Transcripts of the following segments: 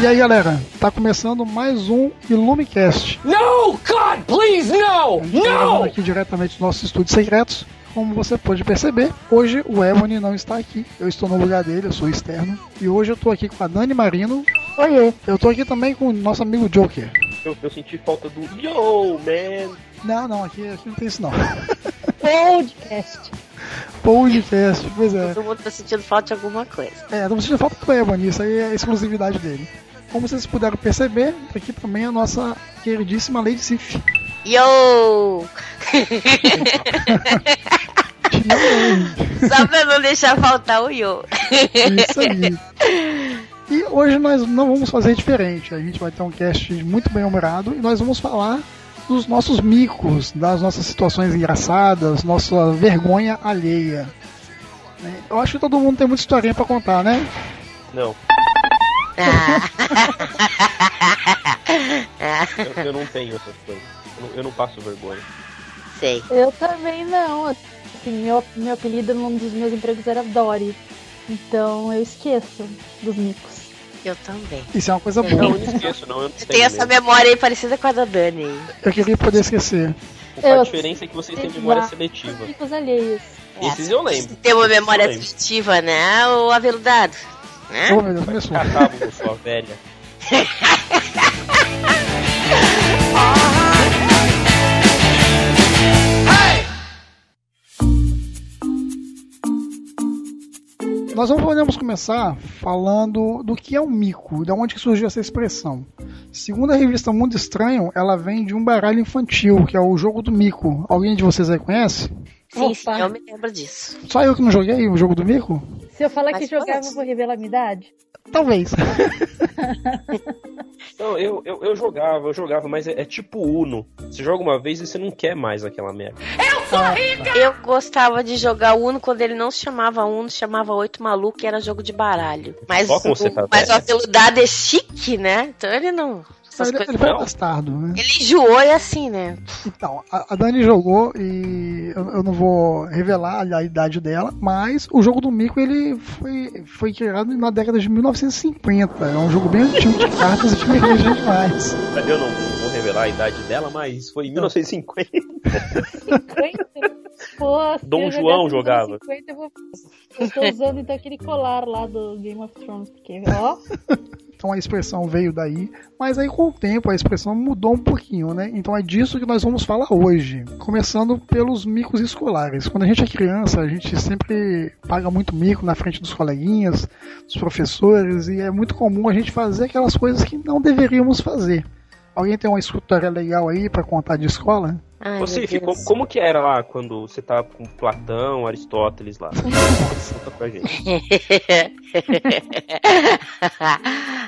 E aí galera, tá começando mais um Illumicast. No, God, please, no! Tá No! aqui diretamente dos nossos estúdios secretos. Como você pode perceber, hoje o Ebony não está aqui. Eu estou no lugar dele, eu sou externo. E hoje eu tô aqui com a Dani Marino. Oiê. Eu tô aqui também com o nosso amigo Joker. Eu, eu senti falta do Yo, man! Não, não, aqui, aqui não tem isso não. Podcast. Podcast, pois é. Todo mundo tá sentindo falta de alguma coisa. É, não sentindo falta do Ebony, isso aí é a exclusividade dele. Como vocês puderam perceber, aqui também é a nossa queridíssima Lady Sif. Yo! Só pra não deixar faltar o yo. Isso aí. E hoje nós não vamos fazer diferente. A gente vai ter um cast muito bem humorado e nós vamos falar dos nossos micos, das nossas situações engraçadas, nossa vergonha alheia. né? Eu acho que todo mundo tem muita historinha pra contar, né? Não, Ah, eu, eu não tenho essas coisas. Eu não, eu não passo vergonha. sei. Eu também não. Assim, meu, meu apelido num dos meus empregos era Dory. Então eu esqueço dos micos. Eu também. Isso é uma coisa Não, boa. eu não esqueço, não. Eu não Você tenho tem essa mesmo. memória aí parecida com a da Dani. Eu queria poder esquecer. A Eu- diferença é que vocês têm memória seletiva. Alheios. Esses eu lembro. Tem uma memória Eu seletiva, né? O aveludado. Né? Oh meu Deus, começou. Catálogo, sua velha. Nós vamos começar falando do que é um mico, de onde surgiu essa expressão. Segundo a revista Mundo Estranho, ela vem de um baralho infantil, que é o jogo do mico. Alguém de vocês aí conhece? Sim, sim, Opa. eu me lembro disso. Só eu que não joguei o jogo do mico? Se eu falar Mas que jogava, eu vou revelar a minha idade? Talvez. Não, eu, eu, eu jogava, eu jogava, mas é, é tipo Uno. Você joga uma vez e você não quer mais aquela merda. Eu gostava de jogar Uno quando ele não se chamava Uno, se chamava Oito Maluco e era jogo de baralho. Mas, Ó como você tá mas o velha. aveludado é chique, né? Então ele não. Essas ele, coisas... ele foi não. bastardo, né? Ele enjoou e assim, né? Então, a, a Dani jogou e eu, eu não vou revelar a, idade dela, mas o jogo do mico ele foi, foi criado na década de 1950. É um jogo bem antigo de cartas e divertido demais. Eu não vou revelar a idade dela, mas foi em 1950. 50? Pô, Dom João jogava. nos 50, eu, vou... eu tô usando então aquele colar lá do Game of Thrones, porque, ó, Então a expressão veio daí, mas aí com o tempo a expressão mudou um pouquinho, né? Então é disso que nós vamos falar hoje. Começando pelos micos escolares. Quando a gente é criança, a gente sempre paga muito mico na frente dos coleguinhas, dos professores, e é muito comum a gente fazer aquelas coisas que não deveríamos fazer. Alguém tem uma história legal aí pra contar de escola? Ai, Você, ficou, como que era lá quando você tava com Platão, Aristóteles lá? Conta pra gente.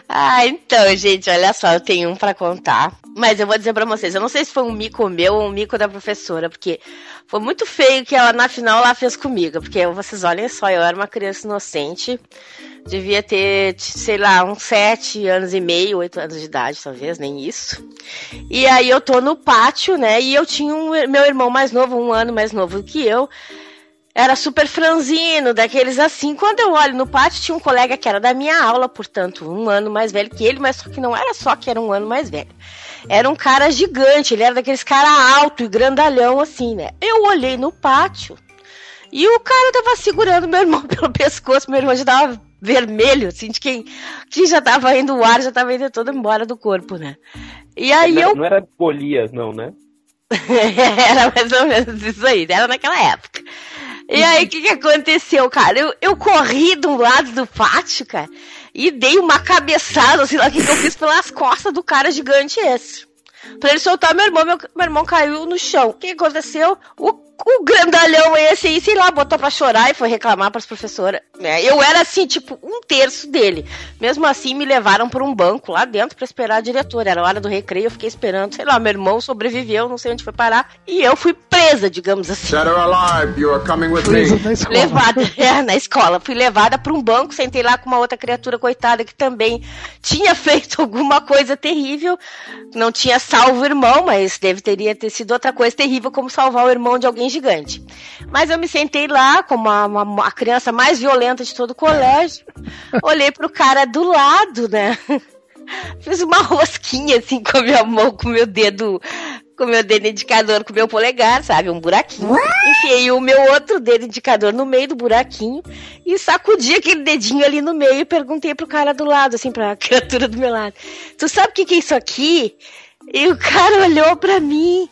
ah, então, gente, olha só, eu tenho um pra contar. Mas eu vou dizer pra vocês, eu não sei se foi um mico meu ou um mico da professora, porque foi muito feio que ela, na final, ela fez comigo. Porque vocês olhem só, eu era uma criança inocente, devia ter, sei lá, uns sete anos e meio, oito anos de idade, talvez, nem isso. E aí eu tô no pátio, né, e eu tinha um, meu irmão mais novo, um ano mais novo que eu, era super franzino, daqueles assim. Quando eu olho no pátio, tinha um colega que era da minha aula, portanto, um ano mais velho que ele, mas só que não era só que era um ano mais velho. Era um cara gigante, ele era daqueles cara alto e grandalhão, assim, né? Eu olhei no pátio e o cara tava segurando meu irmão pelo pescoço, meu irmão já tava vermelho, assim, de quem, quem já tava indo o ar, já tava indo todo embora do corpo, né? E aí não, eu não era Golias, não, né? era mais ou menos isso aí, era naquela época. E aí, o que, que aconteceu, cara? Eu, eu corri um lado do pátio, cara, e dei uma cabeçada, sei lá o que, que eu fiz pelas costas do cara gigante esse. pra ele soltar meu irmão. Meu, meu irmão caiu no chão. O que aconteceu? O o grandalhão esse aí, sei lá, botou pra chorar e foi reclamar pras professoras. Né? Eu era assim, tipo, um terço dele. Mesmo assim, me levaram por um banco lá dentro pra esperar a diretora. Era hora do recreio, eu fiquei esperando. Sei lá, meu irmão sobreviveu, não sei onde foi parar. E eu fui presa, digamos assim. Dead or alive, you are coming with Presa me. na escola. Levada, é, na escola. Fui levada pra um banco, sentei lá com uma outra criatura coitada que também tinha feito alguma coisa terrível. Não tinha salvo o irmão, mas deve teria ter sido outra coisa terrível, como salvar o irmão de alguém gigante. Mas eu me sentei lá como a, uma- a criança mais violenta de todo o colégio. Olhei pro cara do lado, né? Fiz uma rosquinha assim com a minha mão, com o meu dedo, com o meu dedo indicador, com o meu polegar, sabe? Um buraquinho. Enfiei o meu outro dedo indicador no meio do buraquinho e sacudi aquele dedinho ali no meio e perguntei pro cara do lado, assim, pra criatura do meu lado. Tu sabe o que, que é isso aqui? E o cara olhou pra mim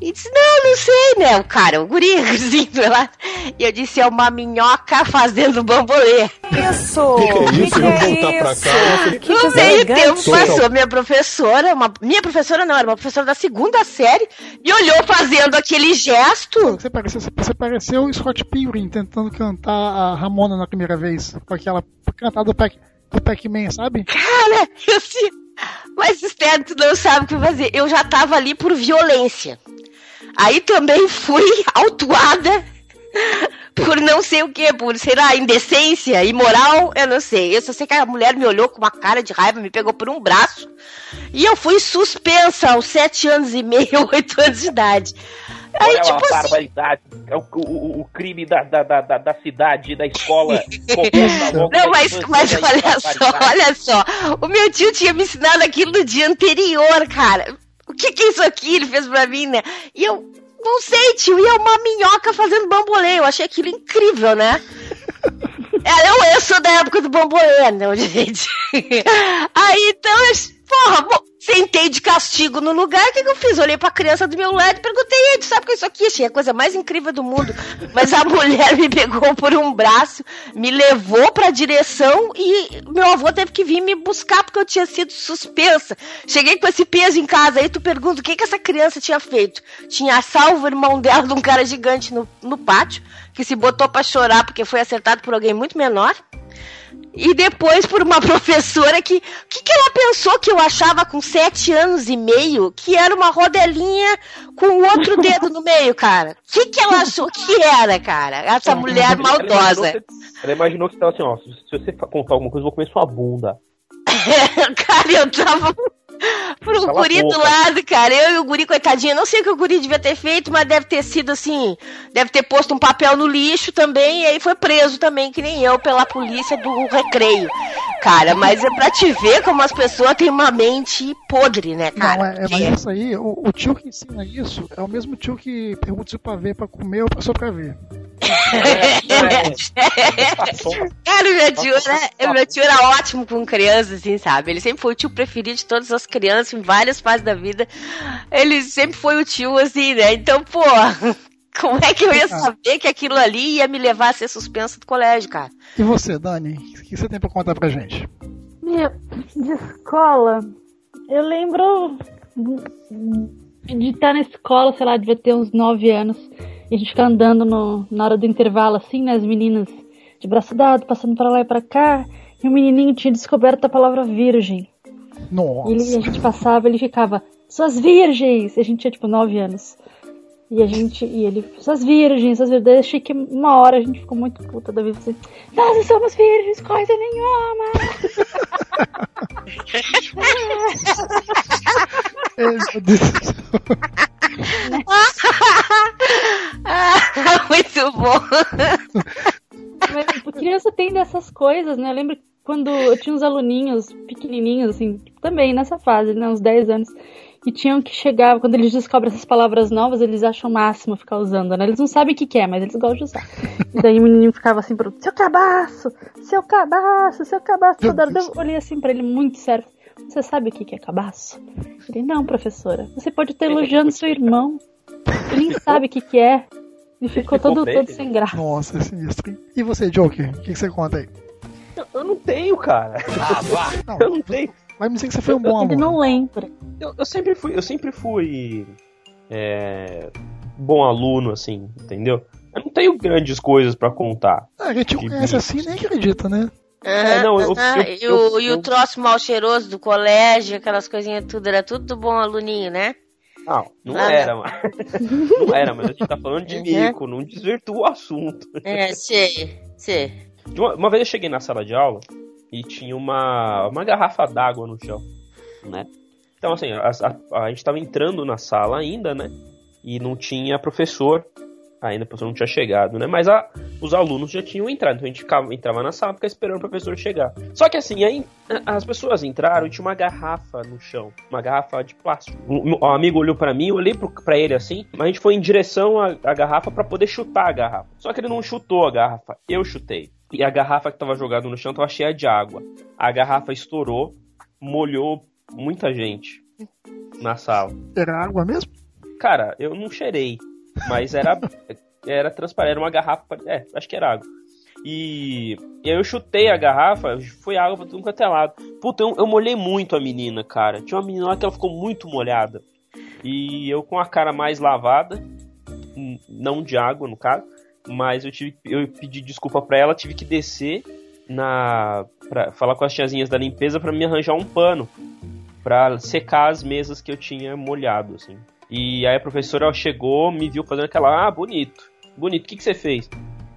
e disse, não, não sei, né? O cara, o guri, assim, lado. E eu disse, é uma minhoca fazendo bambolê. Isso! Que que é isso? Que Vamos que é voltar pra isso? cá. Que meio elegante. tempo Total. passou minha professora, uma, minha professora não, era uma professora da segunda série, me olhou fazendo aquele gesto. Você pareceu, você pareceu o Scott Pilgrim tentando cantar a Ramona na primeira vez. Com aquela cantada do Pac- Pac-Man, sabe? Cara, eu assim, tu não sabe o que fazer. Eu já tava ali por violência. Aí também fui autuada por não sei o que, por, sei lá, indecência, imoral, eu não sei. Eu só sei que a mulher me olhou com uma cara de raiva, me pegou por um braço. E eu fui suspensa aos sete anos e meio, oito anos de idade. Aí, Olha tipo uma assim, barbaridade. É o, o, o crime da, da, da, da- da cidade, da escola. Não, mas, mas olha só, olha só. O meu tio tinha me ensinado aquilo no dia anterior, cara. O que que é isso aqui? Ele fez pra mim, né? E eu, não sei, tio, e é uma minhoca fazendo bambolê. Eu achei aquilo incrível, né? É, eu, eu sou da época do bambolê, não, gente. Aí, então, porra, bom, sentei de castigo no lugar, o que, que eu fiz? Olhei pra criança do meu lado e perguntei, "Ei, tu sabe o que é isso aqui? Achei a coisa mais incrível do mundo. Mas a mulher me pegou por um braço, me levou pra direção e meu avô teve que vir me buscar porque eu tinha sido suspensa. Cheguei com esse peso em casa, aí tu pergunta o que, que essa criança tinha feito. Tinha salvo o irmão dela de um cara gigante no, no pátio, que se botou pra chorar porque foi acertado por alguém muito menor. E depois por uma professora que. O que, que ela pensou que eu achava com sete anos e meio? Que era uma rodelinha com outro dedo no meio, cara. O que, que ela achou que era, cara? Essa mulher Ela imaginou maldosa. Ela imaginou que você tava assim, ó. Se, você contar alguma coisa, eu vou comer sua bunda. cara, eu tava por um guri do lado, cara. Eu e o guri, coitadinho, não sei o que o guri devia ter feito, mas deve ter sido assim. Deve ter posto um papel no lixo também, e aí foi preso também, que nem eu, pela polícia do recreio. Cara, mas é pra te ver como as pessoas têm uma mente podre, né, Não, cara? é, é, mas isso aí, o, o tio que ensina isso é o mesmo tio que pergunta se pra ver pra comer ou pra só pra ver. Cara, o meu tio, era, o meu tio era ótimo com crianças, assim, sabe? Ele sempre foi o tio preferido de todas as crianças em várias fases da vida. Ele sempre foi o tio, assim, né? Então, pô, como é que eu ia saber que aquilo ali ia me levar a ser suspensa do colégio, cara? E você, Dani, o que você tem pra contar pra gente? Meu, de escola, eu lembro de estar na escola, sei lá, devia ter uns 9 anos, e a gente ficar andando no- na hora do intervalo, assim, né, as meninas de braço dado, passando pra lá e pra cá, e o menininho tinha descoberto a palavra virgem. Nossa. E ele, a gente passava, ele ficava, suas virgens! E a gente tinha, tipo, 9 anos. E a gente, e ele, suas virgens, suas virgens. Eu achei que uma hora a gente ficou muito puta da vida assim, nós não somos virgens, coisa nenhuma! É, meu Deus do céu. Ah, Muito bom. Mas tipo, criança tem dessas coisas, né? Eu lembro quando eu tinha uns aluninhos pequenininhos, assim, também nessa fase, né? Uns 10 anos. E tinham que chegar, quando eles descobrem essas palavras novas, eles acham o máximo ficar usando, né? Eles não sabem o que, que é, mas eles gostam de usar. E daí o menininho ficava assim, pro, seu cabaço, seu cabaço, seu cabaço. Toda hora eu olhei assim pra ele muito sério. Você sabe o que, que é cabaço? Ele, não, professora. Você pode estar elogiando seu irmão. Ele nem sabe o que, que é. Ele ficou todo, todo ele. sem graça. Nossa, é sinistro. E você, Joker, o que, que você conta aí? Eu não tenho, cara. Não, Eu não tenho. Vai me dizer que você foi um bom Ele aluno. não lembra. Eu, eu sempre fui, eu sempre fui é, bom aluno, assim, entendeu? Eu não tenho grandes coisas pra contar. Ah, a gente conhece assim nem acredita, né? Aham, não, eu- aham. eu- e, o, eu- e o eu- troço mal cheiroso do colégio, aquelas coisinhas tudo, era tudo do bom aluninho, né? Não, não Ah, era, mano. Não era, mas a gente tá falando de Uhum. mico, não desvirtua o assunto. É, sei, sei. Uma, uma vez eu cheguei na sala de aula e tinha uma, uma garrafa d'água no chão, né? Então, assim, a, a- a gente tava entrando na sala ainda, né? E não tinha professor, ainda o professor não tinha chegado, né? Mas a- os alunos já tinham entrado, então a gente ficava, entrava na sala, ficava esperando o professor chegar. Só que assim, aí as pessoas entraram e tinha uma garrafa no chão, uma garrafa de plástico. Um, um amigo olhou pra mim, eu olhei pro, pra ele assim, mas a gente foi em direção à, à garrafa pra poder chutar a garrafa. Só que ele não chutou a garrafa, eu chutei. E a garrafa que tava jogada no chão tava cheia de água. A garrafa estourou, molhou muita gente na sala. Era água mesmo? Cara, eu não cheirei, mas era era transparente, era uma garrafa, é, acho que era água. E, e aí eu chutei a garrafa, foi água pra tudo quanto é lado. Puta, eu, eu molhei muito a menina, cara. Tinha uma menina lá que ela ficou muito molhada. E eu com a cara mais lavada, não de água no caso, mas eu tive eu pedi desculpa pra ela, tive que descer na para falar com as tiazinhas da limpeza pra me arranjar um pano pra secar as mesas que eu tinha molhado assim. E aí a professora chegou, me viu fazendo aquela, ah, bonito, bonito, o que, que você fez?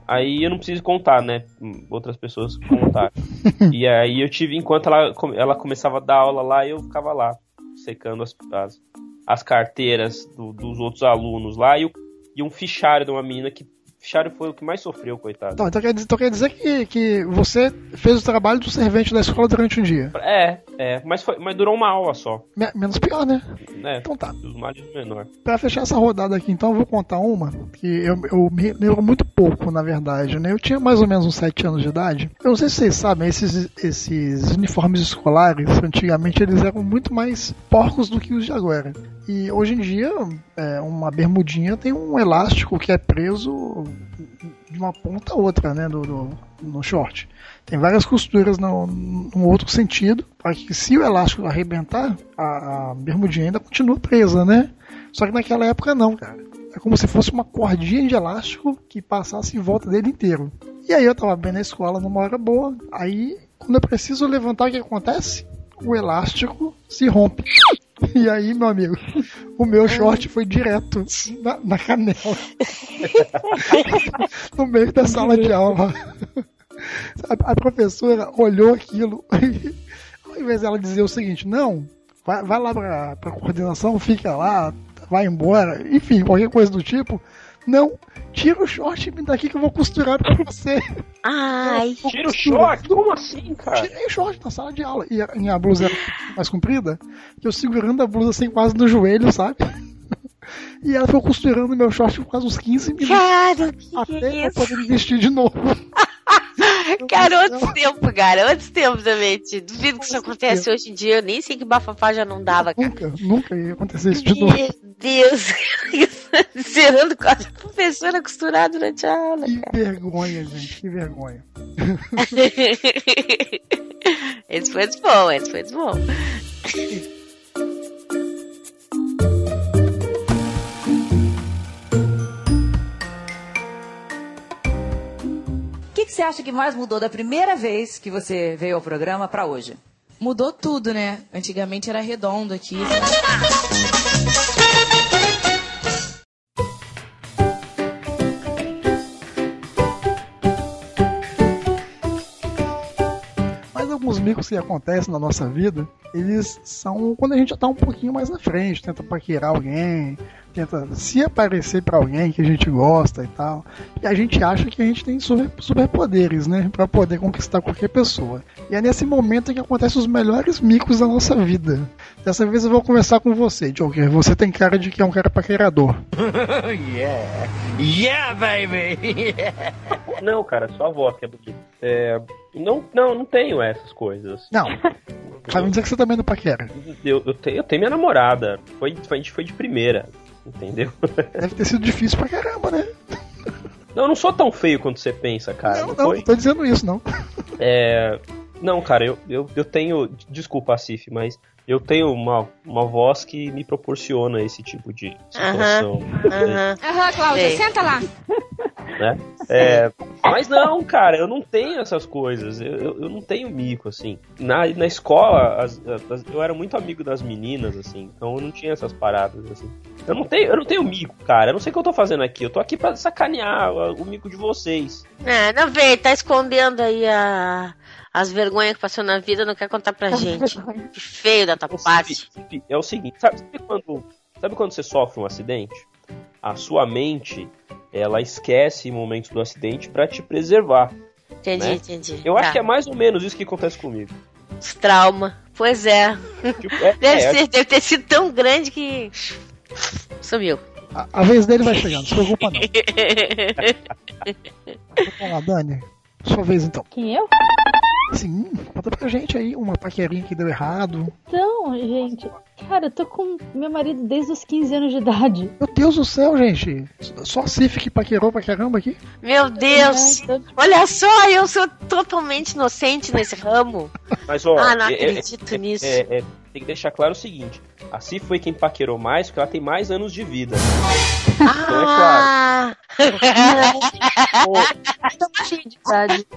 Aí eu não preciso contar, né? Outras pessoas contaram. e aí eu tive, enquanto ela, ela começava a dar aula lá, eu ficava lá, secando as, as, as carteiras do- dos outros alunos lá e, o- e um fichário de uma menina que. Fichário foi o que mais sofreu, coitado. Então, então quer dizer, então quer dizer que, que você fez o trabalho do servente da escola durante um dia. É, é, mas, foi, mas durou uma aula só. Me- menos pior, né? Né? Então tá. Dos males menor. Pra fechar essa rodada aqui, então, eu vou contar uma que eu, eu me lembro muito pouco, na verdade, né? Eu tinha mais ou menos uns 7 anos de idade. Eu não sei se vocês sabem, esses, esses uniformes escolares, antigamente, eles eram muito mais porcos do que os de agora. E hoje em dia, é, uma bermudinha tem um elástico que é preso de uma ponta a outra, né? Do, do- no short. Tem várias costuras no, no outro sentido, para que se o elástico arrebentar, a, a bermudinha ainda continua presa, né? Só que naquela época não, cara. É como se fosse uma cordinha de elástico que passasse em volta dele inteiro. E aí eu tava bem na escola numa hora boa. Aí, quando eu preciso levantar, o que acontece? O elástico se rompe. E aí, meu amigo, o meu short foi direto na, na canela. no meio da sala de aula. A, a professora olhou aquilo e, ao invés dela dizer o seguinte, não, vai, vai lá pra, pra coordenação, fica lá, vai embora, enfim, qualquer coisa do tipo, não, tira o short e daqui que eu vou costurar pra você. Ai, Eu Tira o short? Como assim, cara? Tirei o short na sala de aula. E a minha blusa era mais comprida, eu segurando a blusa assim quase no joelho, sabe? E ela ficou costurando meu short por quase uns 15 minutos cara, que que até é eu isso? poder me vestir de novo. Cara, outros tempos, cara, outros tempos também. tio. Duvido que isso acontece hoje em dia. Eu nem sei que bafafá já não dava, cara. Nunca, nunca ia acontecer isso de novo. Meu Deus. Zerando quase a professora costurar durante a aula, Que cara. vergonha, gente, que vergonha. Esse foi de bom, esse foi de bom. que, que você acha que mais mudou da primeira vez que você veio ao programa pra hoje? Mudou tudo, né? Antigamente era redondo aqui. Mas alguns micos que acontecem na nossa vida, eles são quando a gente já tá um pouquinho mais na frente, tenta paquerar alguém, tenta se aparecer pra alguém que a gente gosta e tal. E a gente acha que a gente tem super, superpoderes, né? Pra poder conquistar qualquer pessoa. E é nesse momento que acontecem os melhores micos da nossa vida. Dessa vez eu vou começar com você, Joker. Você tem cara de que é um cara paquerador. Não, cara, só a voz que é bonita. É, não, não, não tenho essas coisas. Não. Vai me dizer que você também não paquera. Eu, eu, tenho, eu tenho minha namorada. Foi, foi, a gente foi de primeira. Entendeu? Deve ter sido difícil pra caramba, né? Não, eu não sou tão feio quanto você pensa, cara. não, não não, não tô dizendo isso, não. É, Não, cara, eu, eu, eu tenho. Desculpa, Cif, mas eu tenho uma, uma voz que me proporciona esse tipo de situação. Aham. Aham, Cláudia, Sei. senta lá. né? É, mas não, cara, eu não tenho essas coisas. Eu, eu, eu não tenho mico, assim. Na, na escola, as- as- eu era muito amigo das meninas, assim, então eu não tinha essas paradas, assim. Eu não tenho, eu não tenho mico, cara. Eu não sei o que eu tô fazendo aqui. Eu tô aqui pra sacanear o, o mico de vocês. É, não vê, tá escondendo aí a, as vergonhas que passou na vida, não quer contar pra gente. Que feio da tua parte. Cif, É o seguinte, sabe, sabe quando, sabe quando você sofre um acidente? A sua mente, ela esquece momentos do acidente pra te preservar. Entendi, né? entendi. Eu acho Tá. que é mais ou menos isso que acontece comigo. Os trauma. Pois é. Tipo, é- Deve, é, ser- deve ter sido tão grande que. Sumiu. A, a vez dele vai chegar, não se preocupa não. Vamos lá, Dani. Sua vez então. Quem eu? Sim, conta pra gente aí uma paquerinha que deu errado. Então, gente, cara, eu tô com meu marido desde os 15 anos de idade. Meu Deus do céu, gente. Só a Cif que paquerou pra caramba aqui. Meu Deus! É, então, Olha só, eu sou totalmente inocente nesse ramo. Mas, ó, Ah, não é- é- acredito nisso. é- é- tem que deixar claro o seguinte: a Cif foi quem paquerou mais porque ela tem mais anos de vida. Então é Ah! cheio de idade.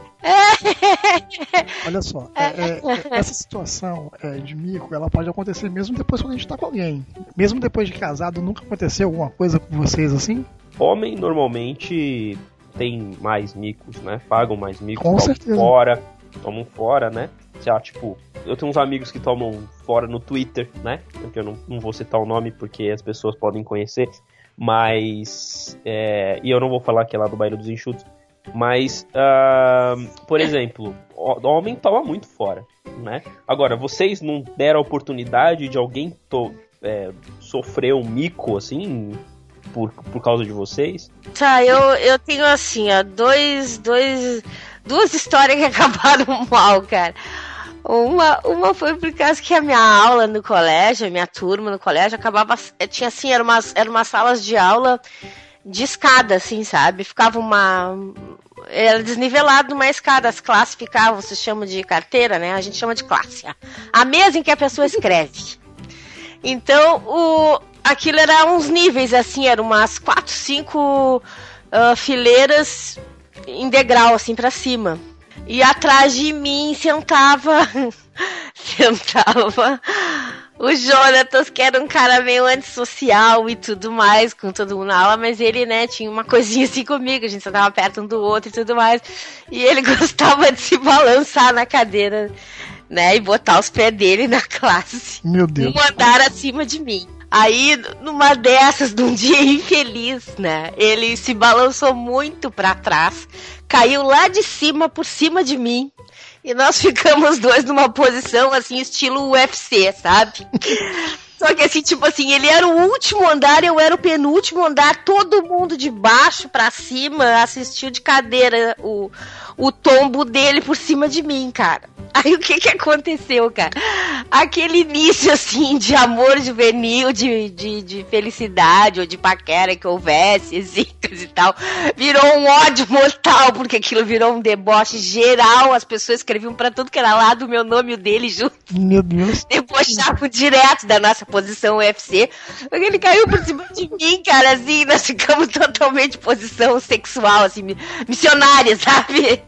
Olha só, é, é, essa situação é, de mico, ela pode acontecer mesmo depois quando a gente tá com alguém. Mesmo depois de casado, nunca aconteceu alguma coisa com vocês assim? Homem normalmente tem mais micos, né? Pagam mais micos, Com tomam certeza. fora, tomam fora, né? Sei lá, tipo, eu tenho uns amigos que tomam fora no Twitter, né? Porque eu não, não vou citar o nome porque as pessoas podem conhecer, mas. é, e eu não vou falar que é lá do bairro dos enxutos. Mas, ah, por exemplo, o homem toma muito fora, né? Agora, vocês não deram a oportunidade de alguém to- é, sofrer um mico, assim, por, por causa de vocês? Tá, eu, eu tenho assim, ó, dois, dois, duas histórias que acabaram mal, cara. Uma, uma foi por causa que a minha aula no colégio, a minha turma no colégio, acabava. eh, Tinha assim, eram umas, eram umas salas de aula de escada, assim, sabe? Ficava uma. Era desnivelado numa escada, as classes ficavam, vocês chamam de carteira, né? A gente chama de classe. a- mesa em que a pessoa escreve. Então, o, aquilo era uns níveis, assim, eram umas quatro, cinco ah, fileiras em degrau, assim, pra cima. E atrás de mim sentava. sentava o Jonatas, que era um cara meio antissocial e tudo mais, com todo mundo na aula, mas ele, né, tinha uma coisinha assim comigo, a gente sentava perto um do outro e tudo mais. E ele gostava de se balançar na cadeira, né, e botar os pés dele na classe Meu Deus. um andar acima de mim. Aí, numa dessas, num dia infeliz, né? Ele se balançou muito pra trás, caiu lá de cima, por cima de mim. E nós ficamos dois numa posição, assim, estilo UFC, sabe? Só que assim, tipo assim, ele era o último andar, eu era o penúltimo andar, todo mundo de baixo pra cima assistiu de cadeira o, o tombo dele por cima de mim, cara. Aí o que que aconteceu, cara? Aquele início, assim, de amor juvenil, de, de, de felicidade ou de paquera que houvesse, zicas e tal, virou um ódio mortal, porque aquilo virou um deboche geral, as pessoas escreviam pra tudo que era lado o meu nome e o dele junto Meu Deus. debochavam direto da nossa posição UFC. Ele caiu por cima de mim, cara, assim, nós ficamos totalmente em posição sexual, assim, mi- missionária, sabe?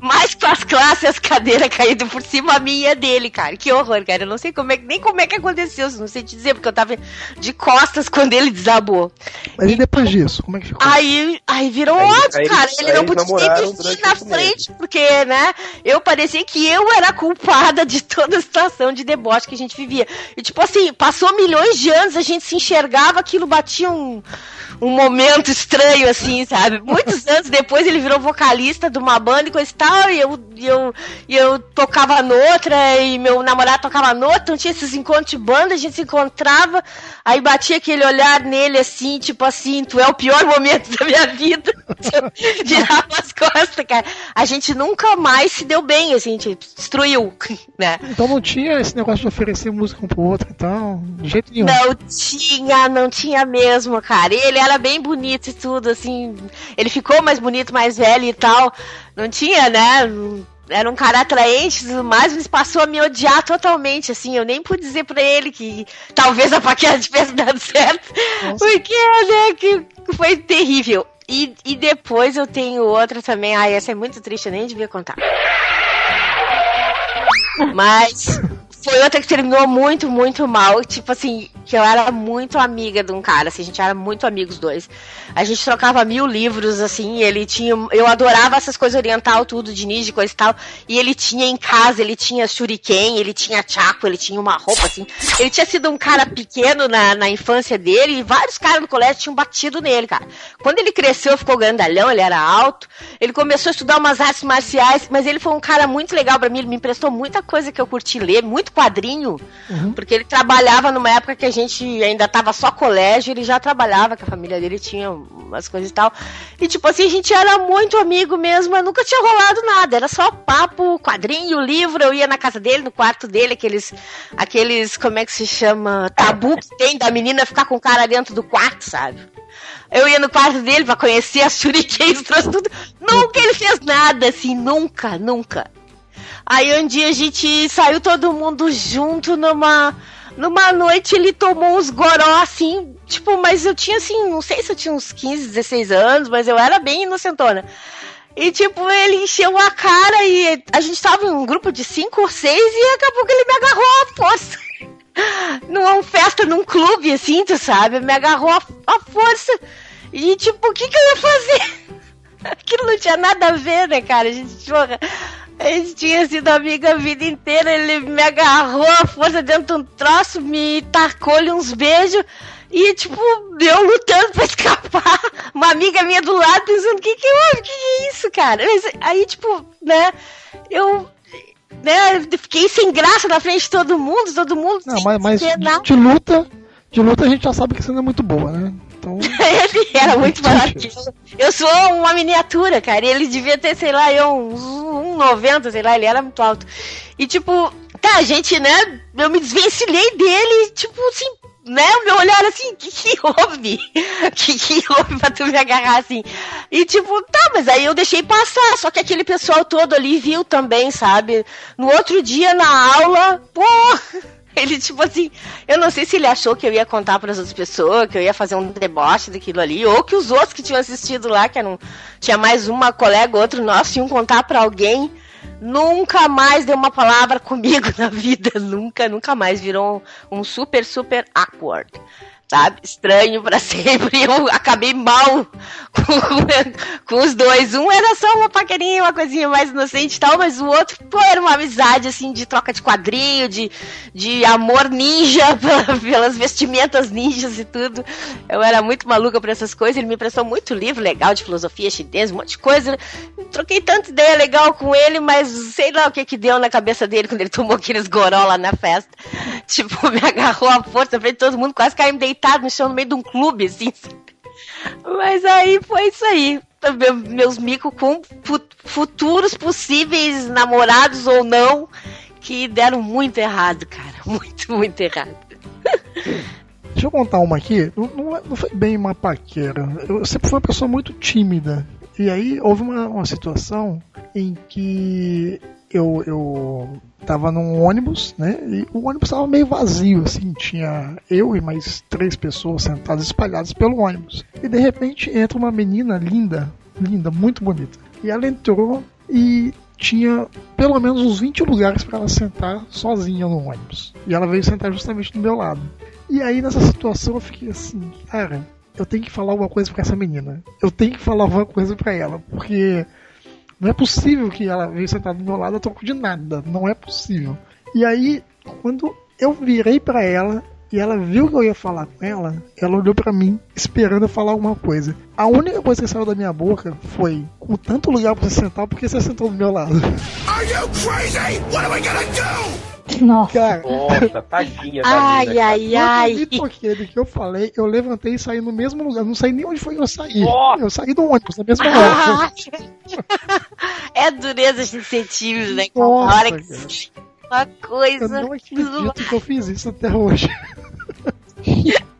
Mas com as classes, as cadeiras caindo por cima, a minha e a dele, cara. Que horror, cara. Eu não sei como é, nem como é que aconteceu, não sei te dizer, porque eu tava de costas quando ele desabou. Mas e depois disso, como é que ficou? Aí, aí virou Aí- ódio, aí cara. Ele aí não podia nem durante na frente, porque, né, eu parecia que eu era culpada de toda a situação de deboche que a gente vivia. E, tipo assim, passou milhões de anos, a gente se enxergava, aquilo batia um, um momento estranho, assim, sabe? Muitos anos depois ele virou vocalista de uma banda e coisa e tal, e eu, e eu, e eu tocava noutra, e meu namorado tocava noutra, então tinha esses encontros de banda, a gente se encontrava, aí batia aquele olhar nele, assim, tipo assim, tu é o pior momento da minha vida. Virava as costas, cara. A gente nunca mais se deu bem, assim, a gente destruiu, né? Então não tinha esse negócio de oferecer música um pro outro, então, de jeito nenhum. Não tinha, não tinha mesmo, cara. Ele era bem bonito e tudo, assim. Ele ficou mais bonito, mais velho e tal. Não tinha, né? era um cara atraente e tudo mais, mas passou a me odiar totalmente, assim, eu nem pude dizer pra ele que talvez a paquera tivesse dado certo, Nossa. porque, né, que foi terrível. E, e depois eu tenho outra também, ai, essa é muito triste, eu nem devia contar. Mas foi outra que terminou muito, muito mal. Tipo assim, que eu era muito amiga de um cara, assim, a gente era muito amigos dois. A gente trocava mil livros, assim, ele tinha. Eu adorava essas coisas oriental, tudo, de ninja, coisa e tal. E ele tinha em casa, ele tinha shuriken, ele tinha chaco, ele tinha uma roupa, assim. Ele tinha sido um cara pequeno na, na infância dele, e vários caras no colégio tinham batido nele, cara. Quando ele cresceu, ficou grandalhão, ele era alto, ele começou a estudar umas artes marciais, mas ele foi um cara muito legal pra mim, ele me emprestou muita coisa que eu curti ler, muito quadrinho, porque ele trabalhava numa época que a gente ainda tava só colégio, ele já trabalhava, que a família dele tinha umas coisas e tal. E tipo assim, a gente era muito amigo mesmo, mas nunca tinha rolado nada, era só papo, quadrinho, livro, eu ia na casa dele, no quarto dele, aqueles, aqueles, como é que se chama, tabu que tem da menina ficar com o cara dentro do quarto, sabe? Eu ia no quarto dele pra conhecer as shurikens, trouxe tudo. Nunca ele fez nada, assim, nunca, nunca. Aí um dia a gente saiu todo mundo junto numa. Numa noite ele tomou uns goró assim, tipo, mas eu tinha assim, não sei se eu tinha uns 15, 16 anos, mas eu era bem inocentona. E tipo, ele encheu a cara e a gente tava em um grupo de cinco ou seis e acabou que ele me agarrou à força. Numa festa, num clube, assim, tu sabe? Me agarrou à à força. E tipo, o que que eu ia fazer? Aquilo não tinha nada a ver, né, cara? A gente, porra, a gente tinha sido amiga a vida inteira. Ele me agarrou à força dentro de um troço, me tacou-lhe uns beijos. E, tipo, eu lutando pra escapar. Uma amiga minha do lado pensando: o que que houve? Que é isso, cara? Mas aí, tipo, né, eu. Né, fiquei sem graça na frente de todo mundo, todo mundo Não, mas, mas de, de luta, de luta a gente já sabe que você não é muito boa, né? Então, Ele era muito maravilhoso. Eu sou uma miniatura, cara. e Ele devia ter, sei lá, eu uns 1,90, sei lá, ele era muito alto. E tipo, tá, gente, né? Eu me desvencilhei dele, tipo assim, né? O meu olhar assim, o que que houve? O que que houve pra tu me agarrar assim? E tipo, tá, mas aí eu deixei passar. Só que aquele pessoal todo ali viu também, sabe? No outro dia na aula, pô. Ele, tipo assim, eu não sei se ele achou que eu ia contar para as outras pessoas, que eu ia fazer um deboche daquilo ali, ou que os outros que tinham assistido lá, que eram, tinha mais uma colega, outro nosso, iam contar para alguém. Nunca mais deu uma palavra comigo na vida, nunca, nunca mais. Virou um, super, super awkward. Sabe? Estranho pra sempre. Eu acabei mal com, os dois. Um era só uma paquerinha, uma coisinha mais inocente e tal, mas o outro, pô, era uma amizade, assim, de troca de quadrinho, de, de amor ninja, pela- pelas vestimentas ninjas e tudo. Eu era muito maluca por essas coisas. Ele me prestou muito livro legal de filosofia chinesa, um monte de coisa. Eu troquei tanta ideia legal com ele, mas sei lá o que que deu na cabeça dele quando ele tomou aqueles goró lá na festa. Tipo, me agarrou à força frente de todo mundo, quase caímos deitado no chão no meio de um clube, assim. Mas aí foi isso aí. Meu- Meus micos com fu- futuros possíveis namorados ou não, que deram muito errado, cara. Muito, muito errado. deixa eu contar uma aqui. Não, não, é- foi bem uma paquera. Eu sempre fui uma pessoa muito tímida. E aí houve uma, uma situação em que eu, eu tava num ônibus, né? E o ônibus tava meio vazio, assim, tinha eu e mais três pessoas sentadas espalhadas pelo ônibus. E de repente entra uma menina linda, linda, muito bonita. E ela entrou e tinha pelo menos uns 20 lugares para ela sentar sozinha no ônibus. E ela veio sentar justamente do meu lado. E aí nessa situação eu fiquei assim, cara, eu tenho que falar alguma coisa pra essa menina. Eu tenho que falar alguma coisa pra ela, porque não é possível que ela veio sentar do meu lado a troco de nada. Não é possível. E aí, quando eu virei pra ela e ela viu que eu ia falar com ela, ela olhou pra mim esperando eu falar alguma coisa. A única coisa que saiu da minha boca foi: com tanto lugar pra você sentar, por que você sentou do meu lado? Nossa. Cara, Nossa, tadinha da Ai, mina, cara. ai, eu ai. me toquei do que eu falei, eu levantei e saí no mesmo lugar. Não sei nem onde foi que eu saí. Nossa. Eu saí do ônibus, na mesma hora. é dureza ser tímido, né? cara? Nossa, Na hora que cara. sai uma Eu coisa. não acredito que eu fiz isso até hoje.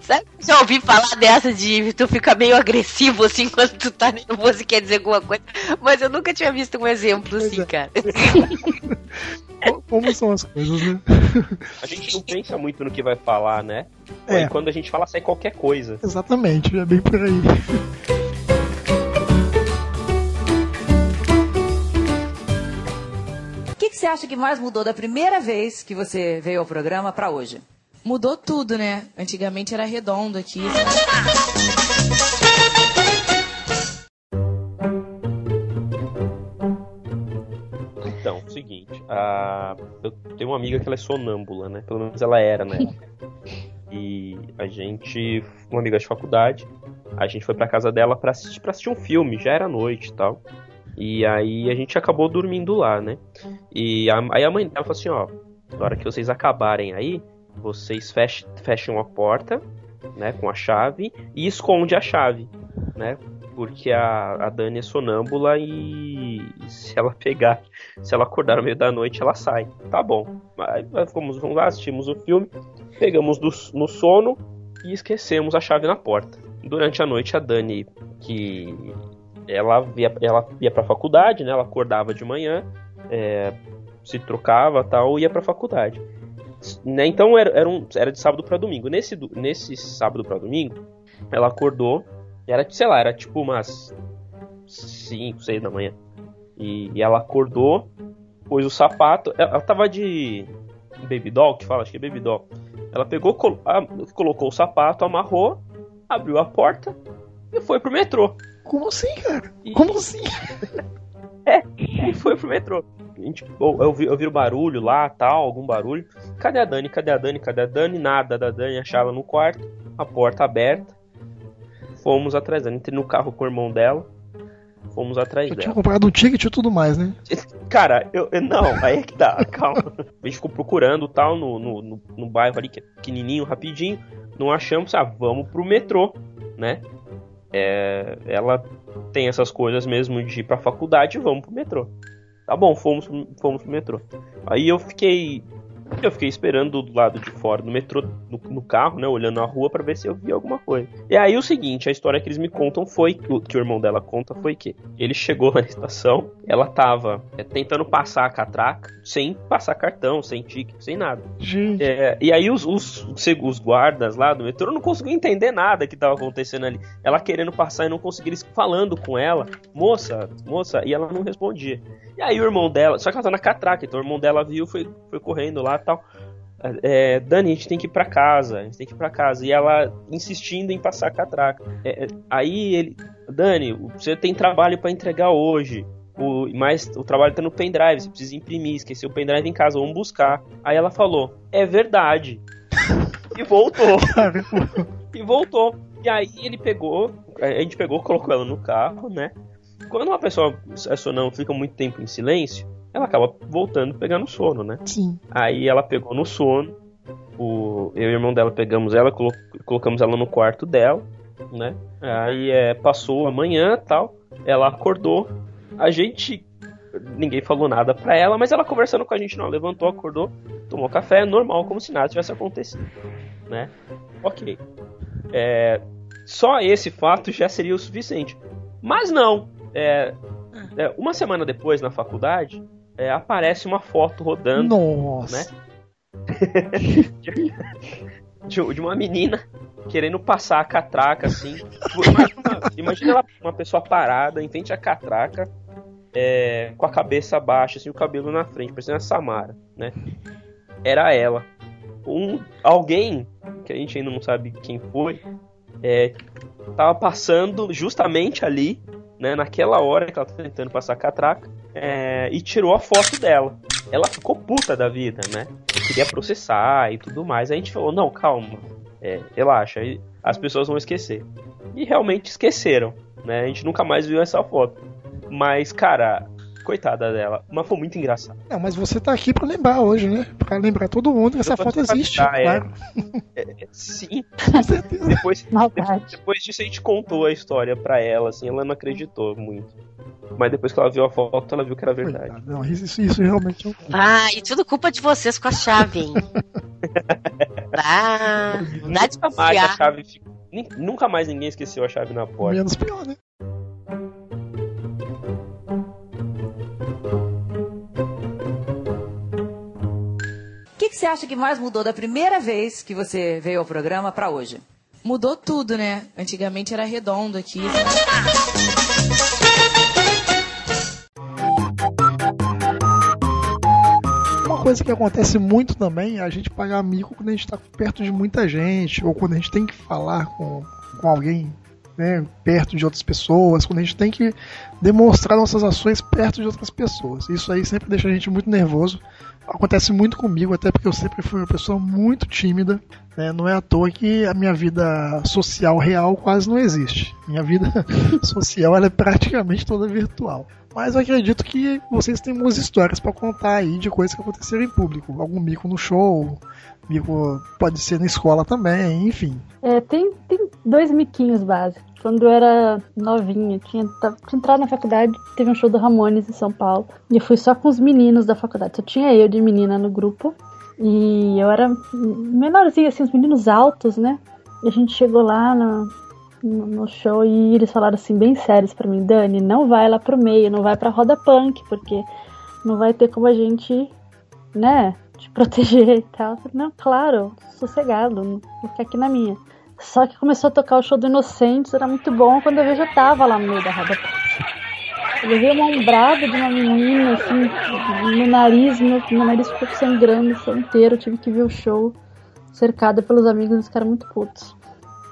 Sabe, já ouvi falar dessa de tu fica meio agressivo assim quando tu tá nervoso e quer dizer alguma coisa, mas eu nunca tinha visto um exemplo assim, é. cara. Como são as coisas, né? A gente não pensa muito no que vai falar, né? É. E quando a gente fala, sai qualquer coisa. Exatamente, é bem por aí. O que, que você acha que mais mudou da primeira vez que você veio ao programa pra hoje? Mudou tudo, né? Antigamente era redondo aqui. Seguinte, a... eu tenho uma amiga que ela é sonâmbula, né? Pelo menos ela era, né? E a gente, uma amiga de faculdade, a gente foi pra casa dela pra assistir, pra assistir um filme, já era noite e tal. E aí a gente acabou dormindo lá, né? E a, aí a mãe dela falou assim, ó, na hora que vocês acabarem aí, vocês fech, fecham a porta, né, com a chave e esconde a chave, né? Porque a, a Dani é sonâmbula e se ela pegar, se ela acordar no meio da noite, ela sai. Tá bom. Nós fomos, vamos lá, assistimos o filme, pegamos do, no sono e esquecemos a chave na porta. Durante a noite, a Dani, que ela ia, ela ia pra faculdade, né? Ela acordava de manhã, é, se trocava tal, ia pra faculdade. Né, Então era, era, um, era de sábado para domingo. Nesse, nesse sábado para domingo, ela acordou, era, sei lá, era tipo umas 5, 6 da manhã. E, e ela acordou, pôs o sapato, ela, ela tava de baby doll, que fala, acho que é baby doll. Ela pegou, col- a- colocou o sapato, amarrou, abriu a porta e foi pro metrô. Como assim, cara? E- Como assim? E foi pro metrô. A gente, eu, eu, vi, eu vi o barulho lá, tal, algum barulho. Cadê a Dani? Cadê a Dani? Cadê a Dani? Nada da Dani. Achava no quarto, a porta aberta. Fomos atrás dela. Entrei no carro com o irmão dela. Fomos atrás tinha dela. comprado um ticket e tudo mais, né? Cara, eu, eu- não, aí é que tá, calma. A gente ficou procurando tal no, no, no, no bairro ali, que é pequenininho, rapidinho. Não achamos, ah, vamos pro metrô, né? É, ela tem essas coisas mesmo de ir pra faculdade, vamos pro metrô. Tá bom, fomos, fomos pro metrô. Aí eu fiquei. Eu fiquei esperando do lado de fora do metrô, no, no carro, né? Olhando a rua pra ver se eu via alguma coisa. E aí o seguinte, a história que eles me contam foi, que o, que o irmão dela conta foi que ele chegou na estação, ela tava é, tentando passar a catraca, sem passar cartão, sem ticket, sem nada. Gente, É, e aí os, os, os guardas lá do metrô não conseguiam entender nada que tava acontecendo ali. Ela querendo passar e não conseguiram eles falando com ela, moça, moça, e ela não respondia. E aí o irmão dela, só que ela tá na catraca, então o irmão dela viu, foi, foi correndo lá e tal. É, Dani, a gente tem que ir pra casa, a gente tem que ir pra casa. E ela insistindo em passar a catraca. É, é, aí ele, Dani, você tem trabalho pra entregar hoje. O, mas o trabalho tá no pendrive, você precisa imprimir, esqueceu o pendrive em casa, vamos buscar. Aí ela falou, é verdade. e voltou. E voltou. E aí ele pegou, a gente pegou, colocou ela no carro, né? Quando uma pessoa é sonâmbula fica muito tempo em silêncio, ela acaba voltando pegando sono, né? sim. Aí ela pegou no sono. O, eu e o irmão dela pegamos ela, colo- colocamos ela no quarto dela, né? Aí é, passou a manhã tal. Ela acordou. A gente. Ninguém falou nada pra ela, mas ela conversando com a gente, não. Levantou, acordou, tomou café, normal, como se nada tivesse acontecido, né? Ok. É, só esse fato já seria o suficiente. Mas não. É, é, uma semana depois, na faculdade, é, aparece uma foto rodando Nossa. né? de, de uma menina querendo passar a catraca assim. Imagina, imagina ela, uma pessoa parada em frente à catraca, é, com a cabeça baixa, assim, o cabelo na frente, parecendo a Samara, né? Era ela. Um, alguém, que a gente ainda não sabe quem foi, é, tava passando justamente ali, né, naquela hora que ela tá tentando passar catraca, é, e tirou a foto dela. Ela ficou puta da vida, né? Queria processar e tudo mais. Aí a gente falou, não, calma, é, relaxa, as pessoas vão esquecer. E realmente esqueceram, né? A gente nunca mais viu essa foto. Mas, cara, coitada dela, mas foi muito engraçado. Não, mas você tá aqui pra lembrar hoje, né? Pra lembrar todo mundo que essa foto existe, lembrar, é. claro. Sim, Com certeza. depois, Maldade. depois disso a gente contou a história pra ela, assim, ela não acreditou muito. Mas depois que ela viu a foto, ela viu que era verdade. Coitado. Não, isso, isso realmente é um... Ah, e tudo culpa de vocês com a chave, hein? Não dá de confiar. chave ficou- nem- Nunca mais ninguém esqueceu a chave na porta. Menos pior, né? Você acha que mais mudou da primeira vez que você veio ao programa pra hoje? Mudou tudo, né? Antigamente era redondo aqui. Uma coisa que acontece muito também é a gente pagar mico quando a gente está perto de muita gente, ou quando a gente tem que falar com, com alguém né, perto de outras pessoas, quando a gente tem que demonstrar nossas ações perto de outras pessoas. Isso aí sempre deixa a gente muito nervoso. Acontece muito comigo, até porque eu sempre fui uma pessoa muito tímida. né, Não é à toa que a minha vida social real quase não existe. Minha vida social é praticamente toda virtual. Mas eu acredito que vocês têm boas histórias para contar aí de coisas que aconteceram em público. Algum mico no show, pode ser na escola também, enfim. É, tem, tem dois miquinhos básicos. Quando eu era novinha, tinha, tinha entrado na faculdade, teve um show do Ramones em São Paulo. E eu fui só com os meninos da faculdade. Só tinha eu de menina no grupo. E eu era menorzinha, assim, os meninos altos, né? E a gente chegou lá no, no show e eles falaram assim, bem sérios pra mim: Dani, não vai lá pro meio, não vai pra roda punk, porque não vai ter como a gente, né, te proteger e tal. Falei, Não, claro, sossegado, vou ficar aqui na minha. Só que começou a tocar o show do Inocentes, era muito bom, quando eu vi já tava lá no meio da roda. Eu levei uma ombrada de uma menina, assim, no nariz, meu, meu nariz ficou sangrando o show inteiro, eu tive que ver o show cercada pelos amigos, eles ficaram muito putos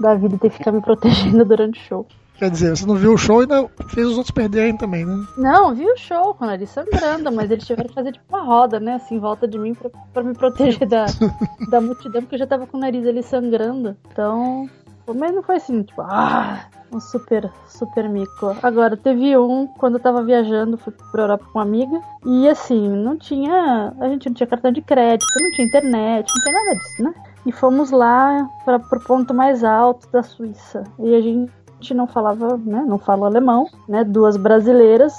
da vida ter que ficar me protegendo durante o show. Quer dizer, você não viu o show e ainda fez os outros perderem também, né? Não, vi o show com o nariz sangrando, mas eles tiveram que fazer tipo uma roda, né, assim, em volta de mim pra, pra me proteger da, da multidão, porque eu já tava com o nariz ali sangrando. Então, mas não foi assim, tipo, ah, um super, super mico. Agora, teve um, quando eu tava viajando, fui pra Europa com uma amiga, e assim, não tinha, a gente não tinha cartão de crédito, não tinha internet, não tinha nada disso, né? E fomos lá para pro ponto mais alto da Suíça. E a gente não falava, né, não fala alemão, né, duas brasileiras.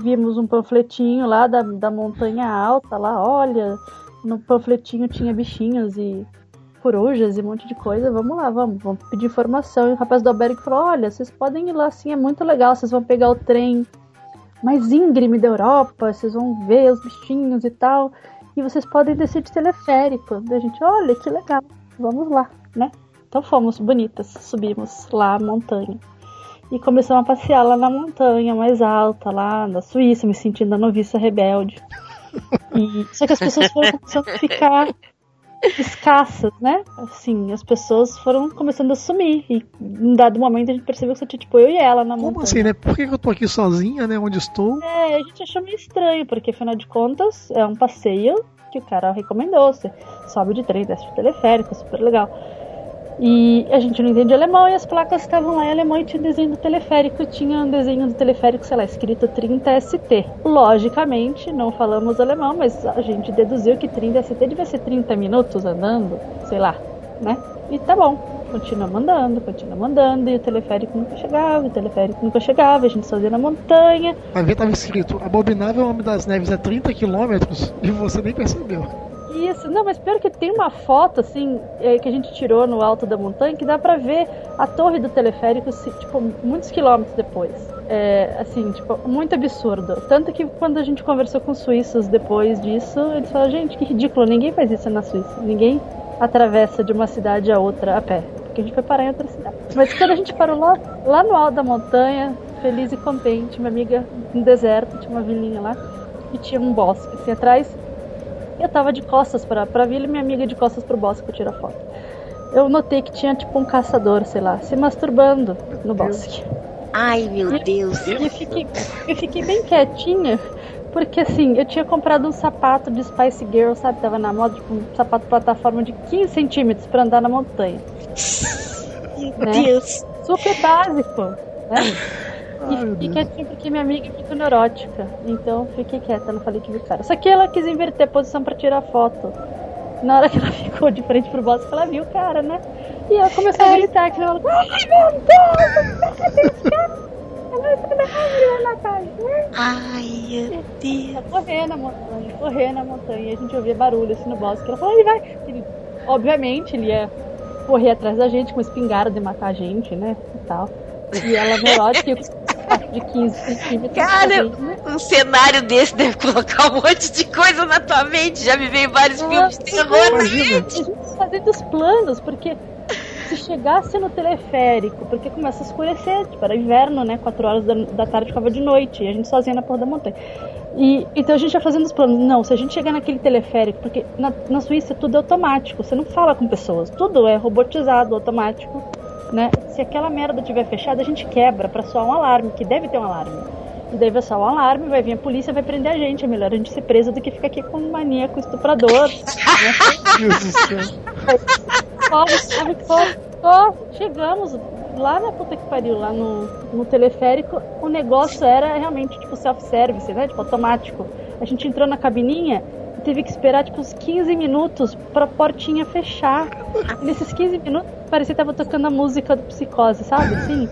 Vimos um panfletinho lá da, da montanha alta, lá, olha, no panfletinho tinha bichinhos e corujas e um monte de coisa. Vamos lá, vamos, vamos pedir informação. E o rapaz do albergue falou: Olha, vocês podem ir lá assim, é muito legal. Vocês vão pegar o trem mais íngreme da Europa, vocês vão ver os bichinhos e tal. E vocês podem descer de teleférico. Daí a gente, olha que legal, vamos lá, né? Então fomos bonitas, subimos lá a montanha. E começamos a passear lá na montanha mais alta, lá na Suíça, me sentindo a noviça rebelde. E, só que as pessoas foram começando a ficar escassas, né? Assim, as pessoas foram começando a sumir. E em dado momento a gente percebeu que só tinha tipo eu e ela na Como montanha. assim, né? Por que que eu tô aqui sozinha, né? Onde estou? É, a gente achou meio estranho, porque afinal de contas é um passeio que o cara recomendou. Você sobe de trem, desce de teleférico, super legal. E a gente não entende alemão e as placas estavam lá em alemão e tinha desenho do teleférico. Tinha um desenho do teleférico, sei lá, escrito 30ST. Logicamente, não falamos alemão, mas a gente deduziu que 30ST devia ser 30 minutos andando, sei lá, né? E tá bom. Continuamos andando, continuamos andando, e o teleférico nunca chegava, o teleférico nunca chegava, a gente sozinha na montanha, Vai ver, tava escrito: Abominável Homem das Neves é 30 quilômetros e você nem percebeu. Isso, não, mas pior que tem uma foto, assim, é, que a gente tirou no alto da montanha, que dá pra ver a torre do teleférico, tipo, muitos quilômetros depois. É, assim, tipo, muito absurdo. Tanto que quando a gente conversou com os suíços depois disso, eles falaram, gente, que ridículo, ninguém faz isso na Suíça. Ninguém atravessa de uma cidade a outra a pé. Porque a gente foi parar em outra cidade. Mas quando a gente parou lá, lá no alto da montanha, feliz e contente, minha amiga no deserto, tinha uma vilinha lá, e tinha um bosque assim atrás. Eu tava de costas pra, pra vila e minha amiga de costas pro bosque pra tirar foto. Eu notei que tinha tipo um caçador, sei lá, se masturbando no bosque. Ai, meu Deus. E eu fiquei, eu fiquei bem quietinha, porque assim, eu tinha comprado um sapato de Spice Girl, sabe? Tava na moda, tipo, um sapato plataforma de 15 centímetros pra andar na montanha. Meu Né? Deus. Super básico, né? Ai, E fiquei quietinha porque minha amiga é muito neurótica. Então fiquei quieta, não falei que vi o cara. Só que ela quis inverter a posição pra tirar foto. Na hora que ela ficou de frente pro bosque, ela viu o cara, né? E ela começou a gritar que ela falou, Ai meu Deus, cadê cara? Ai, meu Deus. Correr na montanha, correr na montanha. E a gente ouvia barulho assim no bosque. Ela falou, ele vai. Ele obviamente, ele ia correr atrás da gente com espingarda e matar a gente, né? E tal. E ela neurótica de 15 centímetros. Cara, um cenário desse deve colocar um monte de coisa na tua mente. Já me veio vários filmes de terror na gente fazendo os planos, porque se chegasse no teleférico, porque começa a escurecer, tipo, era inverno, né? 4 horas da, da tarde ficava de noite, e a gente sozinha na porra da montanha. E, então a gente ia fazendo os planos. Não, se a gente chegar naquele teleférico, porque na, na Suíça tudo é automático, você não fala com pessoas, tudo é robotizado, automático, né? Se aquela merda tiver fechada, a gente quebra pra soar um alarme, que deve ter um alarme. E daí vai soar um alarme, vai vir a polícia, vai prender a gente. É melhor a gente ser preso do que ficar aqui com um maníaco estuprador. né? Corre, corre, corre, corre. Chegamos lá na puta que pariu, lá no, no teleférico. O negócio era realmente tipo self-service, né? Tipo automático. A gente entrou na cabininha teve que esperar tipo uns 15 minutos pra portinha fechar. E nesses 15 minutos parecia que tava tocando a música do psicose, sabe? Assim.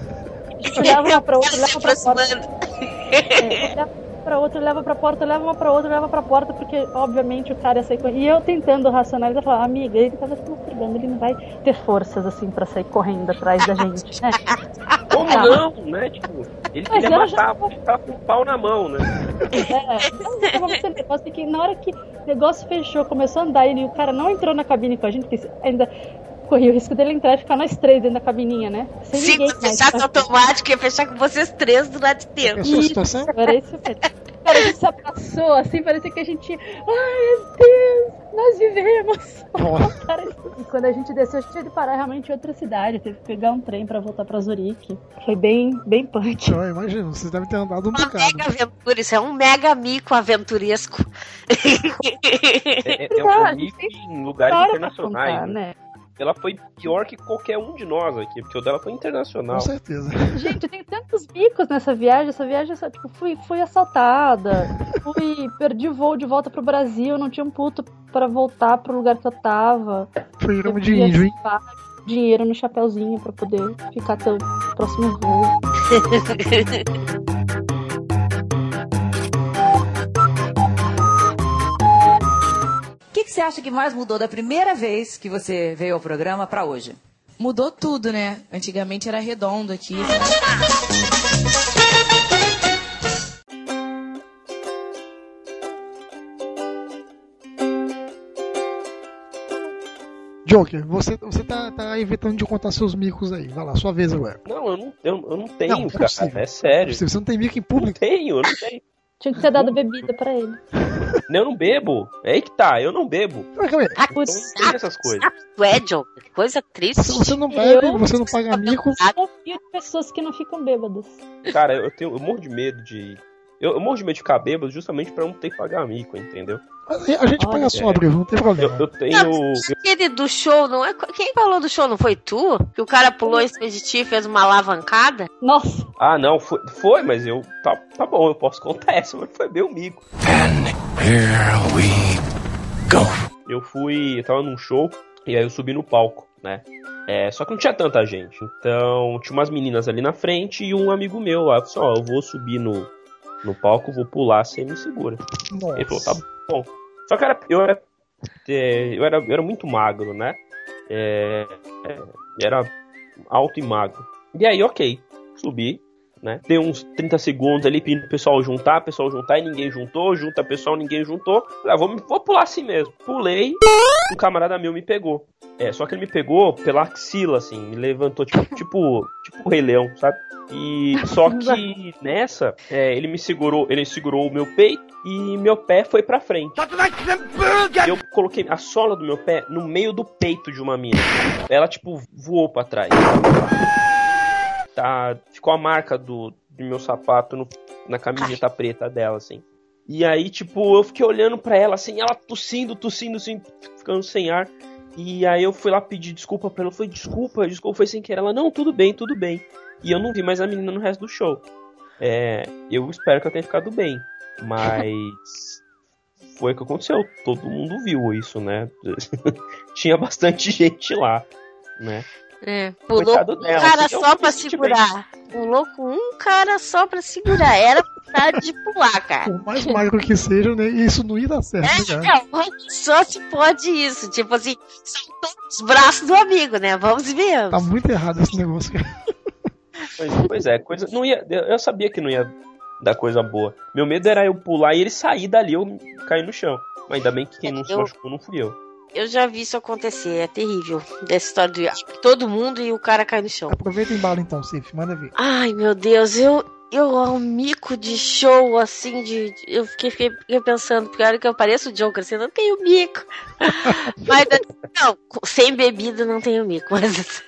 A gente olhava uma pra outra, olhava pra porta. É, leva pra outra, leva pra porta, leva uma pra outra, leva pra porta, porque obviamente o cara ia sair correndo. E eu tentando racionalizar, falar, amiga, ele tava se masturbando, ele não vai ter forças assim pra sair correndo atrás da gente, né? Como Ah. não, né? Tipo, ele Mas queria já- matar, ele tava com o pau na mão, né? É, então, tava nervosa, porque na hora que negócio fechou, começou a andar ele, e o cara não entrou na cabine com a gente, porque ainda corria o risco dele entrar e ficar nós três dentro da cabininha, né? Sem Se ninguém fechasse automático, ia fechar com vocês três do lado de dentro. Essa situação? Era isso mesmo. Cara, a gente se abraçou, assim, parecia que a gente. Ai, meu Deus, nós vivemos. E quando a gente desceu, a gente tinha de parar realmente em outra cidade. Teve que pegar um trem pra voltar pra Zurique. Foi bem, bem punk. eu imagino, vocês devem ter andado um Uma bocado. mega aventura, isso é um mega mico aventuresco. É, é, é Ah, um mico em lugares internacionais. contar, né? né? Ela foi pior que qualquer um de nós aqui, porque o dela foi internacional. Com certeza. Gente, tem tantos micos nessa viagem. Essa viagem, tipo, fui, fui assaltada. Fui, perdi o voo de volta pro Brasil. Não tinha um puto pra voltar pro lugar que eu tava. Foi grama de índio, hein? Dinheiro no chapéuzinho pra poder ficar até o próximo voo. que, que você acha que mais mudou da primeira vez que você veio ao programa pra hoje? Mudou tudo, né? Antigamente era redondo aqui. Joker, você, você tá, tá evitando de contar seus micos aí. Vai lá, sua vez agora. Não, eu não, eu, eu não tenho, Não, é cara. É sério. Você não tem mico em Eu não público? tenho, eu não tenho. Tinha que ter dado bebida pra ele. Eu não bebo. É aí que tá, eu não bebo. Ah, Então não tem essas coisas. Tu é. Que coisa triste. Se você não bebe, Eu- você não paga mico. Eu confio em pessoas que não ficam bêbadas. Cara, eu tenho, eu morro de medo de. Eu, eu morro de medo de ficar bêbado justamente pra não ter que pagar mico, entendeu? A gente paga Olha, sóbrio, não tem Eu, problema. eu tenho. eu- Aquele do show, não é? Quem falou do show? Não foi tu? Que o cara pulou em cima de ti e fez uma alavancada? Nossa, ah, não, foi, foi, mas eu. Tá, tá bom, eu posso contar essa, mas foi meu mico. Here we go. Eu fui. Eu tava num show e aí eu subi no palco, né? É, só que não tinha tanta gente. Então, tinha umas meninas ali na frente e um amigo meu lá. Falou assim, ó, eu vou subir no, no palco, vou pular, você me segura. Ele falou, tá bom. Só que era, eu, era, é, eu, era, eu era muito magro, né? É, é, era alto e magro. E aí, ok, subi, né? Dei uns 30 segundos ali pedindo pro pessoal juntar, pessoal juntar e ninguém juntou, junta pessoal, ninguém juntou. Falei, ah, vou, vou pular assim mesmo. Pulei, um camarada meu me pegou. É, só que ele me pegou pela axila, assim, me levantou tipo, tipo, tipo o Rei Leão, sabe? E só que nessa, é, ele me segurou, ele segurou o meu peito e meu pé foi pra frente. Eu coloquei a sola do meu pé no meio do peito de uma mina. Ela tipo voou pra trás. Tá, ficou a marca do, do meu sapato no- na camiseta preta dela assim. E aí tipo, eu fiquei olhando pra ela assim, ela tossindo, tossindo assim, ficando sem ar. E aí eu fui lá pedir desculpa pra ela, foi desculpa, desculpa, foi sem querer. Ela, não, tudo bem, tudo bem. E eu não vi mais a menina no resto do show. É, eu espero que eu tenha ficado bem. Mas foi o que aconteceu. Todo mundo viu isso, né? Tinha bastante gente lá, né? É, pulou Coitado com um dela, cara só pra senti segurar. Pulou com um cara só pra segurar. Era vontade de pular, cara. Por mais magro que seja, né? Isso não ia dar certo, É, cara? não, só se pode isso. Tipo assim, saltou os braços do amigo, né? Vamos ver. Tá muito errado esse negócio, cara. Pois, pois é, coisa. Não ia, eu sabia que não ia dar coisa boa. Meu medo era eu pular e ele sair dali, eu cair no chão. Mas ainda bem que quem não se Eu- machucou não fui eu. Eu já vi isso acontecer, é terrível. Dessa história de todo mundo e o cara cai no chão. Aproveita e embala então, Cif, manda ver. Ai, meu Deus, eu. Eu, um mico de show, assim, de. Eu fiquei, fiquei, fiquei pensando, porque a hora que eu pareço o Joker, assim, eu não tenho mico. mas, não, sem bebida não tenho mico, mas.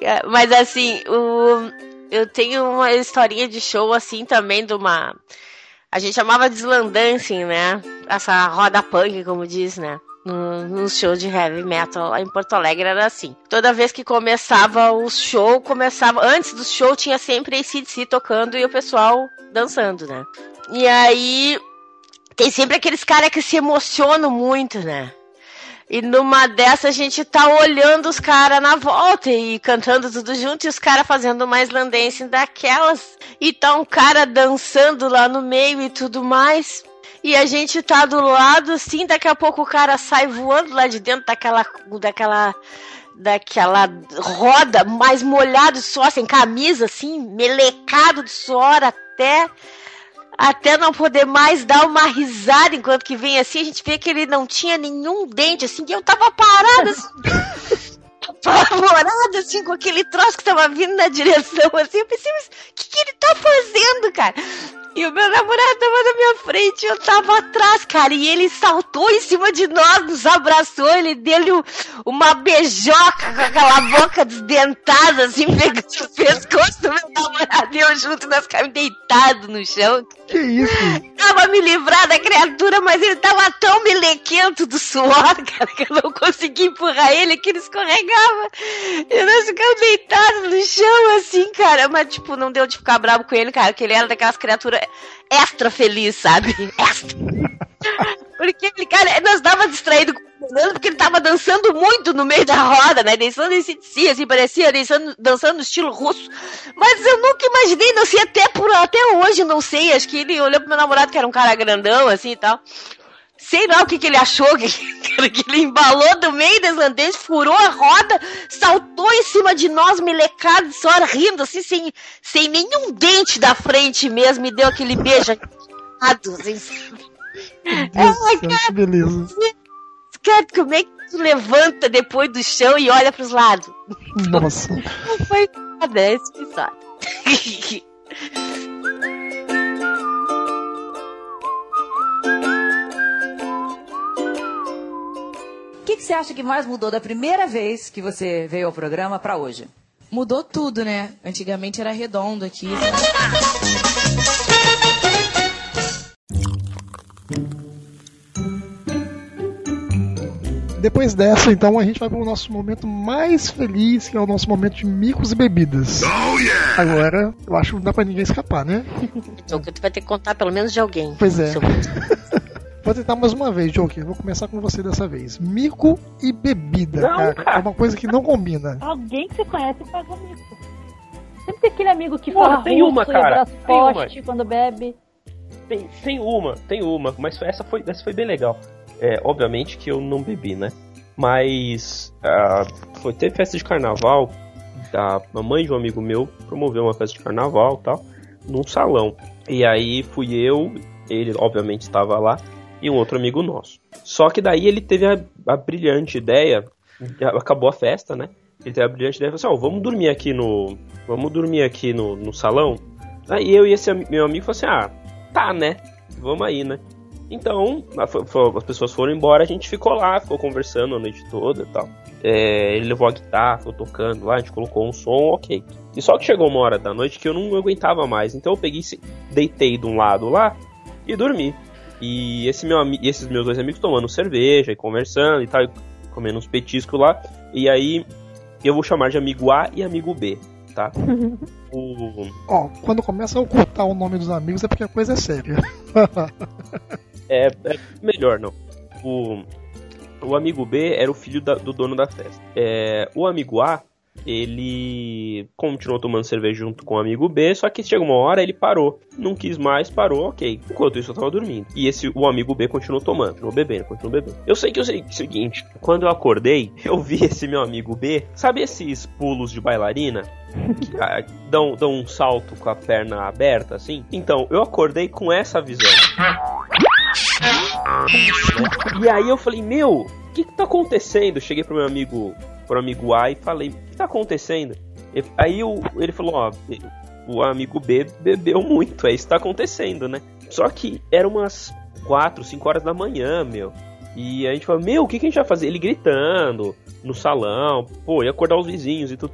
é, Mas, assim, o, eu tenho uma historinha de show, assim, também, de uma. A gente chamava de slam dancing, né? Essa roda punk, como diz, né? No, no show de heavy metal em Porto Alegre era assim. Toda vez que começava o show, começava. Antes do show tinha sempre ACDC tocando e o pessoal dançando, né? E aí. Tem sempre aqueles caras que se emocionam muito, né? E numa dessa a gente tá olhando os caras na volta e cantando tudo junto e os caras fazendo mais landensing daquelas. E tá um cara dançando lá no meio e tudo mais. E a gente tá do lado, assim, daqui a pouco o cara sai voando lá de dentro daquela. daquela. daquela roda mais molhado de suor, sem camisa, assim, melecado de suor até. Até não poder mais dar uma risada enquanto que vem assim, a gente vê que ele não tinha nenhum dente, assim, que eu tava parada, assim, apavorada, assim, com aquele troço que tava vindo na direção, assim, eu pensei, mas o que, que ele tá fazendo, cara? E o meu namorado tava na minha frente, eu tava atrás, cara, e ele saltou em cima de nós, nos abraçou, ele um- uma beijoca com aquela boca desdentada, assim, pegando o pescoço do meu namorado, e eu junto, nós ficamos deitados no chão. Que isso? Tava me livrar da criatura, mas ele tava tão melequento do suor, cara, que eu não consegui empurrar ele, que ele escorregava. E nós ficamos deitados no chão, assim, cara. Mas, tipo, não deu de ficar bravo com ele, cara, que ele era daquelas criaturas extra feliz, sabe? Extra. Porque ele, cara, nós tava distraído porque ele tava dançando muito no meio da roda, né? Dançando esse si, assim, parecia dançando, dançando no estilo russo. Mas eu nunca imaginei, não sei, até, por, até hoje, não sei. Acho que ele olhou pro meu namorado, que era um cara grandão, assim e tal. Sei lá o que, que ele achou, que, que ele embalou do meio das andenes, furou a roda, saltou em cima de nós, melecado, de só rindo, assim, sem, sem nenhum dente da frente mesmo, e deu aquele beijo. Assim, Céu, que beleza. Cara, como é que tu levanta depois do chão e olha pros lados? Nossa. Não foi nada, é esse episódio. O que, que você acha que mais mudou da primeira vez que você veio ao programa pra hoje? Mudou tudo, né? Antigamente era redondo aqui. Depois dessa, então, a gente vai pro nosso momento mais feliz, que é o nosso momento de micos e bebidas. Agora, eu acho que não dá pra ninguém escapar, né? Então, tu vai ter que contar pelo menos de alguém. Pois é. Vou tentar mais uma vez, Joker. Vou começar com você dessa vez. Mico e bebida, Não, cara. cara. É uma coisa que não combina. Alguém que você conhece faz amigo. Sempre tem aquele amigo que Porra, fala tem russo uma, e cara. abraça Tem uma. poste quando bebe. Tem, tem uma, tem uma, mas essa foi, essa foi bem legal. É, obviamente que eu não bebi, né? Mas ah, foi ter festa de carnaval. A mamãe de um amigo meu promoveu uma festa de carnaval e tal, num salão. E aí fui eu, ele obviamente estava lá, e um outro amigo nosso. Só que daí ele teve a, a brilhante ideia, acabou a festa, né? Ele teve a brilhante ideia, falou assim, ó, vamos dormir aqui no. Vamos dormir aqui no, no salão. Aí eu e esse meu amigo falou assim, ah, tá, né? Vamos aí, né? Então, a- fo- as pessoas foram embora, a gente ficou lá, ficou conversando a noite toda e tal. É, ele levou a guitarra, ficou tocando lá, a gente colocou um som, ok. E só que chegou uma hora da noite que eu não aguentava mais, então eu peguei, deitei de um lado lá e dormi. E esse meu, esses meus dois amigos tomando cerveja e conversando e tal, e comendo uns petiscos lá. E aí eu vou chamar de amigo A e amigo B, tá? o, Ó, quando começa a ocultar o nome dos amigos é porque a coisa é séria. É, é melhor não. O, o amigo B era o filho da- do dono da festa. É, o amigo A ele continuou tomando cerveja junto com o amigo B, só que chegou uma hora ele parou. Não quis mais, parou, ok. Enquanto isso eu tava dormindo. E esse o amigo B continuou tomando, continuou bebendo, continuou bebendo. Eu sei que eu sei o seguinte, quando eu acordei, eu vi esse meu amigo B, sabe esses pulos de bailarina? Que ah, dão, dão um salto com a perna aberta, assim? Então, eu acordei com essa visão. E aí eu falei, meu, o que, que tá acontecendo? Cheguei pro meu amigo, pro amigo A e falei, o que tá acontecendo? Aí o, ele falou, ó, o amigo B bebeu muito, é isso que tá acontecendo, né? Só que era umas 4, 5 horas da manhã, meu. E a gente falou, meu, o que, que a gente vai fazer? Ele gritando no salão, pô, ia acordar os vizinhos e tudo.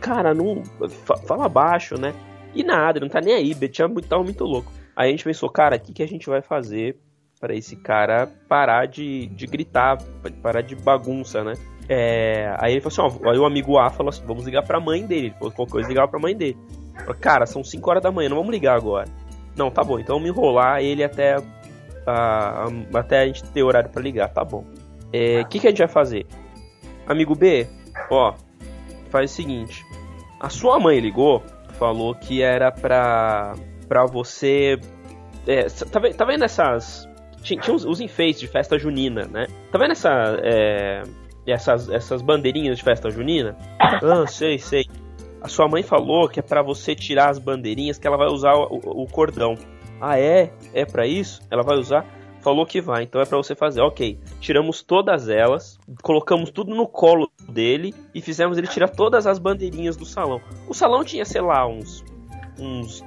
Cara, não. fa- Fala baixo, né? E nada, não tá nem aí, muito, tava muito louco. Aí a gente pensou, cara, o que, que a gente vai fazer para esse cara parar de, de gritar, parar de bagunça, né? É, aí ele falou assim, ó, aí o amigo A falou assim, vamos ligar pra mãe dele. Ele falou qualquer coisa, ligava pra mãe dele. Falou, cara, são 5 horas da manhã, não vamos ligar agora. Não, tá bom, então vamos enrolar ele até, a- a- até a gente ter horário pra ligar, tá bom. O que, que a gente vai fazer? Amigo B, ó, faz o seguinte. A sua mãe ligou, falou que era pra, pra você. É, tá, tá vendo essas. Tinha, tinha os, os enfeites de festa junina, né? Tá vendo essa, é, essas, essas bandeirinhas de festa junina? Ah, sei, sei. A sua mãe falou que é pra você tirar as bandeirinhas que ela vai usar o, o- o cordão. Ah, é? É pra isso? Ela vai usar? Falou que vai, então é pra você fazer. Ok, tiramos todas elas, colocamos tudo no colo dele e fizemos ele tirar todas as bandeirinhas do salão. O salão tinha, sei lá, uns uns,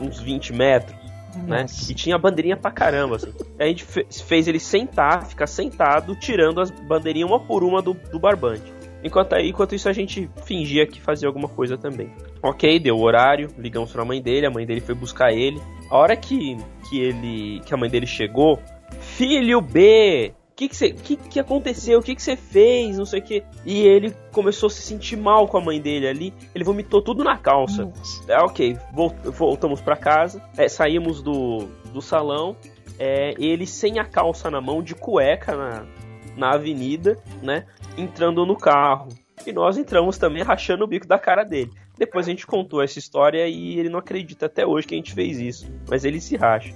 uns 20 metros, né? E tinha bandeirinha pra caramba, assim. A gente fe- fez ele sentar, ficar sentado, tirando as bandeirinhas uma por uma do, do barbante. Enquanto, aí, enquanto isso a gente fingia que fazia alguma coisa também. Ok, deu o horário, ligamos pra mãe dele, a mãe dele foi buscar ele. A hora que, que ele. que a mãe dele chegou, filho B! O que, que, que, que aconteceu? O que, que você fez? Não sei o que. E ele começou a se sentir mal com a mãe dele ali. Ele vomitou tudo na calça. Nossa. É, ok, vol- voltamos pra casa, é, saímos do, do salão, é, ele sem a calça na mão, de cueca na, na avenida, né? Entrando no carro. E nós entramos também rachando o bico da cara dele. Depois a gente contou essa história e ele não acredita até hoje que a gente fez isso. Mas ele se racha.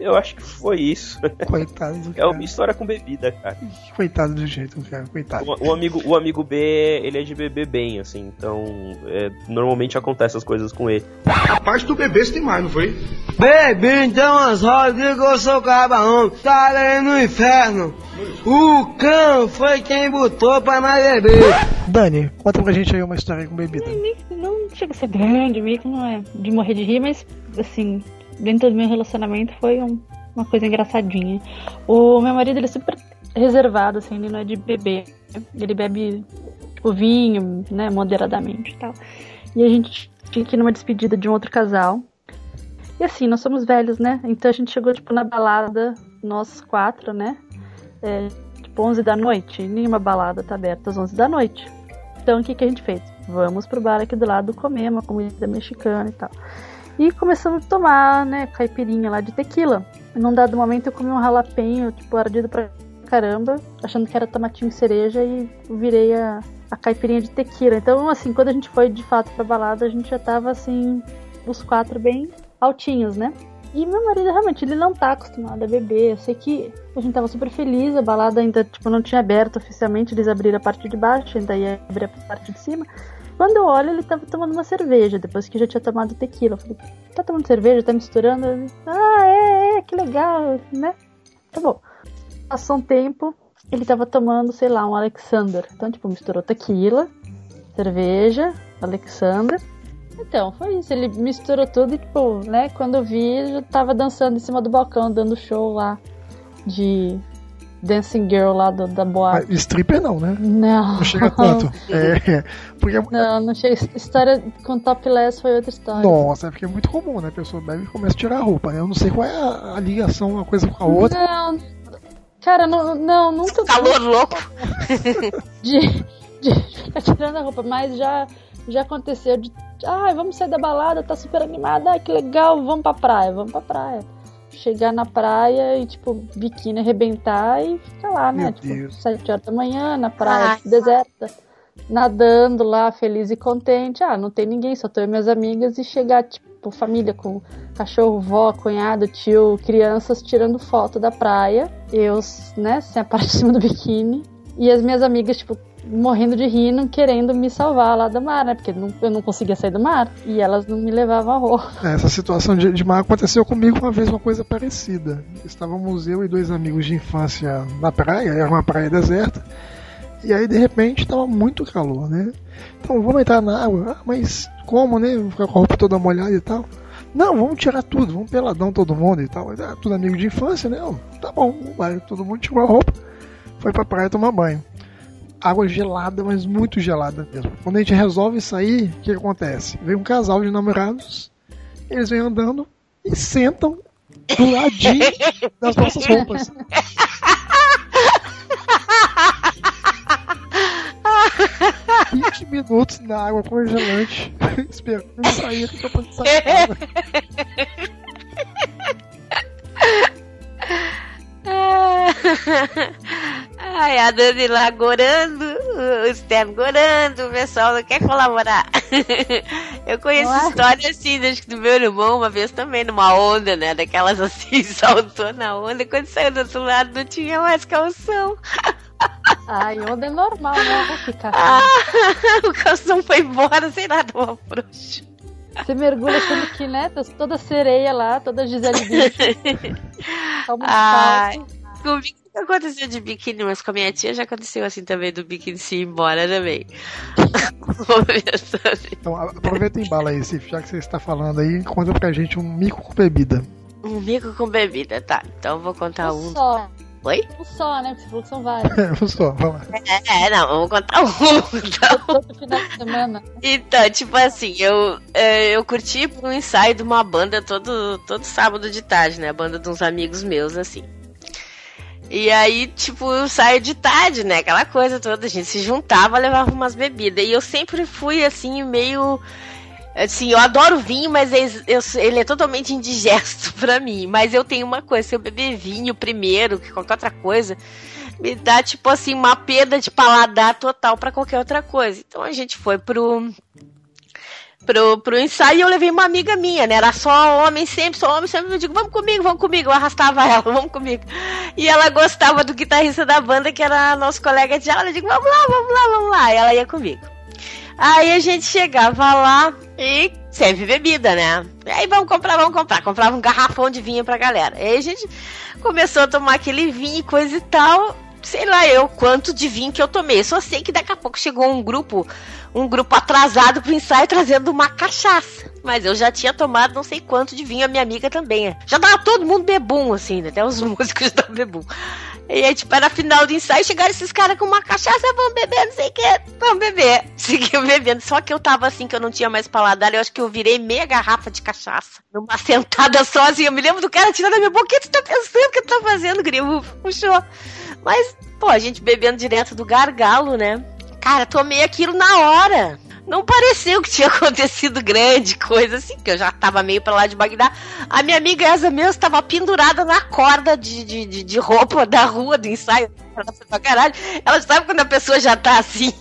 Eu acho que foi isso. Coitado do É cara. uma história com bebida, cara. Coitado do jeito, cara. Coitado. O, o amigo, o amigo B, ele é de beber bem, assim. Então, é, normalmente acontece as coisas com ele. Rapaz, tu bebeste demais, não foi? Bebi então as rodas que eu sou cabarão, tá ali no inferno. O cão foi quem botou pra nós beber. Dani, conta pra gente aí uma história com bebida. Nem- Não chega a ser grande, meio que não é de morrer de rir, mas assim, dentro do meu relacionamento foi um- uma coisa engraçadinha. O meu marido ele é super reservado, assim, ele não é de beber. Ele bebe tipo vinho, né, moderadamente e tal. E a gente tinha que ir numa despedida de um outro casal. E assim, nós somos velhos, né? Então a gente chegou, tipo, na balada, nós quatro, né? É, tipo, 11 da noite. Nenhuma balada tá aberta às 11 da noite. Então o que, que a gente fez? Vamos pro bar aqui do lado comer uma comida mexicana e tal. E começamos a tomar, né, caipirinha lá de tequila. Num dado momento eu comi um jalapenho, tipo, ardido pra caramba, achando que era tomatinho cereja e virei a, a caipirinha de tequila. Então, assim, quando a gente foi de fato pra balada, a gente já tava, assim, os quatro bem altinhos, né? E meu marido realmente ele não tá acostumado a beber. Eu sei que a gente tava super feliz, a balada ainda tipo não tinha aberto oficialmente, eles abriram a parte de baixo, ainda ia abrir a parte de cima. Quando eu olho, ele tava tomando uma cerveja, depois que já tinha tomado tequila. Eu falei, tá tomando cerveja, tá misturando? Ah, é, é, que legal, né? Tá bom. Passou um tempo, ele tava tomando, sei lá, um Alexander. Então, tipo, misturou tequila, cerveja, Alexander. Então, foi isso. Ele misturou tudo e, tipo, né? Quando eu vi, ele já tava dançando em cima do balcão, dando show lá de Dancing Girl lá do- da boate. Mas stripper não, né? Não. Não chega tanto. É, porque Não, não chega. História com topless foi outra história. Nossa, é porque é muito comum, né? A pessoa bebe e começa a tirar a roupa, né? Eu não sei qual é a, a ligação uma coisa com a outra. Não. Cara, não, não nunca. Calor louco. de, de ficar tirando a roupa, mas já, já aconteceu de. Ah, vamos sair da balada, tá super animada, ah, que legal, vamos pra praia, vamos pra praia. Chegar na praia e, tipo, biquíni arrebentar e ficar lá, né? Meu tipo, Deus. 7 horas da manhã, na praia Ai. deserta. nadando lá, feliz e contente. Ah, não tem ninguém, só tô eu e minhas amigas. E chegar, tipo, família com cachorro, vó, cunhado, tio, crianças tirando foto da praia. Eu, né, sem a parte de cima do biquíni. E as minhas amigas, tipo, morrendo de rir, querendo me salvar lá do mar, né? Porque não, eu não conseguia sair do mar. E elas não me levavam a roupa. É, Essa situação de, de mar aconteceu comigo uma vez, uma coisa parecida. Estávamos eu e dois amigos de infância na praia, era uma praia deserta. E aí, de repente, estava muito calor, né? Então, vamos entrar na água. Ah, mas como, né? Ficar com a roupa toda molhada e tal. Não, vamos tirar tudo, vamos peladão todo mundo e tal. Ah, tudo amigo de infância, né? Tá bom, vai. Todo mundo tirou a roupa, foi pra praia tomar banho. Água gelada, mas muito gelada mesmo. Quando a gente resolve sair, o que acontece? Vem um casal de namorados, eles vêm andando e sentam do ladinho das nossas roupas. Vinte minutos na água congelante, esperando sair pra poder sair. Ai, a Dani lá gorando, o Steph gorando, o pessoal não quer colaborar. Eu conheço Ué? história assim, acho que do meu irmão, uma vez também, numa onda, né? Daquelas assim, saltou na onda, quando saiu do outro lado não tinha mais calção. Ai, onda é normal, né? Vou ficar. Ah, o calção foi embora, sem nada, uma frouxo. Você mergulha achando que, né? Toda sereia lá, toda Gisele Bündchen. Só muito Ai. Comigo aconteceu de biquíni, mas com a minha tia já aconteceu assim também, do biquíni se ir embora também. Então, a- aproveita e embala aí, Cif, já que você está falando aí, conta pra gente um mico com bebida. um mico com bebida, tá. Então eu vou contar Um um. só. Oi? Um só, né? Porque você falou que são vários. Vamos só, vamos lá. É, não, vamos contar um. Então, Todo final de semana. então tipo assim, eu, é, eu curti um ensaio de uma banda todo, todo sábado de tarde, né? A banda de uns amigos meus, assim. E aí, tipo, eu saio de tarde, né? Aquela coisa toda, a gente se juntava, levava umas bebidas. E eu sempre fui, assim, meio. Assim, eu adoro vinho, mas ele, eu- ele é totalmente indigesto pra mim. Mas eu tenho uma coisa, se eu beber vinho primeiro, que qualquer outra coisa, me dá, tipo assim, uma perda de paladar total pra qualquer outra coisa. Então a gente foi pro. Pro, pro ensaio e eu levei uma amiga minha, né? Era só homem sempre, só homem sempre. Eu digo, vamos comigo, vamos comigo. Eu arrastava ela, vamos comigo. E ela gostava do guitarrista da banda, que era nosso colega de aula. Eu digo, vamos lá, vamos lá, vamos lá. E ela ia comigo. Aí a gente chegava lá e sempre bebida, né? E aí vamos comprar, vamos comprar. Comprava um garrafão de vinho pra galera. Aí a gente começou a tomar aquele vinho e coisa e tal. Sei lá eu quanto de vinho que eu tomei. Só sei que daqui a pouco chegou um grupo, um grupo atrasado pro ensaio trazendo uma cachaça. Mas eu já tinha tomado não sei quanto de vinho, a minha amiga também. Já tava todo mundo bebum, assim, né? Até os músicos estavam bebum. E aí, tipo, era final do ensaio, chegaram esses caras com uma cachaça, vamos beber, não sei o que, vamos beber. Seguiu bebendo. Só que eu tava assim, que eu não tinha mais paladar, eu acho que eu virei meia garrafa de cachaça. Numa sentada assim, eu me lembro do cara tirando a minha que tu tá pensando, o que tu tá fazendo, grilo? Puxou. Mas, pô, a gente bebendo direto do gargalo, né? Cara, tomei aquilo na hora. Não pareceu que tinha acontecido grande coisa assim, que eu já tava meio pra lá de Bagdá. A minha amiga essa mesmo estava pendurada na corda de, de, de, roupa da rua do ensaio. Caralho. Ela sabe quando a pessoa já tá assim.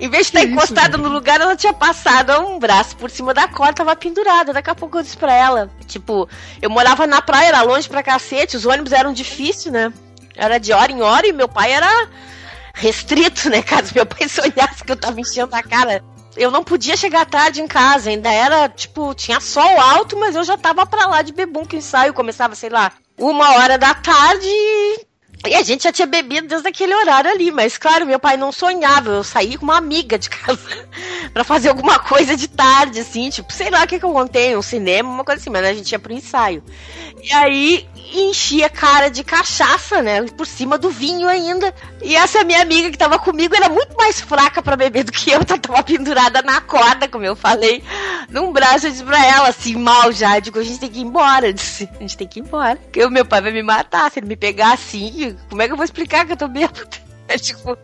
Em vez de estar isso, encostada no lugar, ela tinha passado um braço por cima da corda, tava pendurada. Daqui a pouco eu disse pra ela. Tipo, eu morava na praia, era longe pra cacete, os ônibus eram difíceis, né? Era de hora em hora e meu pai era restrito, né? Caso meu pai sonhasse que eu tava enchendo a cara. Eu não podia chegar tarde em casa, ainda era, tipo, tinha sol alto, mas eu já tava pra lá de bebum que o ensaio. Começava, sei lá, uma hora da tarde e e a gente já tinha bebido desde aquele horário ali, mas claro, meu pai não sonhava. Eu saí com uma amiga de casa pra fazer alguma coisa de tarde, assim, tipo, sei lá o que, que eu contei, um cinema, uma coisa assim, mas a gente ia pro ensaio. E aí enchia a cara de cachaça, né? Por cima do vinho ainda. E essa minha amiga que tava comigo era muito mais fraca pra beber do que eu, então tava pendurada na corda, como eu falei, num braço. Eu disse pra ela, assim, mal já. Digo, a gente tem que ir embora. Eu disse, a gente tem que ir embora. Porque o meu pai vai me matar se ele me pegar assim. Como é que eu vou explicar que eu tô bêbada? tipo,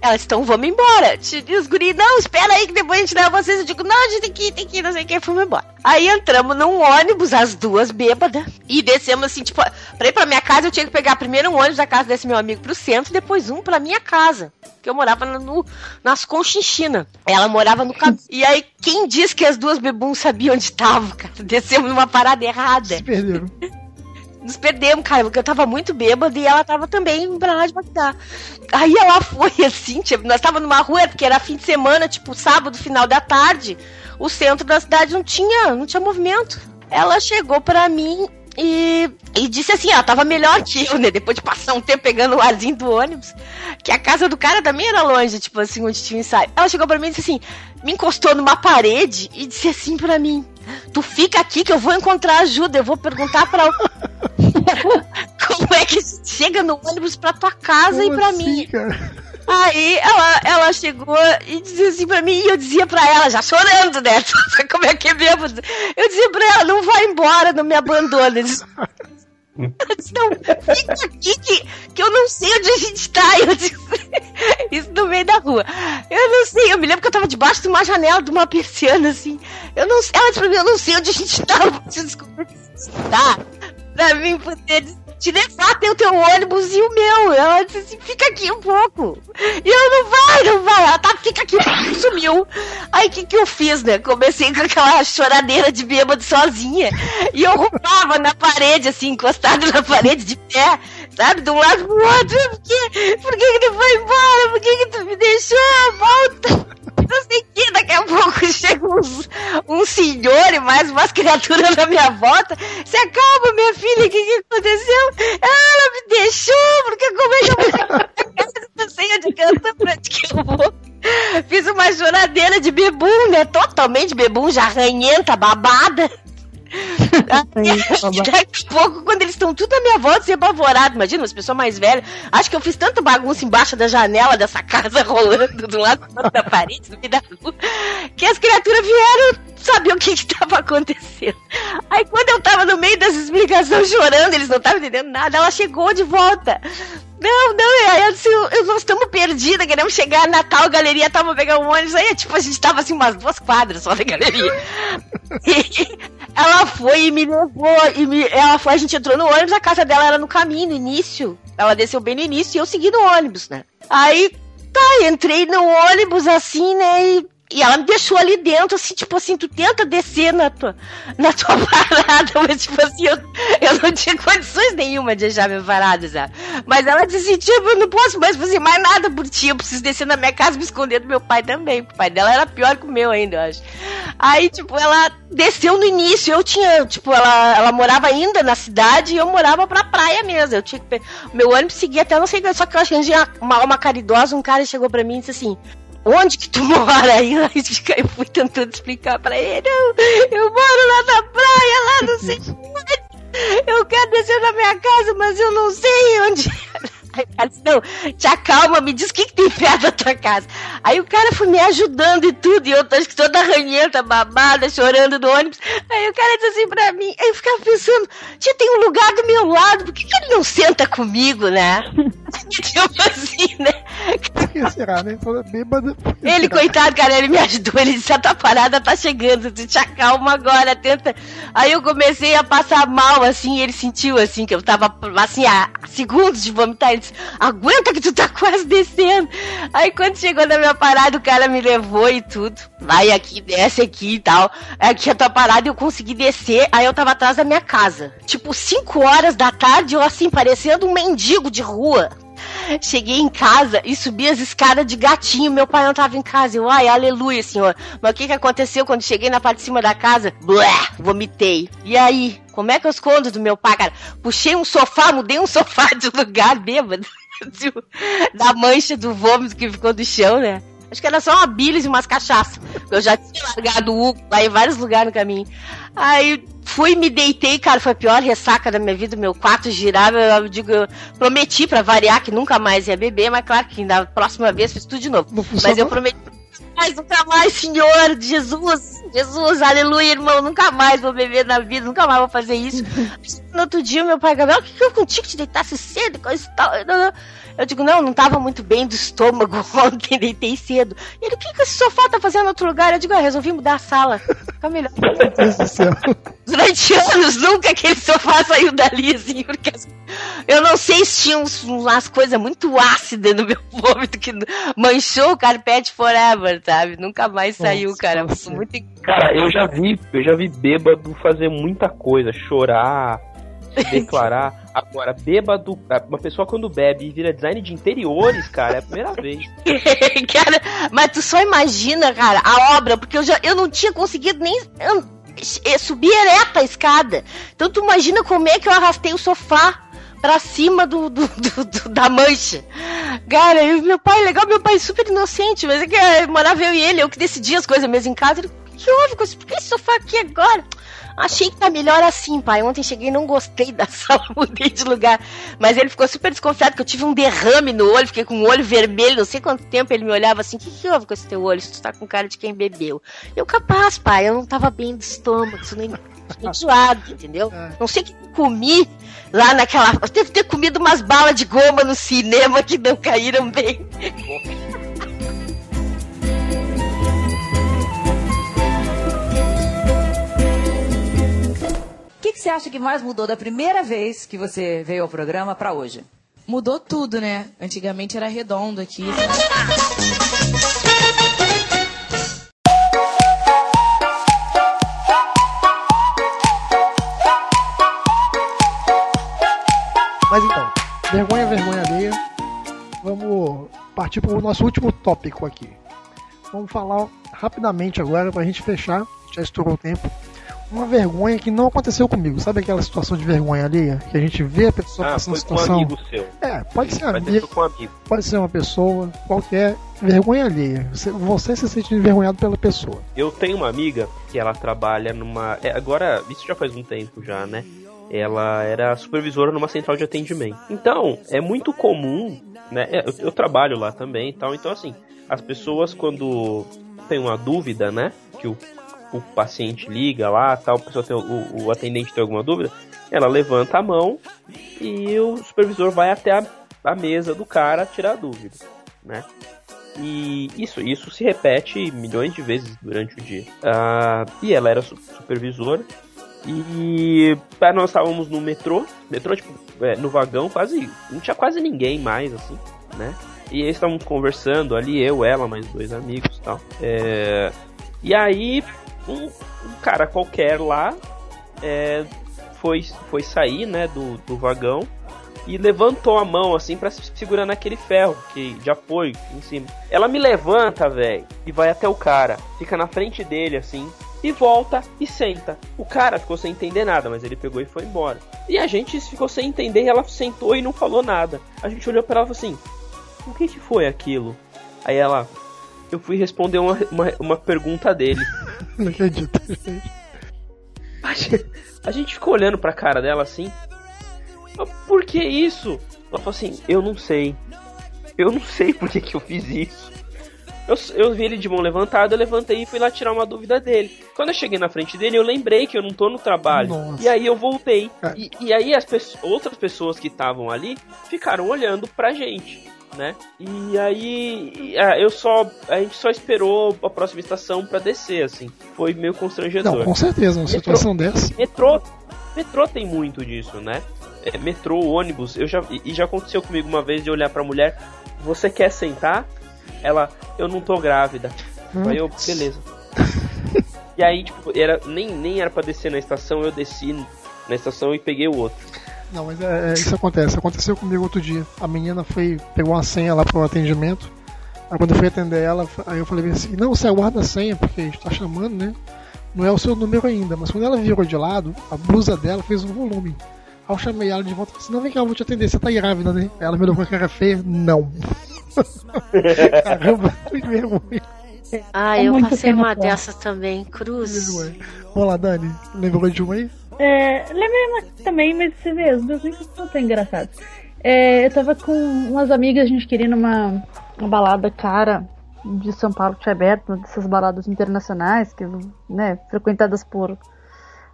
elas estão, vamos embora. E os guri, não, espera aí que depois a gente leva vocês. Eu digo, não, a gente tem que ir, tem que ir, não sei o que, fomos embora. Aí entramos num ônibus, as duas bêbadas, e descemos assim, tipo, pra ir pra minha casa eu tinha que pegar primeiro um ônibus da casa desse meu amigo pro centro, depois um pra minha casa. Que eu morava no, nas Conchinchina. Ela morava no caminho. E aí, quem disse que as duas bebuns sabiam onde estavam, cara? Descemos numa parada errada. Se perderam. Nos perdemos, cara, porque eu tava muito bêbada e ela tava também pra lá de Bagdá. Aí ela foi assim, tipo, nós tava numa rua, porque era fim de semana, tipo, sábado, final da tarde. O centro da cidade não tinha, não tinha movimento. Ela chegou pra mim e, e disse assim, ela tava melhor que eu, né? Depois de passar um tempo pegando o arzinho do ônibus, que a casa do cara também era longe, tipo assim, onde tinha o ensaio. Ela chegou pra mim e disse assim, me encostou numa parede e disse assim pra mim, tu fica aqui que eu vou encontrar ajuda, eu vou perguntar pra... Como é que chega no ônibus pra tua casa Como e pra assim, mim? Cara? Aí ela, ela chegou e dizia assim pra mim, e eu dizia pra ela, já chorando, né? Como é que é mesmo? Eu dizia pra ela, não vai embora, não me abandona. Não, fica aqui que, que eu não sei onde a gente tá. Eu disse, isso no meio da rua. Eu não sei, eu me lembro que eu tava debaixo de uma janela, de uma persiana, assim. Eu não sei, ela disse pra mim, eu não sei onde a gente tá, eu preciso descobrir onde a gente tá. Pra mim poder te levar até o teu ônibus e o meu. Ela disse assim, fica aqui um pouco. E eu, não vai, não vai. Ela tá, fica aqui, sumiu. Aí o que que eu fiz, né? Comecei com aquela choradeira de bêbado sozinha. E eu roubava na parede, assim, encostado na parede de pé. Sabe, de um lado pro outro. Por que, por que que tu foi embora? Por que que tu me deixou? Volta. Não sei que, daqui a pouco chega uns, um senhor e mais umas criaturas na minha volta. Se acalma, minha filha, o que, que aconteceu? Ela me deixou, porque como é que eu vou não sei onde tô, pra onde que eu vou. Fiz uma choradeira de bebum, né? Totalmente bebum, já ranhenta, babada. Daqui a pouco, quando eles estão tudo à minha volta, se apavorado. Imagina, as pessoas mais velhas. Acho que eu fiz tanta bagunça embaixo da janela dessa casa rolando do lado da parede, meio da rua, que as criaturas vieram saber o que estava acontecendo. Aí quando eu tava no meio das explicações chorando, eles não estavam entendendo nada, ela chegou de volta. Não, não, aí eu disse, eu, nós estamos perdidas, queremos chegar na tal galeria, tava pegando um ônibus, aí tipo, a gente tava assim umas duas quadras só da galeria. E ela foi e me levou, e me, ela foi, a gente entrou no ônibus, a casa dela era no caminho, no início. Ela desceu bem no início e eu segui no ônibus, né? Aí, tá, entrei no ônibus assim, né, e e ela me deixou ali dentro, assim, tipo assim, tu tenta descer na tua, na tua parada, mas tipo assim, eu, eu não tinha condições nenhuma de deixar minha parada, sabe? Mas ela disse assim, tipo, eu não posso mais fazer mais nada por ti, eu preciso descer na minha casa me esconder do meu pai também. O pai dela era pior que o meu ainda, eu acho. Aí, tipo, ela desceu no início, eu tinha, tipo, ela, ela morava ainda na cidade e eu morava pra praia mesmo. Eu tinha que. Meu ônibus seguia até não sei só que eu achei uma alma caridosa, um cara chegou pra mim e disse assim onde que tu mora? Aí eu fui tentando explicar pra ele, eu moro lá na praia, lá sei onde. Eu quero descer na minha casa, mas eu não sei onde. Aí cara disse, não, te acalma, me diz o que, que tem perto da tua casa. Aí o cara foi me ajudando e tudo, e eu acho que toda ranhenta, babada, chorando no ônibus. Aí o cara disse assim pra mim, aí eu ficava pensando, tia, tem um lugar do meu lado, por que, que ele não senta comigo, né? tipo assim, né? Por que será, né? Toda bêbada. Ele, coitado, cara, ele me ajudou, ele disse, a tua parada tá chegando, tu te acalma agora, tenta. Aí eu comecei a passar mal, assim, ele sentiu, assim, que eu tava, assim, a segundos de vomitar, ele disse, aguenta que tu tá quase descendo. Aí quando chegou na minha parada, o cara me levou e tudo. Vai aqui, desce aqui e tal. Aqui a tua parada eu consegui descer, aí eu tava atrás da minha casa. Tipo, 5 horas da tarde, eu assim, parecendo um mendigo de rua. Cheguei em casa e subi as escadas de gatinho. Meu pai não tava em casa. Eu, ai, aleluia, senhor. Mas o que que aconteceu quando cheguei na parte de cima da casa? Blé, vomitei. E aí? Como é que eu escondo do meu pai, cara? Puxei um sofá, mudei um sofá de lugar, bêbado. da mancha do vômito que ficou do chão, né? Acho que era só uma bilis e umas cachaças. Eu já tinha largado o Hugo lá em vários lugares no caminho. Aí fui, me deitei, cara, foi a pior ressaca da minha vida. Meu quarto girava. Eu digo, eu prometi pra variar que nunca mais ia beber, mas claro que da próxima vez fiz tudo de novo. Mas eu prometi. mais, nunca mais, Senhor, Jesus, Jesus, aleluia, irmão, nunca mais vou beber na vida, nunca mais vou fazer isso. no outro dia, meu pai, Gabriel, o que, que eu contigo te deitasse cedo, coisa e tal. Eu digo, não, não tava muito bem do estômago ontem, deitei cedo. E ele, o que, que esse sofá tá fazendo em outro lugar? Eu digo, ah, resolvi mudar a sala. Fica melhor. Deus do céu. Durante anos, nunca aquele sofá saiu dali, assim, porque eu não sei se tinha uns, umas coisas muito ácidas no meu vômito que manchou o carpete forever, sabe? Nunca mais saiu, Nossa, cara. Muito Cara, eu já vi, eu já vi bêbado fazer muita coisa, chorar, declarar. Agora, bêbado, uma pessoa quando bebe e vira design de interiores, cara, é a primeira vez. cara, mas tu só imagina, cara, a obra, porque eu já eu não tinha conseguido nem eh, subir ereta a escada. Então tu imagina como é que eu arrastei o sofá pra cima do, do- do- do- da mancha. Cara, e meu pai, legal, meu pai é super inocente, mas é que eh, morava eu e ele, eu que decidia as coisas mesmo em casa. Ele, que houve por que esse sofá aqui agora? Achei que tá melhor assim, pai. Ontem cheguei e não gostei da sala, mudei de lugar. Mas ele ficou super desconfiado que eu tive um derrame no olho, fiquei com o olho vermelho, não sei quanto tempo ele me olhava assim, o que, que houve com esse teu olho? Tu tá com cara de quem bebeu. Eu, capaz, pai, eu não tava bem do estômago, isso nem enjoado, entendeu? Não sei o que comi lá naquela. Eu devo ter comido umas balas de goma no cinema que não caíram bem. Você acha que mais mudou da primeira vez que você veio ao programa pra hoje? Mudou tudo, né? Antigamente era redondo aqui. Mas então, vergonha, vergonha alheia. Vamos partir para o nosso último tópico aqui. Vamos falar rapidamente agora para a gente fechar, já estourou o tempo. Uma vergonha que não aconteceu comigo. Sabe aquela situação de vergonha alheia? Que a gente vê a pessoa Ah, passando foi com um situação. amigo seu. É, pode ser ter amigo, um amigo. pode ser uma pessoa, qualquer vergonha alheia. Você, você se sente envergonhado pela pessoa. Eu tenho uma amiga que ela trabalha numa. é, agora, isso já faz um tempo já, né? Ela era supervisora numa central de atendimento. Então, é muito comum, né? é, Eu, eu trabalho lá também e tal. Então, assim, as pessoas quando tem uma dúvida, né? Que o, o paciente liga lá, tal, a tem, o, o atendente tem alguma dúvida, ela levanta a mão e o supervisor vai até a, a mesa do cara tirar a dúvida, né? E isso, isso se repete milhões de vezes durante o dia. Ah, e ela era su- supervisora. E ah, nós estávamos no metrô, metrô, tipo, é, no vagão, quase. Não tinha quase ninguém mais, assim, né? E estávamos conversando ali, eu, ela, mais dois amigos tal. É, e aí, um, um cara qualquer lá é, foi, foi sair, né, do, do vagão e levantou a mão assim pra se segurar naquele ferro que de apoio em cima. Ela me levanta, velho, e vai até o cara, fica na frente dele assim e volta e senta. O cara ficou sem entender nada, mas ele pegou e foi embora. E a gente ficou sem entender e ela sentou e não falou nada. A gente olhou pra ela e falou assim: "O que que foi aquilo?" Aí ela eu fui responder uma, uma, uma pergunta dele. Não acredito. A gente, a gente ficou olhando pra cara dela assim. "Mas Por que isso? Ela falou assim: Eu não sei. Eu não sei por que, que eu fiz isso. Eu, eu vi ele de mão levantada, eu levantei e fui lá tirar uma dúvida dele. Quando eu cheguei na frente dele, eu lembrei que eu não tô no trabalho. Nossa. E aí eu voltei. É. E, e aí as pesso- outras pessoas que estavam ali ficaram olhando pra gente, né? E aí ah, eu só. A gente só esperou a próxima estação pra descer, assim. Foi meio constrangedor. Não, com certeza, uma situação dessa. Metrô, metrô tem muito disso, né? É, metrô, ônibus, eu já e já aconteceu comigo uma vez de olhar pra mulher, você quer sentar? Ela, eu não tô grávida. Hum. Aí eu, beleza. e aí, tipo, era, nem, nem era pra descer na estação, eu desci na estação e peguei o outro. Não, mas é, é, isso acontece. Aconteceu comigo outro dia. A menina foi, pegou uma senha lá pro atendimento. Aí quando eu fui atender ela, aí eu falei assim, não, você aguarda a senha, porque a gente tá chamando, né? Não é o seu número ainda. Mas quando ela virou de lado, a blusa dela fez um volume. Aí eu chamei ela de volta e falei assim, não, vem cá, eu vou te atender, você tá grávida, né? Aí ela me olhou com a cara feia, não. Caramba, que vergonha. Ah, É eu passei uma dessa também, cruz. vergonha. Vamos lá, Dani, lembrou de uma aí? É, lembrei uma também, mas você vê, as duas nem são tão engraçadas. É, eu tava com umas amigas, a gente queria numa uma balada cara de São Paulo que tinha aberto, dessas baladas internacionais, que, né, frequentadas por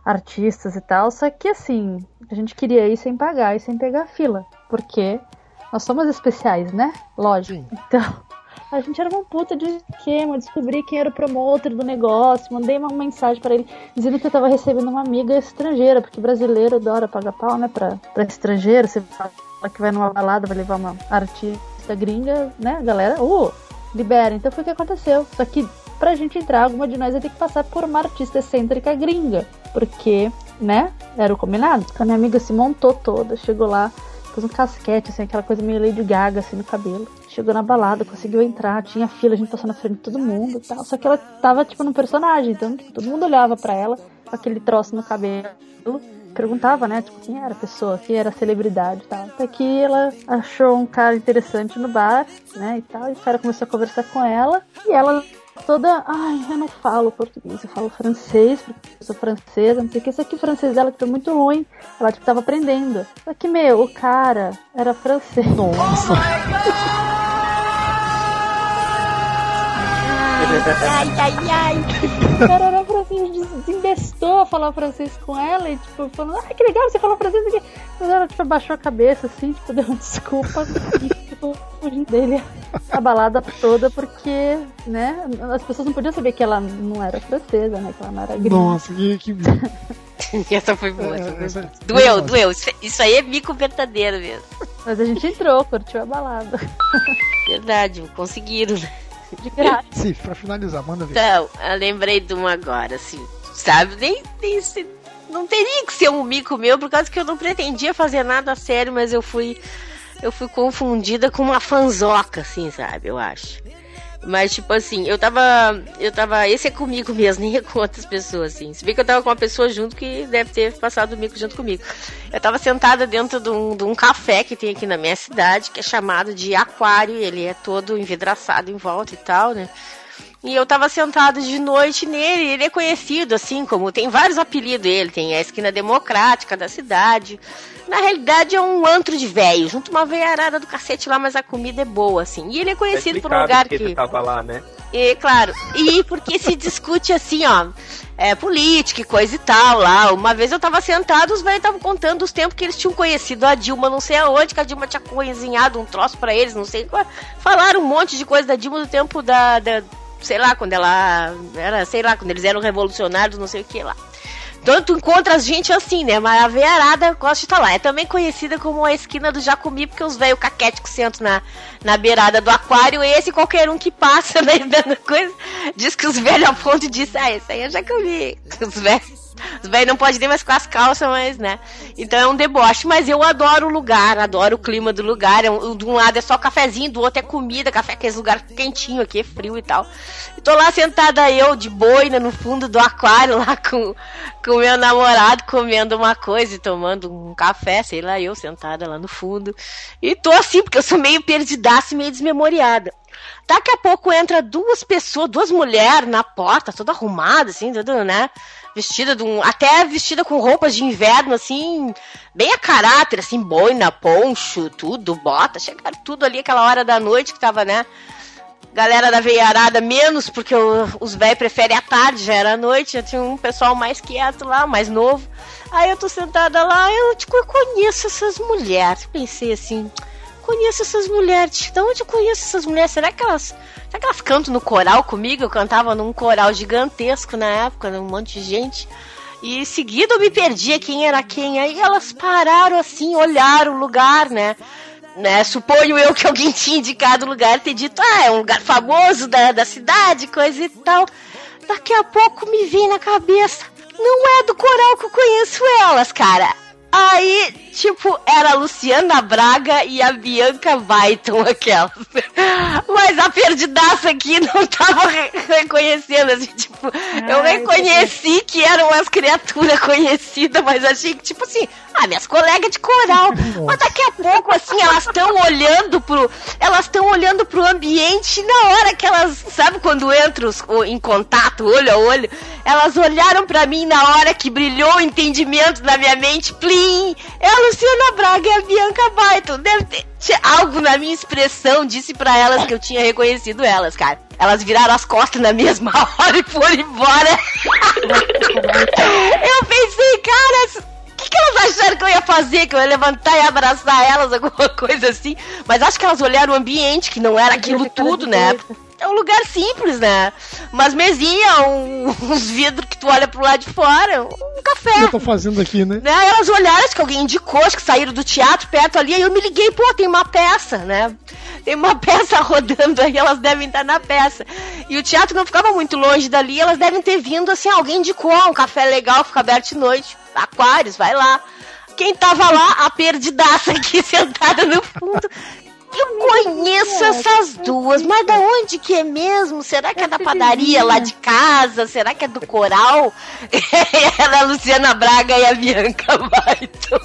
artistas e tal. Só que assim, a gente queria ir sem pagar e sem pegar fila. Porque nós somos especiais, né? Lógico. Então, a gente era uma puta de esquema, descobri quem era o promotor do negócio, mandei uma mensagem para ele dizendo que eu tava recebendo uma amiga estrangeira, porque brasileiro adora pagar pau, né, pra, pra estrangeiro. Você fala que vai numa balada, vai levar uma artista gringa, né, galera, uh, libera. Então foi o que aconteceu. Só que pra gente entrar, alguma de nós ia ter que passar por uma artista excêntrica gringa, porque, né, era o combinado. A minha amiga se montou toda, chegou lá, pôs um casquete, assim, aquela coisa meio Lady Gaga, assim, no cabelo. Chegou na balada, conseguiu entrar, tinha fila, a gente passou na frente de todo mundo e tal. Só que ela tava, tipo, num personagem, então tipo, todo mundo olhava para ela com aquele troço no cabelo. Perguntava, né, tipo, quem era a pessoa, quem era a celebridade e tal. Até que ela achou um cara interessante no bar, né, e tal. E o cara começou a conversar com ela. E ela toda, ai, eu não falo português, eu falo francês, porque eu sou francesa, não sei o que, isso aqui o francês dela que foi muito ruim, ela tipo tava aprendendo. Só que, meu, o cara era francês. Nossa. ai, ai, ai. O cara era francês, desinvestou a falar francês com ela e, tipo, falando, ah, que legal, você falou francês aqui. Mas ela, tipo, abaixou a cabeça, assim, tipo, deu uma desculpa fugindo dele a balada toda, porque, né, as pessoas não podiam saber que ela não era francesa, né, que ela não era gringa. Nossa, que... que... essa foi boa, essa foi. Doeu, doeu. Isso aí é mico verdadeiro mesmo. Mas a gente entrou, curtiu a balada. Verdade, conseguiram, né? De graça. Sim, pra finalizar, manda ver. Então, eu lembrei de uma agora, assim, sabe? Nem, nem não teria que ser um mico meu, por causa que eu não pretendia fazer nada sério, mas eu fui. Eu fui confundida com uma fanzoca, assim, sabe? Eu acho. Mas, tipo assim, eu tava. Eu tava. Esse é comigo mesmo, nem é com outras pessoas, assim. Se bem que eu tava com uma pessoa junto que deve ter passado o mico junto comigo. Eu tava sentada dentro de um, de um café que tem aqui na minha cidade, que é chamado de Aquário. Ele é todo envidraçado em volta e tal, né? E eu tava sentada de noite nele, ele é conhecido assim como tem vários apelidos ele, tem a esquina democrática da cidade. Na realidade é um antro de velho, junto uma veiarada do cacete lá, mas a comida é boa assim. E ele é conhecido é por um lugar que que tava lá, né? E claro, e porque se discute assim, ó, é, política e coisa e tal lá. Uma vez eu tava sentado, os velhos estavam contando os tempos que eles tinham conhecido a Dilma, não sei aonde, que a Dilma tinha coisinhado um troço para eles, não sei qual. Falaram um monte de coisa da Dilma do tempo da, da sei lá, quando ela era, sei lá, quando eles eram revolucionários, não sei o que lá. Tu encontra gente assim, né? Mas a veiarada gosta de estar lá. É também conhecida como a esquina do Jacumi, porque os velhos caquéticos sentam na, na beirada do aquário. E esse qualquer um que passa, né? Dando coisa, diz que os velhos a ponto disso, ah, esse aí é Jacumi. Os velhos os velhos não podem nem mais com as calças, mas, né? Então é um deboche. Mas eu adoro o lugar, adoro o clima do lugar. É um, de um lado é só cafezinho, do outro é comida, café, aquele lugar quentinho aqui, é frio e tal. E tô lá sentada eu, de boina, no fundo do aquário, lá com com meu namorado, comendo uma coisa e tomando um café, sei lá, eu sentada lá no fundo. E tô assim, porque eu sou meio perdidaça e meio desmemoriada. Daqui a pouco entra duas pessoas, duas mulheres na porta, toda arrumada, assim, tudo, né? Vestida de um, até vestida com roupas de inverno, assim, bem a caráter, assim, boina, poncho, tudo, bota, chegaram tudo ali aquela hora da noite que tava, né? Galera da veiarada menos, porque o, os velhos preferem a tarde, já era a noite, já tinha um pessoal mais quieto lá, mais novo. Aí eu tô sentada lá, eu, tipo, eu conheço essas mulheres. Pensei assim, conheço essas mulheres. De onde eu conheço essas mulheres? Será que elas Será que elas cantam no coral comigo? Eu cantava num coral gigantesco na época, um monte de gente. E em seguida eu me perdia quem era quem. Aí elas pararam assim, olharam o lugar, né? né? Suponho eu que alguém tinha indicado o lugar e ter dito, ah, é um lugar famoso da, da cidade, coisa e tal. Daqui a pouco me vem na cabeça. Não é do coral que eu conheço elas, cara. Aí, tipo, era a Luciana Braga e a Bianca Baiton, aquelas. Mas a perdidaça aqui não tava re reconhecendo, assim, tipo, Ai, eu reconheci que eram umas criaturas conhecidas, mas achei que, tipo assim, ah, minhas colegas de coral. Mas daqui a pouco, assim, elas estão olhando pro. Elas estão olhando pro ambiente na hora que elas. Sabe quando entram em contato, olho a olho? Elas olharam para mim na hora que brilhou o entendimento na minha mente. Plim! É a Luciana Braga e a Bianca Baito. Deve ter algo na minha expressão disse para elas que eu tinha reconhecido elas, cara. Elas viraram as costas na mesma hora e foram embora. eu pensei, cara, o que, que elas acharam que eu ia fazer? Que eu ia levantar e abraçar elas, alguma coisa assim. Mas acho que elas olharam o ambiente, que não era aquilo tudo, né? É um lugar simples, né? Umas mesinhas, um, uns vidros que tu olha pro lado de fora, um café. O que eu tô fazendo aqui, né? né? Elas olharam, acho que alguém indicou, acho que saíram do teatro perto ali, aí eu me liguei, pô, tem uma peça, né? Tem uma peça rodando aí, elas devem estar na peça. E o teatro não ficava muito longe dali, elas devem ter vindo, assim, alguém indicou, um café legal, fica aberto de noite, aquários, vai lá. Quem tava lá, a perdidaça aqui sentada no fundo. Eu conheço essas duas, mas da onde que é mesmo? Será que é da padaria lá de casa? Será que é do coral? Era a Luciana Braga e a Bianca Baito.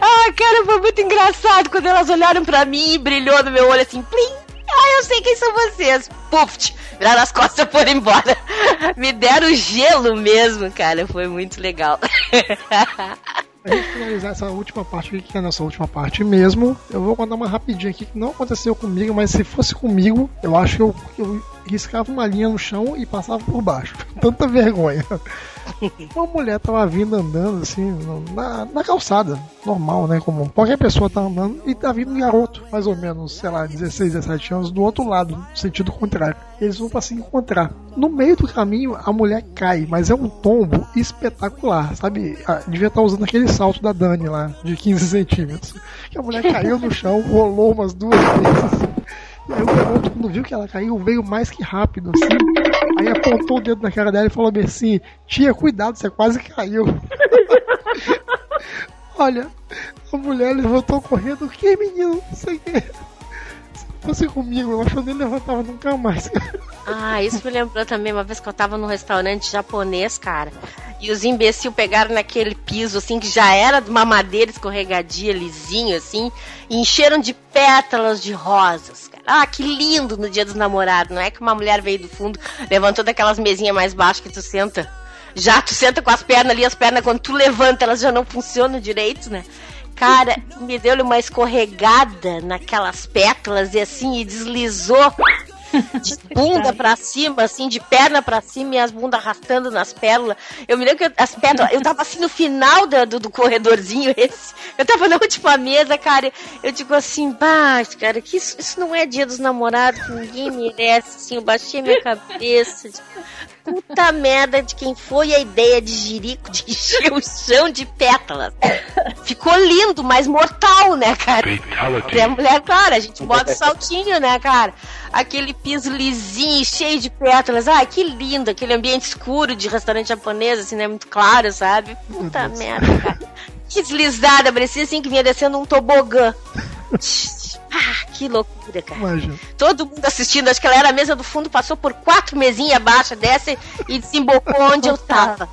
Ah, cara, foi muito engraçado quando elas olharam pra mim e brilhou no meu olho assim, plim. Ah, eu sei quem são vocês. Puf, viraram as costas e foram embora. Me deram gelo mesmo, cara. Foi muito legal. Pra gente finalizar essa última parte aqui, que é a nossa última parte mesmo, eu vou contar uma rapidinha aqui que não aconteceu comigo, mas se fosse comigo, eu acho que eu, eu riscava uma linha no chão e passava por baixo. Tanta vergonha. Uma mulher tava vindo andando assim na, na calçada, normal, né? Como qualquer pessoa tá andando, e tá vindo um garoto, mais ou menos, sei lá, 16, 17 anos, do outro lado, no sentido contrário. Eles vão para se encontrar. No meio do caminho, a mulher cai, mas é um tombo espetacular, sabe? Devia estar usando aquele salto da Dani lá, de 15 centímetros. Que a mulher caiu no chão, rolou umas duas vezes. E aí o garoto, quando viu que ela caiu, veio mais que rápido, assim. Aí apontou o dedo na cara dela e falou assim: Tia, cuidado, você quase caiu. Olha, a mulher levantou correndo. Que, menino? Não sei o que. Se fosse comigo, eu acho que eu nem levantava nunca mais. Ah, isso me lembrou também uma vez que eu tava num restaurante japonês, cara. E os imbecil pegaram naquele piso, assim, que já era de uma madeira escorregadia, lisinho, assim, e encheram de pétalas de rosas, cara. Ah, que lindo no dia dos namorados. Não é que uma mulher veio do fundo, levantou daquelas mesinhas mais baixas que tu senta. Já tu senta com as pernas ali, as pernas, quando tu levanta, elas já não funcionam direito, né? Cara, me deu uma escorregada naquelas pétalas e assim, e deslizou de bunda pra cima, assim, de perna pra cima e as bundas arrastando nas pérolas. Eu me lembro que eu- as pétalas, eu tava assim no final do, do corredorzinho esse. Eu tava na última mesa, cara. Eu digo assim, baixo, cara, que isso, isso não é dia dos namorados, ninguém merece, assim. Eu baixei minha cabeça. Puta merda de quem foi a ideia de Jirico de encher o chão de pétalas. Ficou lindo, mas mortal, né, cara? E a mulher, claro, a gente bota o saltinho, né, cara? Aquele piso lisinho, cheio de pétalas. Ai, que lindo, aquele ambiente escuro de restaurante japonês, assim, né? Muito claro, sabe? Puta merda, cara. Que deslizada, parecia assim que vinha descendo um tobogã. Ah, que loucura, cara. Imagina. Todo mundo assistindo, acho que ela era a mesa do fundo, passou por quatro mesinhas abaixo dessa e desembocou onde eu tava.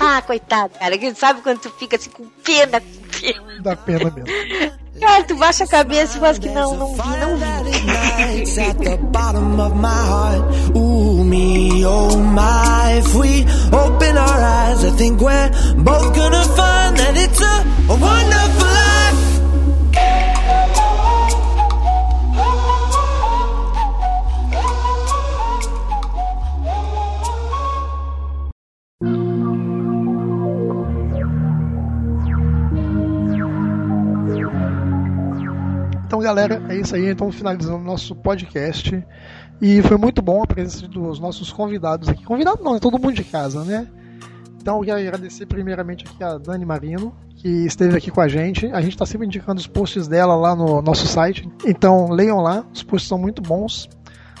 Ah, coitado, cara. que Sabe quando tu fica assim com pena, com pena? Dá pena mesmo. Cara, tu baixa a cabeça e faz que não, não vi, não vi. nights at the bottom of my heart. Ooh, me, oh my. If we open our eyes, I think we're both gonna find that it's a, a wonderful life. Então, galera, é isso aí. Então, finalizando o nosso podcast. E foi muito bom a presença dos nossos convidados aqui. Convidado não, é todo mundo de casa, né? Então, eu quero agradecer primeiramente aqui a Dani Marino, que esteve aqui com a gente. A gente está sempre indicando os posts dela lá no nosso site. Então, leiam lá, os posts são muito bons.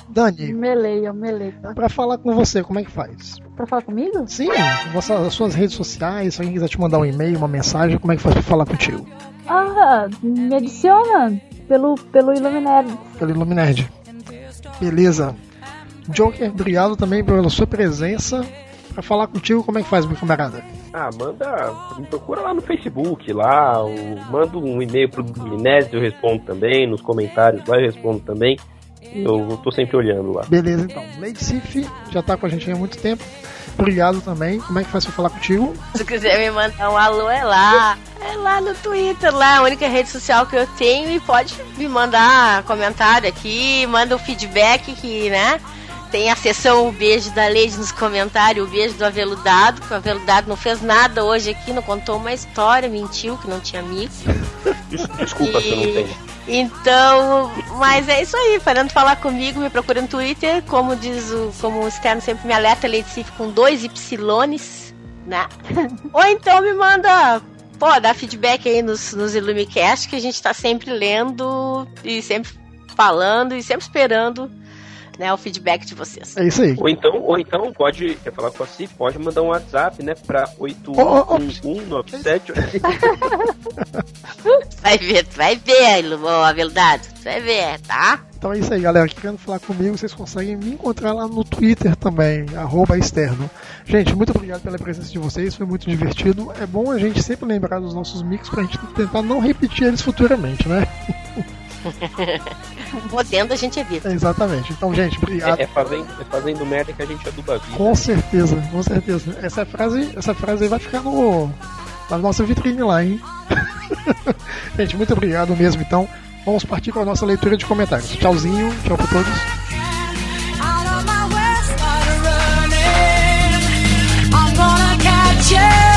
Dani, Meleia, meleia. para falar com você, como é que faz? Pra falar comigo? Sim, as suas redes sociais, se alguém quiser te mandar um e-mail, uma mensagem, como é que faz para falar contigo? Ah, me adiciona pelo, pelo Illuminati. pelo Iluminerd. Beleza. Joker, obrigado também pela sua presença. Pra falar contigo, como é que faz, meu camarada? Ah, manda. Me procura lá no Facebook, lá. Ou manda um e-mail pro Minés, eu respondo também. Nos comentários lá eu respondo também. Eu tô sempre olhando lá. Beleza, então. Lady Sif já tá com a gente há muito tempo. Obrigado também. Como é que faz pra falar contigo? Se quiser me mandar um alô, é lá. É lá no Twitter, lá, a única rede social que eu tenho. E pode me mandar comentário aqui, manda um feedback que, né? Tem a sessão O Beijo da Lady nos comentários, o beijo do aveludado, que o aveludado não fez nada hoje aqui, não contou uma história, mentiu que não tinha amigo. Desculpa se eu não tenho. Então, mas é isso aí. Parando de falar comigo, me procura no Twitter. Como diz o, como o externo sempre me alerta, Leite com dois Ypsilones, né? Ou então me manda, pô, dá feedback aí nos, nos Illumicast, que a gente tá sempre lendo e sempre falando e sempre esperando né, o feedback de vocês. É isso aí. Ou então, ou então pode, quer falar com a Cif, pode mandar um WhatsApp, né, pra 811197. Vai ver, tu vai ver, Lu- a verdade, tu vai ver, tá? Então é isso aí, galera. Querendo falar comigo, vocês conseguem me encontrar lá no Twitter também, arroba externo. Gente, muito obrigado pela presença de vocês, foi muito divertido. É bom a gente sempre lembrar dos nossos mix pra gente tentar não repetir eles futuramente, né? Podendo a gente evita. Exatamente. Então, gente, obrigado. É, é fazendo, é fazendo merda que a gente aduba a vida. Com certeza, com certeza. Essa frase, essa frase aí vai ficar no, na nossa vitrine lá, hein? gente, muito obrigado mesmo. Então, vamos partir para a nossa leitura de comentários. Tchauzinho, tchau pra todos. I'm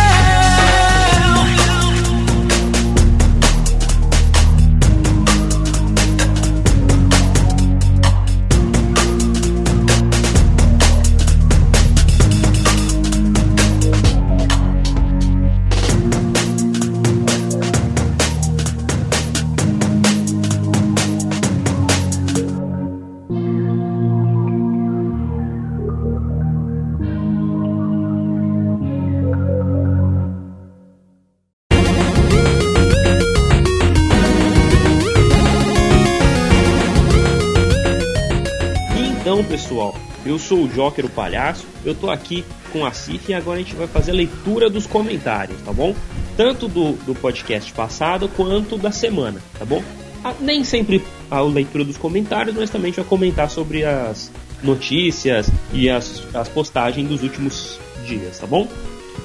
eu sou o Joker, o palhaço. Eu tô aqui com a Cif e agora a gente vai fazer a leitura dos comentários, tá bom? Tanto do, do podcast passado quanto da semana, tá bom? Ah, nem sempre a leitura dos comentários, mas também a gente vai comentar sobre as notícias e as, as postagens dos últimos dias, tá bom?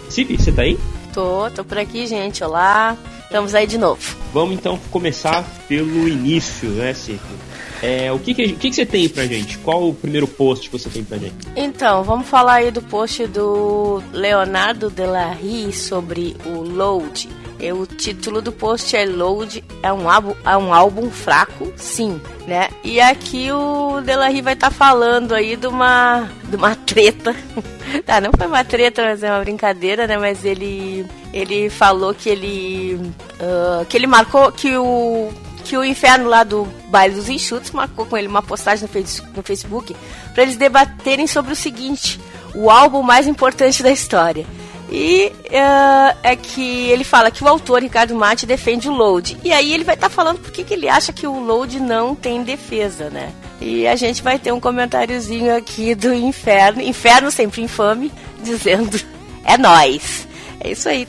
Cif, você tá aí? Tô, tô por aqui, gente. Olá. Estamos aí de novo. Vamos então começar pelo início, né, Cif? É, o que, que, o que, que você tem pra gente? Qual o primeiro post que você tem pra gente? Então, vamos falar aí do post do Leonardo Delarry sobre o Load. E o título do post é Load é um álbum, é um álbum fraco, sim, né? E aqui o Delarry vai estar falando aí de uma de uma treta. tá, não foi uma treta, mas é uma brincadeira, né? Mas ele ele falou que ele ah, que ele marcou que o que o inferno lá do baile dos enxutos marcou com ele uma postagem no, face- no Facebook para eles debaterem sobre o seguinte: o álbum mais importante da história. E eh, é que ele fala que o autor, Ricardo Mate, defende o Load. E aí ele vai estar falando por que que ele acha que o Load não tem defesa, né? E a gente vai ter um comentáriozinho aqui do Inferno, Inferno sempre infame, dizendo: é nós. É isso aí.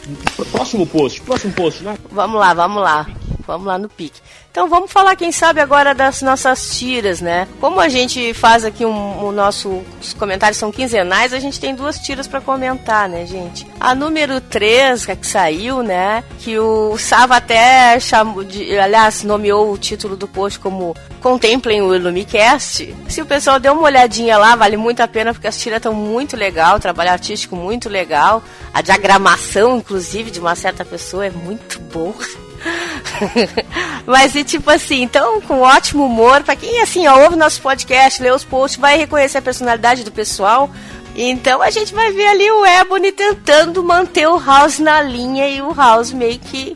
Próximo post, próximo post, né? Vamos lá, vamos lá. Vamos lá no pique. Então vamos falar, quem sabe, agora das nossas tiras, né? Como a gente faz aqui um, o nosso. Os comentários são quinzenais, a gente tem duas tiras para comentar, né, gente? A número 3, que é que saiu, né? Que o Sava até chamou de. Aliás, nomeou o título do post como Contemplem o Illumicast. Se o pessoal deu uma olhadinha lá, vale muito a pena, porque as tiras estão muito legal, o trabalho artístico muito legal. A diagramação, inclusive, de uma certa pessoa é muito boa. Mas e tipo assim, então com ótimo humor, pra quem assim, ó, ouve nosso podcast, lê os posts, vai reconhecer a personalidade do pessoal. Então a gente vai ver ali o Ebony tentando manter o House na linha e o House meio que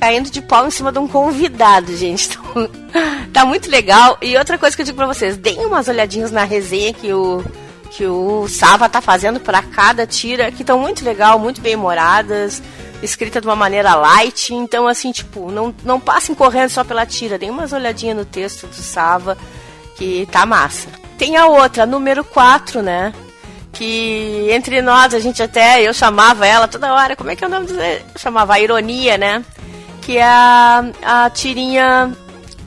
caindo de pau em cima de um convidado, gente. Então, tá muito legal. E outra coisa que eu digo pra vocês, deem umas olhadinhas na resenha que o que o Sava tá fazendo para cada tira, que estão muito legal, muito bem humoradas, escrita de uma maneira light, então assim, tipo, não, não passem correndo só pela tira, deem umas olhadinhas no texto do Sava, que tá massa. Tem a outra, número 4, né? Que entre nós, a gente até, eu chamava ela toda hora, como é que é o nome? Eu chamava a ironia, né? Que é a, a tirinha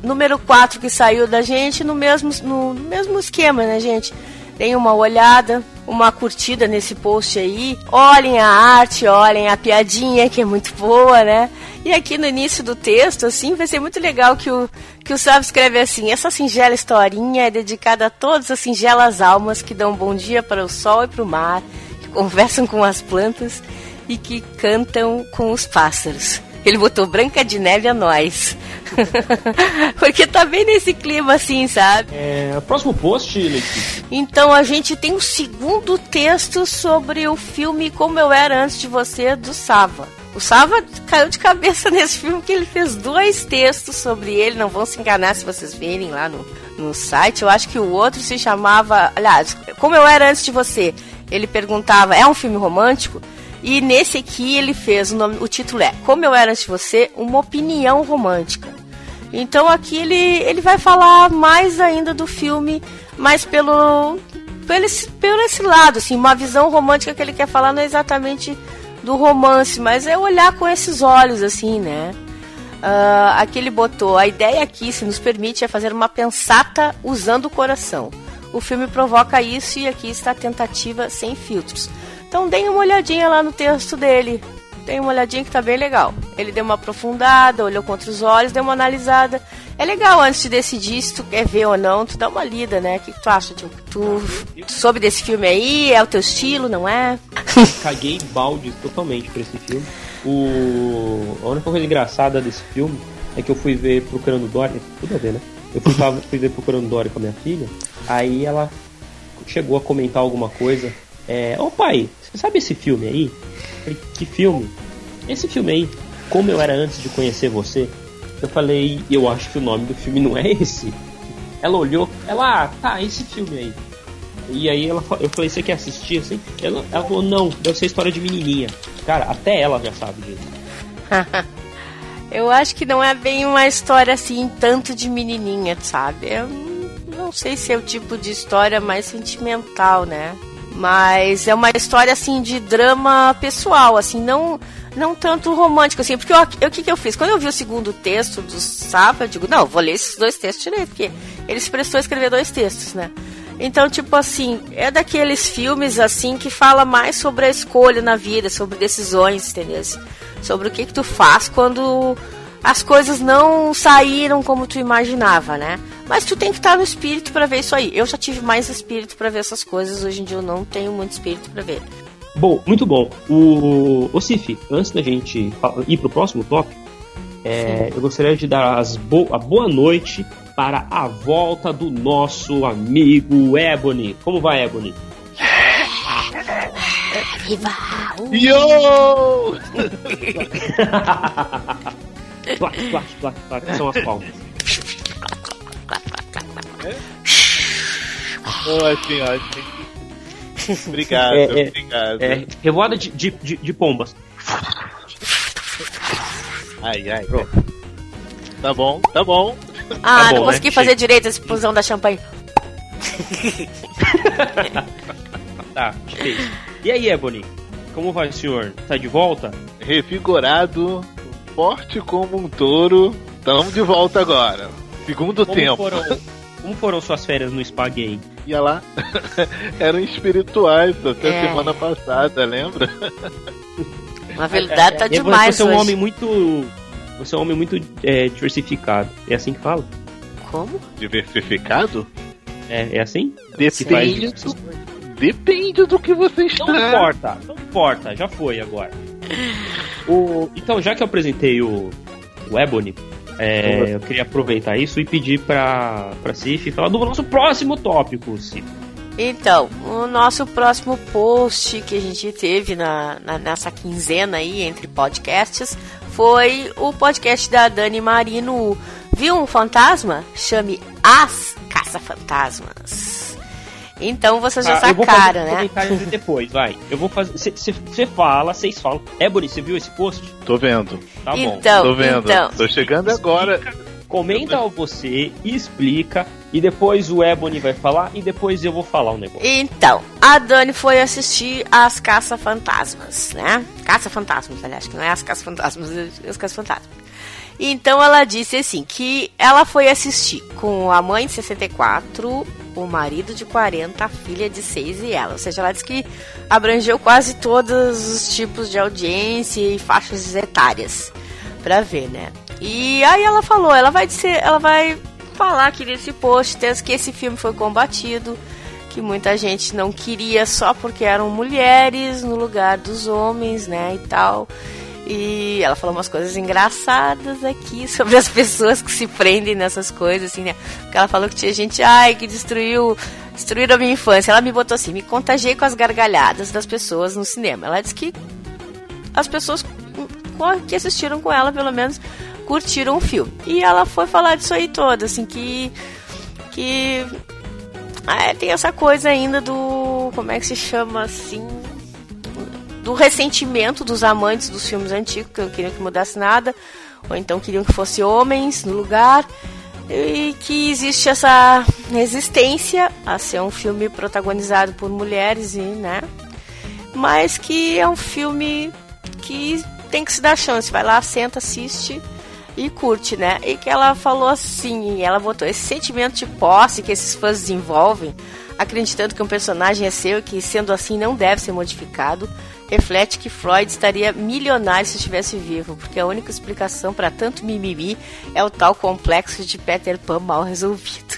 número 4 que saiu da gente no mesmo, no mesmo esquema, né, gente? Deem uma olhada, uma curtida nesse post aí. Olhem a arte, olhem a piadinha, que é muito boa, né? E aqui no início do texto, assim, vai ser muito legal que o, que o Sábio escreve assim: essa singela historinha é dedicada a todas as singelas almas que dão bom dia para o sol e para o mar, que conversam com as plantas e que cantam com os pássaros. Ele botou Branca de Neve a nós. Porque tá bem nesse clima assim, sabe? É, próximo post, Letícia. Então a gente tem o segundo texto sobre o filme Como Eu Era Antes de Você, do Sava. O Sava caiu de cabeça nesse filme que ele fez dois textos sobre ele. Não vão se enganar se vocês verem lá no, no site. Eu acho que o outro se chamava. Aliás, Como Eu Era Antes de Você. Ele perguntava: é um filme romântico? E nesse aqui ele fez o nome, o título é Como eu era antes de você, uma opinião romântica. Então aqui ele, ele vai falar mais ainda do filme, mas pelo pelo esse, pelo esse lado, assim, uma visão romântica que ele quer falar não é exatamente do romance, mas é olhar com esses olhos, assim, né? Uh, aqui ele botou, a ideia aqui, se nos permite, é fazer uma pensata usando o coração. O filme provoca isso e aqui está a tentativa sem filtros. Então deem uma olhadinha lá no texto dele. Tem uma olhadinha que tá bem legal. Ele deu uma aprofundada, olhou contra os olhos, deu uma analisada. É legal antes de decidir se tu quer ver ou não, tu dá uma lida, né? O que, tu acha, Tu, tu soube desse filme aí? É o teu estilo, não é? Caguei balde totalmente pra esse filme. O... A única coisa engraçada desse filme é que eu fui ver Procurando Dory, tudo a ver, né? Eu fui, fui ver Procurando Dory com a minha filha, aí ela chegou a comentar alguma coisa é, ô pai, você sabe esse filme aí? Falei, que filme? Esse filme aí, Como Eu Era Antes de Conhecer Você. Eu falei, eu acho que o nome do filme não é esse. Ela olhou, ela, ah, tá, esse filme aí. E aí ela, eu falei, você quer assistir assim? Ela, ela falou, não, deve ser história de menininha. Cara, até ela já sabe disso. eu acho que não é bem uma história assim, tanto de menininha, sabe? Eu não sei se é o tipo de história mais sentimental, né? Mas é uma história assim de drama pessoal, assim, não não tanto romântico assim, porque o que que eu fiz? Quando eu vi o segundo texto do Safra, eu digo, não, vou ler esses dois textos direito, porque ele se prestou a escrever dois textos, né? Então, tipo assim, é daqueles filmes assim que fala mais sobre a escolha na vida, sobre decisões, entendeu? Sobre o que que tu faz quando as coisas não saíram como tu imaginava, né? Mas tu tem que estar no espírito para ver isso aí. Eu já tive mais espírito para ver essas coisas, hoje em dia eu não tenho muito espírito para ver. Bom, muito bom. O, o Cif, antes da gente ir pro próximo tópico, é, eu gostaria de dar as bo a boa noite para a volta do nosso amigo Ebony. Como vai, Ebony? Viva! Yo! Plac, plac, plac, plac, são as palmas. Ótimo, ótimo. Obrigado, é, é, obrigado. É, revoada de, de, de, de pombas. Ai, ai. Pronto. Tá bom, tá bom. Ah, tá não bom, consegui né? fazer direito a explosão da champanhe. tá, fez. E aí, Ebony? Como vai o senhor? Tá de volta? Revigorado, forte como um touro. Tamo de volta agora. Segundo como tempo. Foram, como foram suas férias no Spa Gay? Ia lá. Eram espirituais até é. semana passada, lembra? Na verdade, tá é, demais. Você é um homem muito. Você é um homem muito é, diversificado. É assim que fala? Como? Diversificado? É, é assim? Depende do, depende do que você está. Não importa, não importa, já foi agora. O, então, já que eu apresentei o, o Ebony, é, eu queria aproveitar isso e pedir pra, pra Cif falar do nosso próximo tópico, Cif. Então, o nosso próximo post que a gente teve na, na, nessa quinzena aí entre podcasts foi o podcast da Dani Marino. Viu um fantasma? Chame As Caça-Fantasmas. Então vocês já ah, sacaram, né? comentários depois, vai. Eu vou fazer. Você fala, vocês falam. Ebony, você viu esse post? Tô vendo. Tá então, bom. Tô vendo. Então. Tô chegando explica, agora. Comenta você, explica, e depois o Ebony vai falar, e depois eu vou falar um negócio. Então, a Dani foi assistir as Caça-Fantasmas, né? Caça-Fantasmas, aliás, que não é as Caça-Fantasmas, é as Caça-Fantasmas. Então ela disse assim que ela foi assistir com a mãe de 64, o marido de 40, a filha de 6 e ela. Ou seja, ela disse que abrangeu quase todos os tipos de audiência e faixas etárias pra ver, né? E aí ela falou, ela vai dizer, ela vai falar aqui nesse post que esse filme foi combatido, que muita gente não queria só porque eram mulheres no lugar dos homens, né, e tal. E ela falou umas coisas engraçadas aqui sobre as pessoas que se prendem nessas coisas, assim, né? Porque ela falou que tinha gente, ai, que destruiu, destruíram a minha infância. Ela me botou assim, me contagiei com as gargalhadas das pessoas no cinema. Ela disse que as pessoas que assistiram com ela, pelo menos, curtiram o filme. E ela foi falar disso aí toda, assim, que. que. É, tem essa coisa ainda do. como é que se chama assim? Do ressentimento dos amantes dos filmes antigos, que não queriam que mudasse nada, ou então queriam que fosse homens no lugar. E que existe essa resistência a ser um filme protagonizado por mulheres e, né? Mas que é um filme que tem que se dar chance. Vai lá, senta, assiste e curte, né? E que ela falou assim, ela botou esse sentimento de posse que esses fãs desenvolvem, acreditando que um personagem é seu e que sendo assim não deve ser modificado, reflete que Freud estaria milionário se estivesse vivo, porque a única explicação para tanto mimimi é o tal complexo de Peter Pan mal resolvido.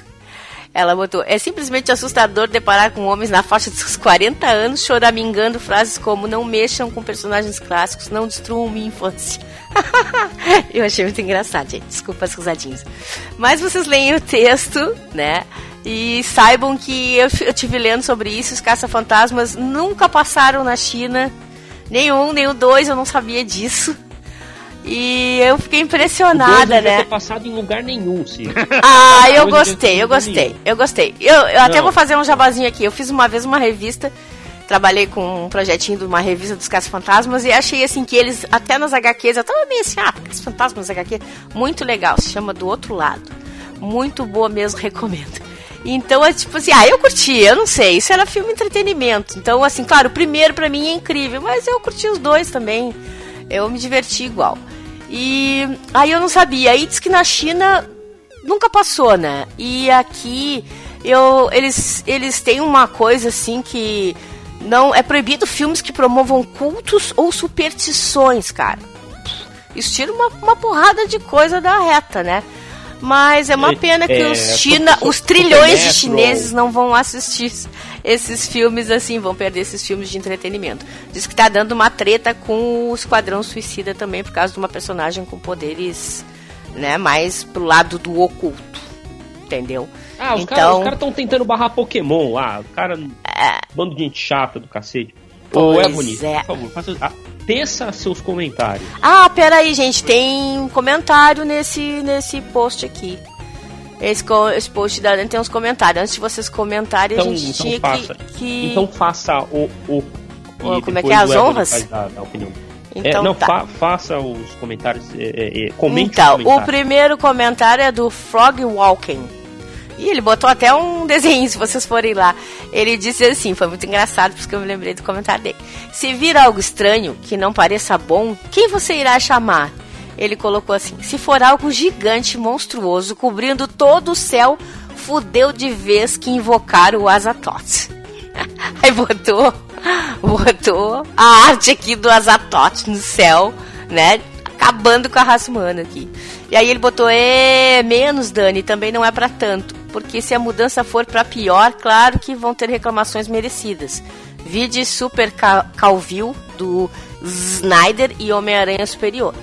Ela botou: É simplesmente assustador deparar com homens na faixa dos 40 anos choramingando frases como não mexam com personagens clássicos, não destruam minha infância. eu achei muito engraçado, gente. Desculpa as risadinhas. Mas vocês leem o texto, né? E saibam que eu, eu tive lendo sobre isso, os caça-fantasmas nunca passaram na China. Nenhum, nem o dois, eu não sabia disso. E eu fiquei impressionada, não né? ter passado em lugar nenhum, sim. Ah, eu gostei, eu gostei, eu gostei. Eu, eu até vou fazer um jabazinho aqui. Eu fiz uma vez uma revista, trabalhei com um projetinho de uma revista dos Caça Fantasmas e achei assim que eles, até nas HQs, eu tava meio assim, ah, Caça Fantasmas HQ, muito legal, se chama Do Outro Lado. Muito boa mesmo, recomendo. Então é tipo assim, ah, eu curti, eu não sei, isso era filme entretenimento. Então, assim, claro, o primeiro pra mim é incrível, mas eu curti os dois também. Eu me diverti igual. E aí eu não sabia. Aí diz que na China nunca passou, né? E aqui eu eles eles têm uma coisa assim que não é proibido filmes que promovam cultos ou superstições, cara. Isso tira uma, uma porrada de coisa da reta, né? Mas é uma pena que É, os China, os trilhões de chineses não vão assistir esses filmes assim, vão perder esses filmes de entretenimento. Diz que tá dando uma treta com o Esquadrão Suicida também por causa de uma personagem com poderes, né, mais pro lado do oculto. Entendeu? Ah, os então, caras estão tentando barrar Pokémon lá. O cara. Bando de gente chata do cacete. Pois é bonito, é. por favor, faça, ah, teça seus comentários. Ah, peraí, gente, tem um comentário nesse, nesse post aqui. Esse, esse post da Dani tem uns comentários. Antes de vocês comentarem, Então, a gente então tinha faça. que, que- Então faça o. o O- e como é que é, as o honras? faz a- a opinião. Então é, não, tá. fa- faça os comentários. É, é, é, comente Então, os o comentários. primeiro comentário é do Frog Walking. E ele botou até um desenho, se vocês forem lá. Ele disse assim, foi muito engraçado, porque eu me lembrei do comentário dele. Se vir algo estranho, que não pareça bom, quem você irá chamar? Ele colocou assim, se for algo gigante, monstruoso, cobrindo todo o céu, fudeu de vez que invocar o Azatoth. Aí botou, botou a arte aqui do Azatoth no céu, né? Acabando com a raça humana aqui. E aí ele botou, é menos, Dani, também não é pra tanto. Porque se a mudança for pra pior, claro que vão ter reclamações merecidas. Vide Super Ca- Calville, do Snyder e Homem-Aranha Superior.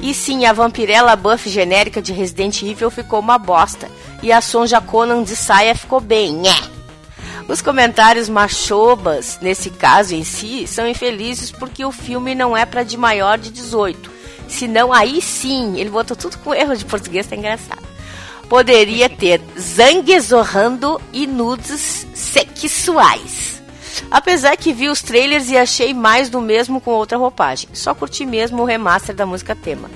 E sim, a vampirela buff genérica de Resident Evil ficou uma bosta. E a Sonja Conan de saia ficou bem, nhé. Os comentários machobas, nesse caso em si, são infelizes porque o filme não é para de maior de 18. Senão, aí sim, ele botou tudo com erro de português, tá engraçado. Poderia ter zangue zorrando e nudes sexuais. Apesar que vi os trailers e achei mais do mesmo com outra roupagem. Só curti mesmo o remaster da música tema.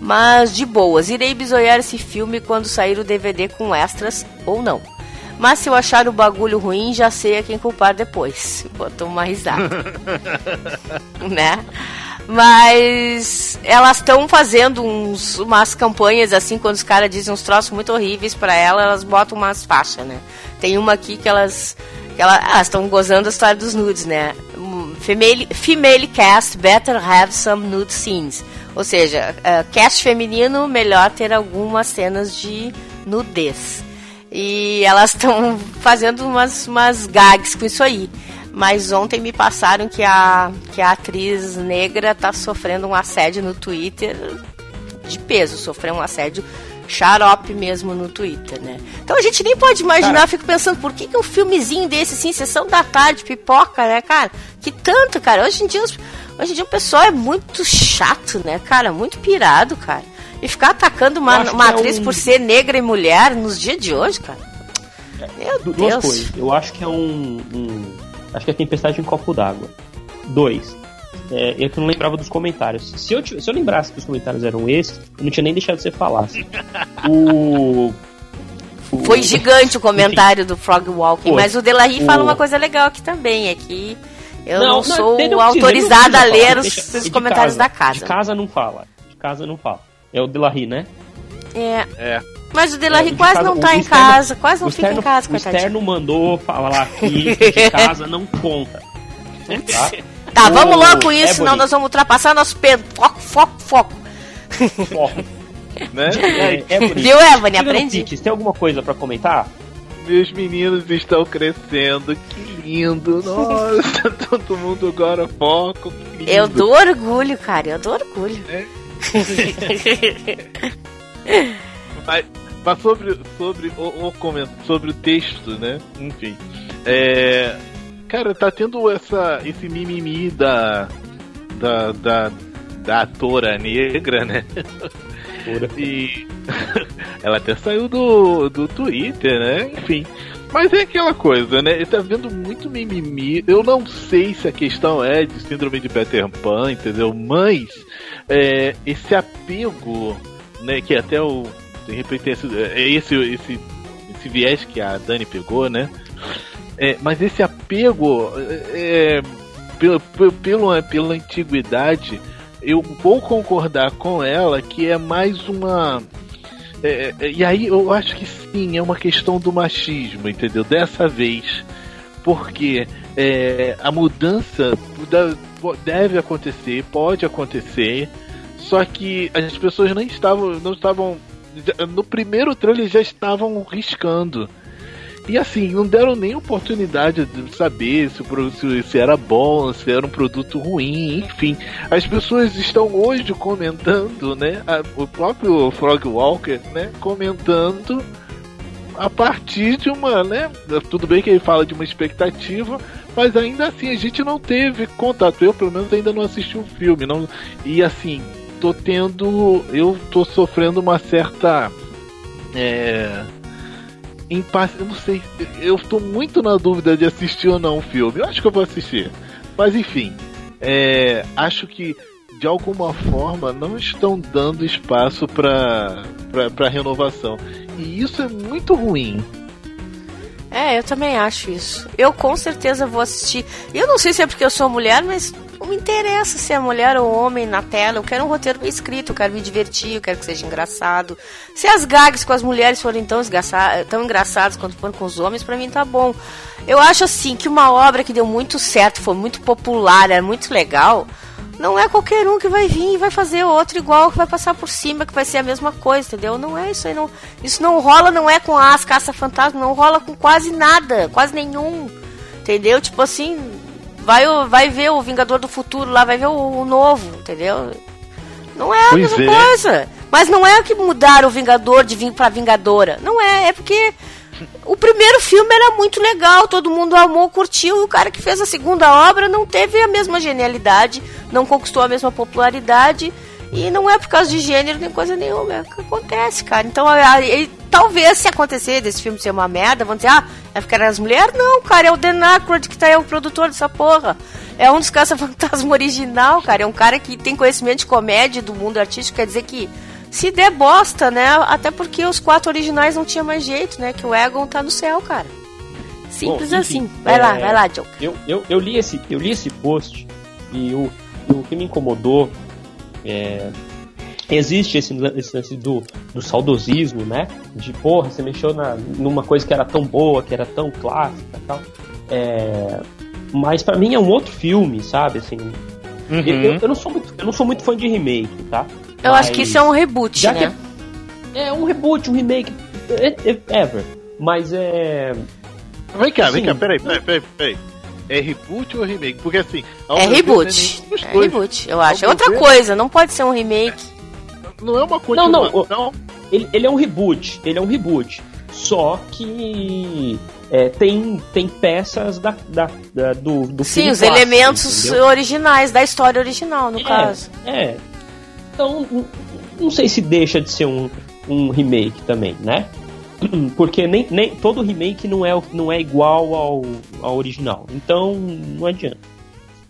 Mas de boas, irei bisoiar esse filme quando sair o DVD com extras ou não. Mas se eu achar o bagulho ruim, já sei a quem culpar depois. Botou uma risada, né? Mas elas estão fazendo uns, umas campanhas assim, quando os caras dizem uns troços muito horríveis pra ela, elas botam umas faixas, né? Tem uma aqui que elas que ela- elas estão gozando a história dos nudes, né? Um, Female, female cast better have some nude scenes. Ou seja, uh, cast feminino, melhor ter algumas cenas de nudez. E elas estão fazendo umas, umas gags com isso aí. Mas ontem me passaram que a, que a atriz negra tá sofrendo um assédio no Twitter de peso, sofreu um assédio xarope mesmo no Twitter, né? Então a gente nem pode imaginar, cara, eu fico pensando, por que, que um filmezinho desse, assim, sessão da tarde, pipoca, né, cara? Que tanto, cara. Hoje em dia, hoje em dia o pessoal é muito chato, né, cara? Muito pirado, cara. E ficar atacando uma, uma é atriz é um... por ser negra e mulher nos dias de hoje, cara. Meu Duas Deus. coisas. Eu acho que é um, um. Acho que é tempestade em copo d'água. Dois. É, é que eu não lembrava dos comentários. Se eu, se eu lembrasse que os comentários eram esses, eu não tinha nem deixado de você falar. o, o... Foi gigante o comentário Enfim. do Frog Walking, Foi. mas o Delahi o... fala uma coisa legal aqui também, é que eu não, não sou não, autorizada a ler os, comentários casa, da casa. De casa não fala. De casa não fala. É o Delahi, né? É. É. Mas o Delahi é, quase casa, não tá em externo, casa, quase não fica externo, em casa, O externo mandou falar aqui que de casa não conta. Tá? Tá, vamos logo com isso, senão nós vamos ultrapassar nosso peso. Foco, foco, foco. Foco. né? É, é Viu, Evan? Aprendi. Pitch, tem alguma coisa pra comentar? Meus meninos estão crescendo, que lindo! Nossa, todo mundo agora foco. Eu dou orgulho, cara, eu dou orgulho. É. mas, mas, sobre, sobre, o, o, sobre o texto, né? Enfim. É, Cara, tá tendo essa, esse mimimi da, da, da, da atora negra, né? e ela até saiu do, do Twitter, né? Enfim. Mas é aquela coisa, né? Ele tá vendo muito mimimi. Eu não sei se a questão é de síndrome de Peter Pan, entendeu? Mas é, esse apego, né? Que até o. De repente, esse, é esse, esse, esse viés que a Dani pegou, né? É, mas esse apego é, pelo, pelo, pela antiguidade, eu vou concordar com ela que é mais uma. É, é, e aí eu acho que sim, é uma questão do machismo, entendeu? Dessa vez. Porque é, a mudança deve acontecer, pode acontecer, só que as pessoas não estavam. Não estavam no primeiro trailer já estavam riscando. E assim, não deram nem oportunidade de saber se, o, se era bom, se era um produto ruim, enfim. As pessoas estão hoje comentando, né? A, o próprio Frog Walker, né? Comentando a partir de uma, né? Tudo bem que ele fala de uma expectativa, mas ainda assim a gente não teve contato. Eu, pelo menos, ainda não assisti o um filme. Não, e assim, tô tendo. Eu tô sofrendo uma certa. É, impasse. Eu não sei. Eu estou muito na dúvida de assistir ou não o filme. Eu acho que eu vou assistir. Mas enfim. É, acho que de alguma forma não estão dando espaço para para renovação. E isso é muito ruim. É, eu também acho isso. Eu com certeza vou assistir. Eu não sei se é porque eu sou mulher, mas não me interessa se é mulher ou homem na tela. Eu quero um roteiro bem escrito, eu quero me divertir, eu quero que seja engraçado. Se as gags com as mulheres forem tão, tão engraçadas quanto foram com os homens, para mim tá bom. Eu acho assim que uma obra que deu muito certo, foi muito popular, é muito legal. Não é qualquer um que vai vir e vai fazer outro igual, que vai passar por cima, que vai ser a mesma coisa, entendeu? Não é isso aí, não. Isso não rola, não é com as caça-fantasma, não rola com quase nada, quase nenhum. Entendeu? Tipo assim, vai, vai ver o Vingador do Futuro lá, vai ver o, o novo, entendeu? Não é a pois mesma é. coisa. Mas não é que mudaram o Vingador de vir pra Vingadora. Não é, é porque o primeiro filme era muito legal, todo mundo amou, curtiu, e o cara que fez a segunda obra não teve a mesma genialidade, não conquistou a mesma popularidade. E não é por causa de gênero nem coisa nenhuma, é o que acontece, cara. Então, aí, talvez se acontecer desse filme ser uma merda, vão dizer, ah, é porque eram as mulheres? Não, cara, é o Dan Aykroyd que tá aí, o produtor dessa porra. É um dos caça-fantasma original, cara. É um cara que tem conhecimento de comédia do mundo artístico, quer dizer que se der bosta, né? Até porque os quatro originais não tinha mais jeito, né? Que o Egon tá no céu, cara. Simples Bom, enfim, assim. Vai é... lá, vai lá, Joe. Eu, eu, eu, li esse, eu li esse post e o, o que me incomodou é, existe esse lance do, do saudosismo, né? De porra, você mexeu na, numa coisa que era tão boa, que era tão clássica e tal. É, mas para mim é um outro filme, sabe? Assim, Eu, eu- eu não sou muito, eu não sou muito fã de remake, tá? Eu acho que isso é um reboot, já né? que é, é um reboot, um remake, é- é- ever. Mas é. Vem cá, vem Sim. cá, peraí, peraí, peraí, peraí. É reboot ou remake? Porque assim. É ver, reboot. não É dois. reboot, eu acho. É outra ver, coisa, não pode ser um remake. Não é uma Não, não. continuação. Ele, ele é um reboot. Ele é um reboot. Só que é, tem, tem peças da, da, da- do, do Sim, filme os clássico, elementos entendeu? originais da história original, no caso. É. Então, não sei se deixa de ser um, um remake também, né? Porque nem, nem todo remake não é, não é igual ao, ao original. Então, não adianta.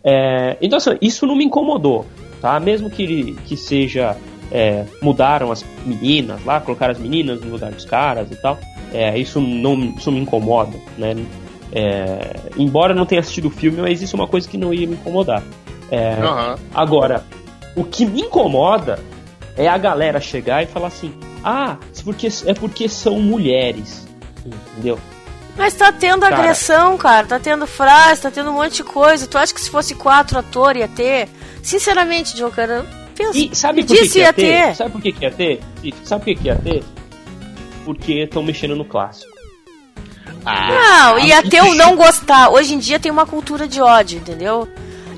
É, então, assim, isso não me incomodou, tá? Mesmo que, que seja. é, mudaram as meninas lá, colocaram as meninas no lugar dos caras e tal. É, isso não isso me incomoda, né? É, embora eu não tenha assistido o filme, mas isso é uma coisa que não ia me incomodar. Aham. Agora, o que me incomoda é a galera chegar e falar assim: ah, é porque, é porque são mulheres. Entendeu? Mas tá tendo Cara. agressão, cara. Tá tendo frase, tá tendo um monte de coisa. Tu acha que se fosse quatro atores ia ter? Sinceramente, Joe, cara, pensa. E sabe por que, disse que ia ter? ter. Sabe por que, que ia ter? Sabe por que, que ia ter? Porque estão mexendo no clássico. Não, ia ter o não gostar. Hoje em dia tem uma cultura de ódio, entendeu?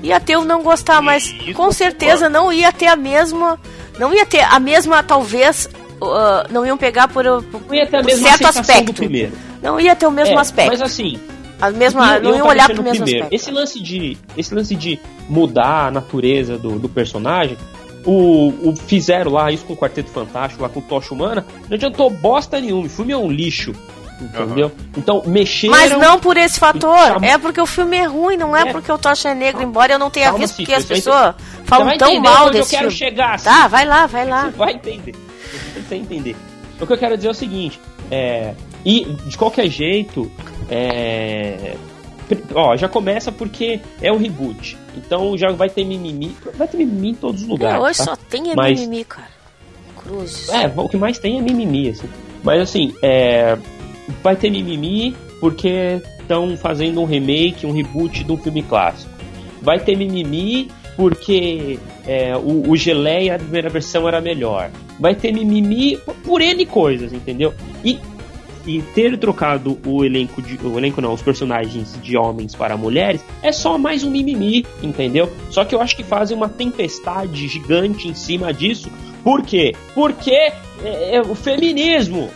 Ia ter o não gostar, mas com certeza não ia ter a mesma. Não ia ter a mesma, talvez. Uh, não iam pegar por, por, Não ia ter a por mesma certo aspecto. do primeiro. Não ia ter o mesmo É, aspecto. Mas assim, a mesma, Iam- não iam tá olhar pro mesmo primeiro. aspecto. Esse lance de esse lance de mudar a natureza do, do personagem, o, o fizeram lá isso com o Quarteto Fantástico, lá com o Tocha Humana, não adiantou bosta nenhuma. O filme é um lixo, entendeu? Então mexeram. Mas não por esse fator, é porque o filme é ruim, não é, porque o Tocha é negro, embora eu não tenha Calma, visto, porque as pessoas falam tão mal eu desse quero filme. chegar, Tá, vai lá, vai lá. Você vai entender. Vai entender. O que eu quero dizer é o seguinte, é, e de qualquer jeito, é, ó, já começa porque é um reboot. Então já vai ter mimimi, vai ter mimimi em todos os lugares. É, hoje tá? só tem é Mas- mimimi, cara. Cruzes. É, o que mais tem é mimimi, assim. Mas assim, é, vai ter mimimi porque estão fazendo um remake, um reboot de um filme clássico. Vai ter mimimi porque é, o, o Geleia, a primeira versão, era melhor. Vai ter mimimi por N coisas, entendeu? E, e ter trocado o elenco, de, o elenco não, os personagens de homens para mulheres é só mais um mimimi, entendeu? Só que eu acho que fazem uma tempestade gigante em cima disso. Por quê? Porque é, é o feminismo,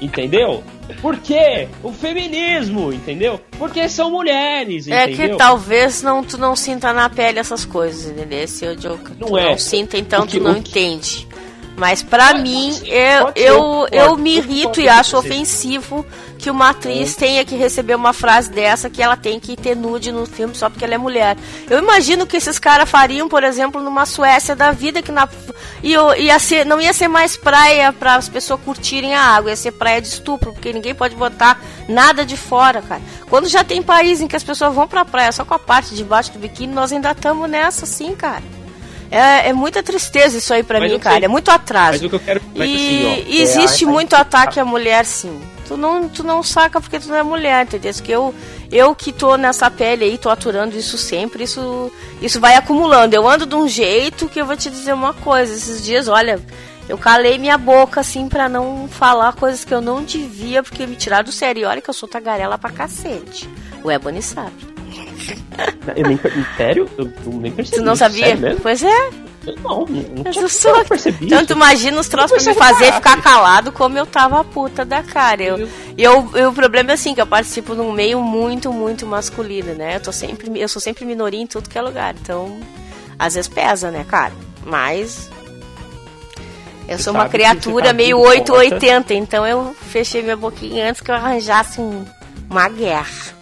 entendeu? Por quê? O feminismo, entendeu? Porque são mulheres, É entendeu? que talvez não, tu não sinta na pele essas coisas, entendeu? Se eu digo que tu Não é. não sinta, então que- tu não que- entende. Mas pra mim, eu, eu, eu me irrito e acho ofensivo que uma atriz tenha que receber uma frase dessa que ela tem que ter nude no filme só porque ela é mulher. Eu imagino que esses caras fariam, por exemplo, numa Suécia da vida que na e ia ser, não ia ser mais praia para as pessoas curtirem a água, ia ser praia de estupro, porque ninguém pode botar nada de fora, cara. Quando já tem país em que as pessoas vão pra praia só com a parte de baixo do biquíni, nós ainda estamos nessa, sim, cara. É, é muita tristeza isso aí pra Mas mim, cara. É muito atraso. Mas o que eu quero. Mas E assim, ó, existe é, muito ataque à mulher, sim. Tu não, tu não saca porque tu não é mulher, entendeu? Que eu, eu que tô nessa pele aí, tô aturando isso sempre, isso, isso vai acumulando. Eu ando de um jeito que eu vou te dizer uma coisa. Esses dias, olha, eu calei minha boca, assim, pra não falar coisas que eu não devia, porque me tiraram do sério. E olha que eu sou tagarela pra cacete. O Ebony sabe. Eu nem, sério? Eu, eu nem percebi. Tu não sabia? Pois é. Não, não, Mas tinha eu sou. percebi. Tu imagina os troços pra me fazer ficar calado como eu tava a puta da cara. Eu, eu, eu, o problema é assim, que eu participo num meio muito, muito masculino, né? Eu, tô sempre, eu sou sempre minoria em tudo que é lugar. Então, às vezes pesa, né, cara? Mas. Eu Você sou uma que criatura tá meio tudo 880, então eu fechei minha boquinha antes que eu arranjasse um- uma guerra.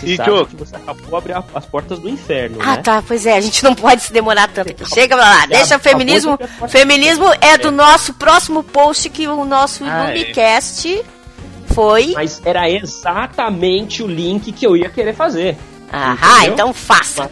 Você E, sabe Diogo? que você acabou de abrir as portas do inferno, Ah, né? tá, pois é, a gente não pode se demorar tanto. Chega pra lá, deixa o feminismo. Feminismo é do nosso próximo post que o nosso Ah, é. Foi. Mas era exatamente o link que eu ia querer fazer. Ah, então faça.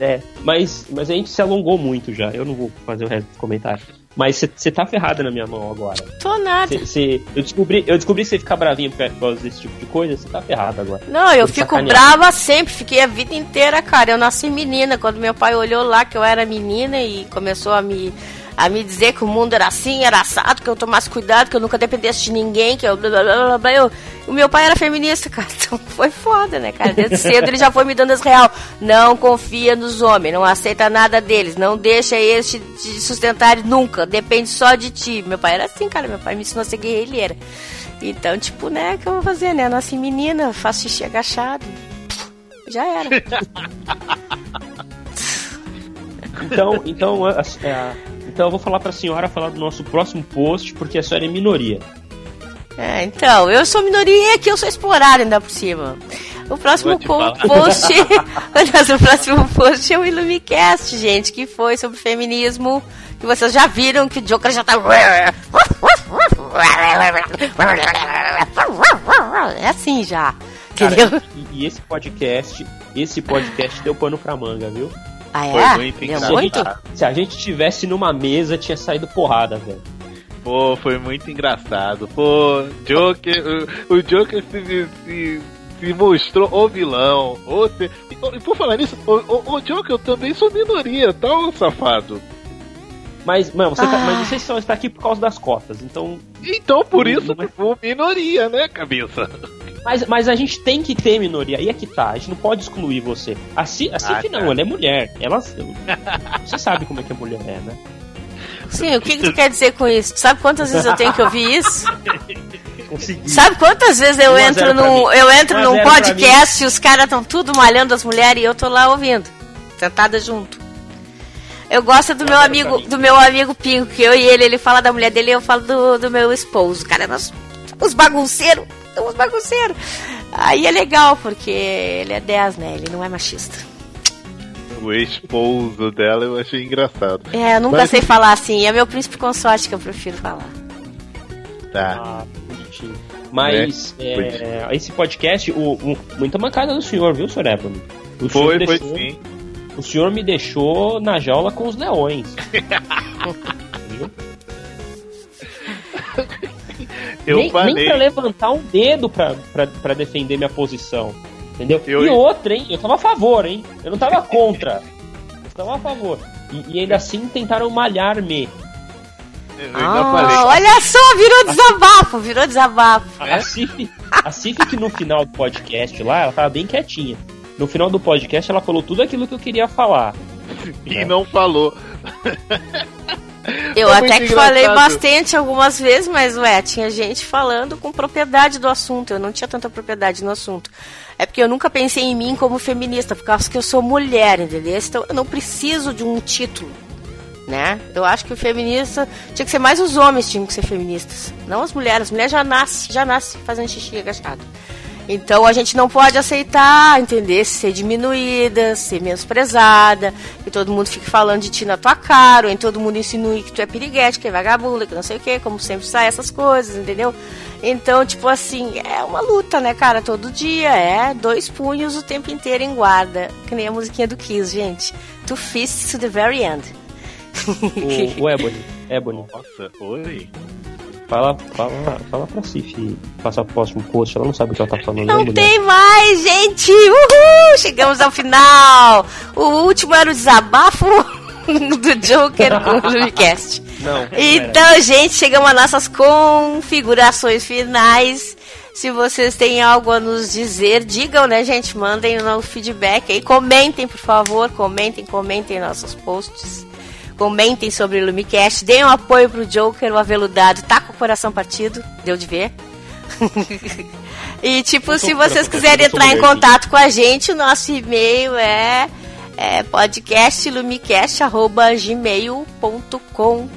É, mas, mas a gente se alongou muito já. Eu não vou fazer o resto dos comentários. Mas você tá ferrada na minha mão agora. Tô nada. Cê, cê- eu, descobri, eu descobri que você fica bravinha por causa desse tipo de coisa, você tá ferrada agora. Não, eu Tô fico brava sempre, fiquei a vida inteira, cara. Eu nasci menina. Quando meu pai olhou lá que eu era menina e começou a me, a me dizer que o mundo era assim, era assado, que eu tomasse cuidado, que eu nunca dependesse de ninguém, que eu. Blá, blá, blá, blá, eu o meu pai era feminista, cara. Então foi foda, né, cara? Desde cedo ele já foi me dando as real. Não confia nos homens, não aceita nada deles, não deixa eles te, te sustentarem nunca, depende só de ti. Meu pai era assim, cara. Meu pai me ensinou a ser guerrilheira. Então, tipo, né, o que eu vou fazer, né? Nasci menina, faço xixi agachado. Já era. Então, então, a- a- é, então eu vou falar pra senhora falar do nosso próximo post, porque a senhora é minoria. É, então, eu sou minoria e aqui eu sou explorada ainda por cima. O próximo post. Aliás, o próximo post é o Illumicast, gente, que foi sobre feminismo. Que vocês já viram que o Joker já tá. É assim já. Entendeu? Cara, e, e esse podcast, esse podcast deu pano pra manga, viu? Ah, é? Foi muito Deu engraçado. muito? Se a gente tivesse numa mesa, tinha saído porrada, velho. Pô, foi muito engraçado. Pô, Joker, o, o Joker se, se, se mostrou o vilão. O, se- e, e por falar nisso, o, o, o Joker eu também sou minoria, tá, ô safado? Mas, mano, você tá, Ah. mas você só está aqui por causa das cotas, então. Então por Não, isso não é- minoria, né, cabeça? Mas, mas a gente tem que ter minoria, aí é que tá, a gente não pode excluir você. A, Ci, a Cif Ah, tá. não, ela é mulher. Ela. Você sabe como é que a mulher é, né? Sim, o que, que tu quer dizer com isso? Tu sabe quantas vezes eu tenho que ouvir isso? Consegui. Sabe quantas vezes eu 1 a 0 entro num, eu entro 1 a num 0 pra podcast e os caras estão tudo malhando as mulheres e eu tô lá ouvindo, sentada junto. Eu gosto do meu amigo, do meu amigo Pingo, que eu e ele, ele fala da mulher dele e eu falo do, do meu esposo. Cara, nós os bagunceiros, somos bagunceiros. Aí é legal, porque ele é 10, né? Ele não é machista. O esposo dela eu achei engraçado. É, eu nunca Mas- sei falar assim. É meu príncipe consorte que eu prefiro falar. Tá. Ah, bonitinho. Mas É, é, esse podcast, o, o- muita mancada do senhor, viu, senhor Ebony? O senhor Foi, foi sim. O senhor me deixou na jaula com os leões. Viu? Eu nem, falei. nem pra levantar um dedo pra, pra, pra defender minha posição. Entendeu? Eu- E outra, hein? Eu tava a favor, hein? Eu não tava contra. Eu tava a favor. E, e ainda assim tentaram malhar-me. Ah, olha só, virou desabafo, virou desabafo. A, a Cif, a Cif que no final do podcast lá, ela tava bem quietinha. No final do podcast ela falou tudo aquilo que eu queria falar. E não falou. Eu Foi até que falei bastante algumas vezes, mas ué, tinha gente falando com propriedade do assunto. Eu não tinha tanta propriedade no assunto. É porque eu nunca pensei em mim como feminista, por causa que eu sou mulher, entendeu? Então eu não preciso de um título, né? Eu acho que o feminista tinha que ser mais os homens tinham que ser feministas, não as mulheres. As mulheres já nascem, já nascem fazendo xixi agachado. Então a gente não pode aceitar, entender? Ser diminuída, ser menosprezada, que todo mundo fique falando de ti na tua cara, ou em todo mundo insinue que tu é piriguete, que é vagabunda, que não sei o que, como sempre sai essas coisas, entendeu? Então, tipo assim, é uma luta, né, cara? Todo dia, é dois punhos o tempo inteiro em guarda. Que nem a musiquinha do Kiss, gente. To fist to the very end. O, o Ebony, Ebony, Nossa, oi. Fala, fala, fala pra Cif passar pro próximo post. Ela não sabe o que ela tá falando, né, Não mulher? tem mais, gente! Uhul! Chegamos ao final! O último era o desabafo do Joker com o Lumicast. Não. Então, gente, chegamos às nossas configurações finais. Se vocês têm algo a nos dizer, digam, né, gente? Mandem o feedback aí. Comentem, por favor. Comentem, comentem nossos posts. Comentem sobre o Lumicast. Deem um apoio pro Joker, o aveludado. Tá com o coração partido. Deu de ver. e, tipo, se vocês quiserem entrar em contato com a gente, o nosso e-mail é, é podcastlumicast.gmail.com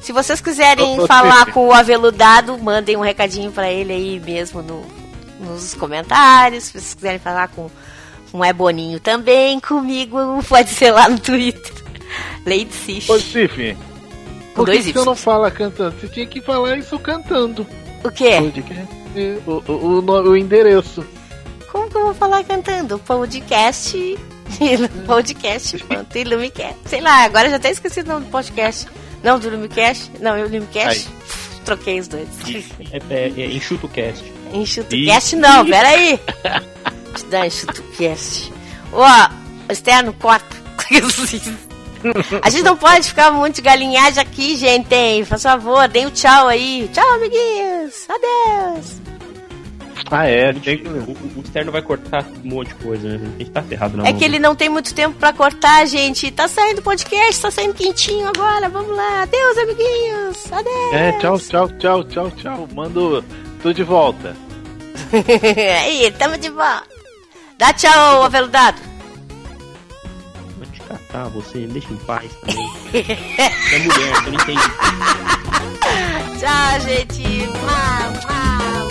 Se vocês quiserem falar com o aveludado, mandem um recadinho pra ele aí mesmo no, nos comentários. Se vocês quiserem falar com um é boninho também, comigo, pode ser lá no Twitter. Lady Sif. Ô, Com por que você não fala cantando? Você tinha que falar isso cantando. O quê? O, o, o, no- o endereço. Como que eu vou falar cantando? Podcast podcast quanto Ilumicast. Sei lá, agora já até esqueci o nome do podcast. Não, do Ilumicast. Não, Ilumicast. Troquei os dois. É, é, é enxuto cast. Enxuto cast não, peraí. Te dá enxuto cast. Ó, externo, corta. A gente não pode ficar muito galinhagem aqui, gente, hein? Faz favor, deem o tchau aí. Tchau, amiguinhos. Adeus. Ah, é, tem o, o externo vai cortar um monte de coisa, né? A gente tá ferrado na É mão que ele não tem muito tempo pra cortar, gente. Tá saindo podcast, tá saindo quentinho agora. Vamos lá. Adeus, amiguinhos. Adeus. É, tchau, tchau, tchau, tchau, tchau. Mando. Tô de volta. aí, tamo de volta. Dá tchau, aveludado tá, você, me deixa em paz também. Você é mulher, eu não entendi. Tchau, gente. Mau, mau.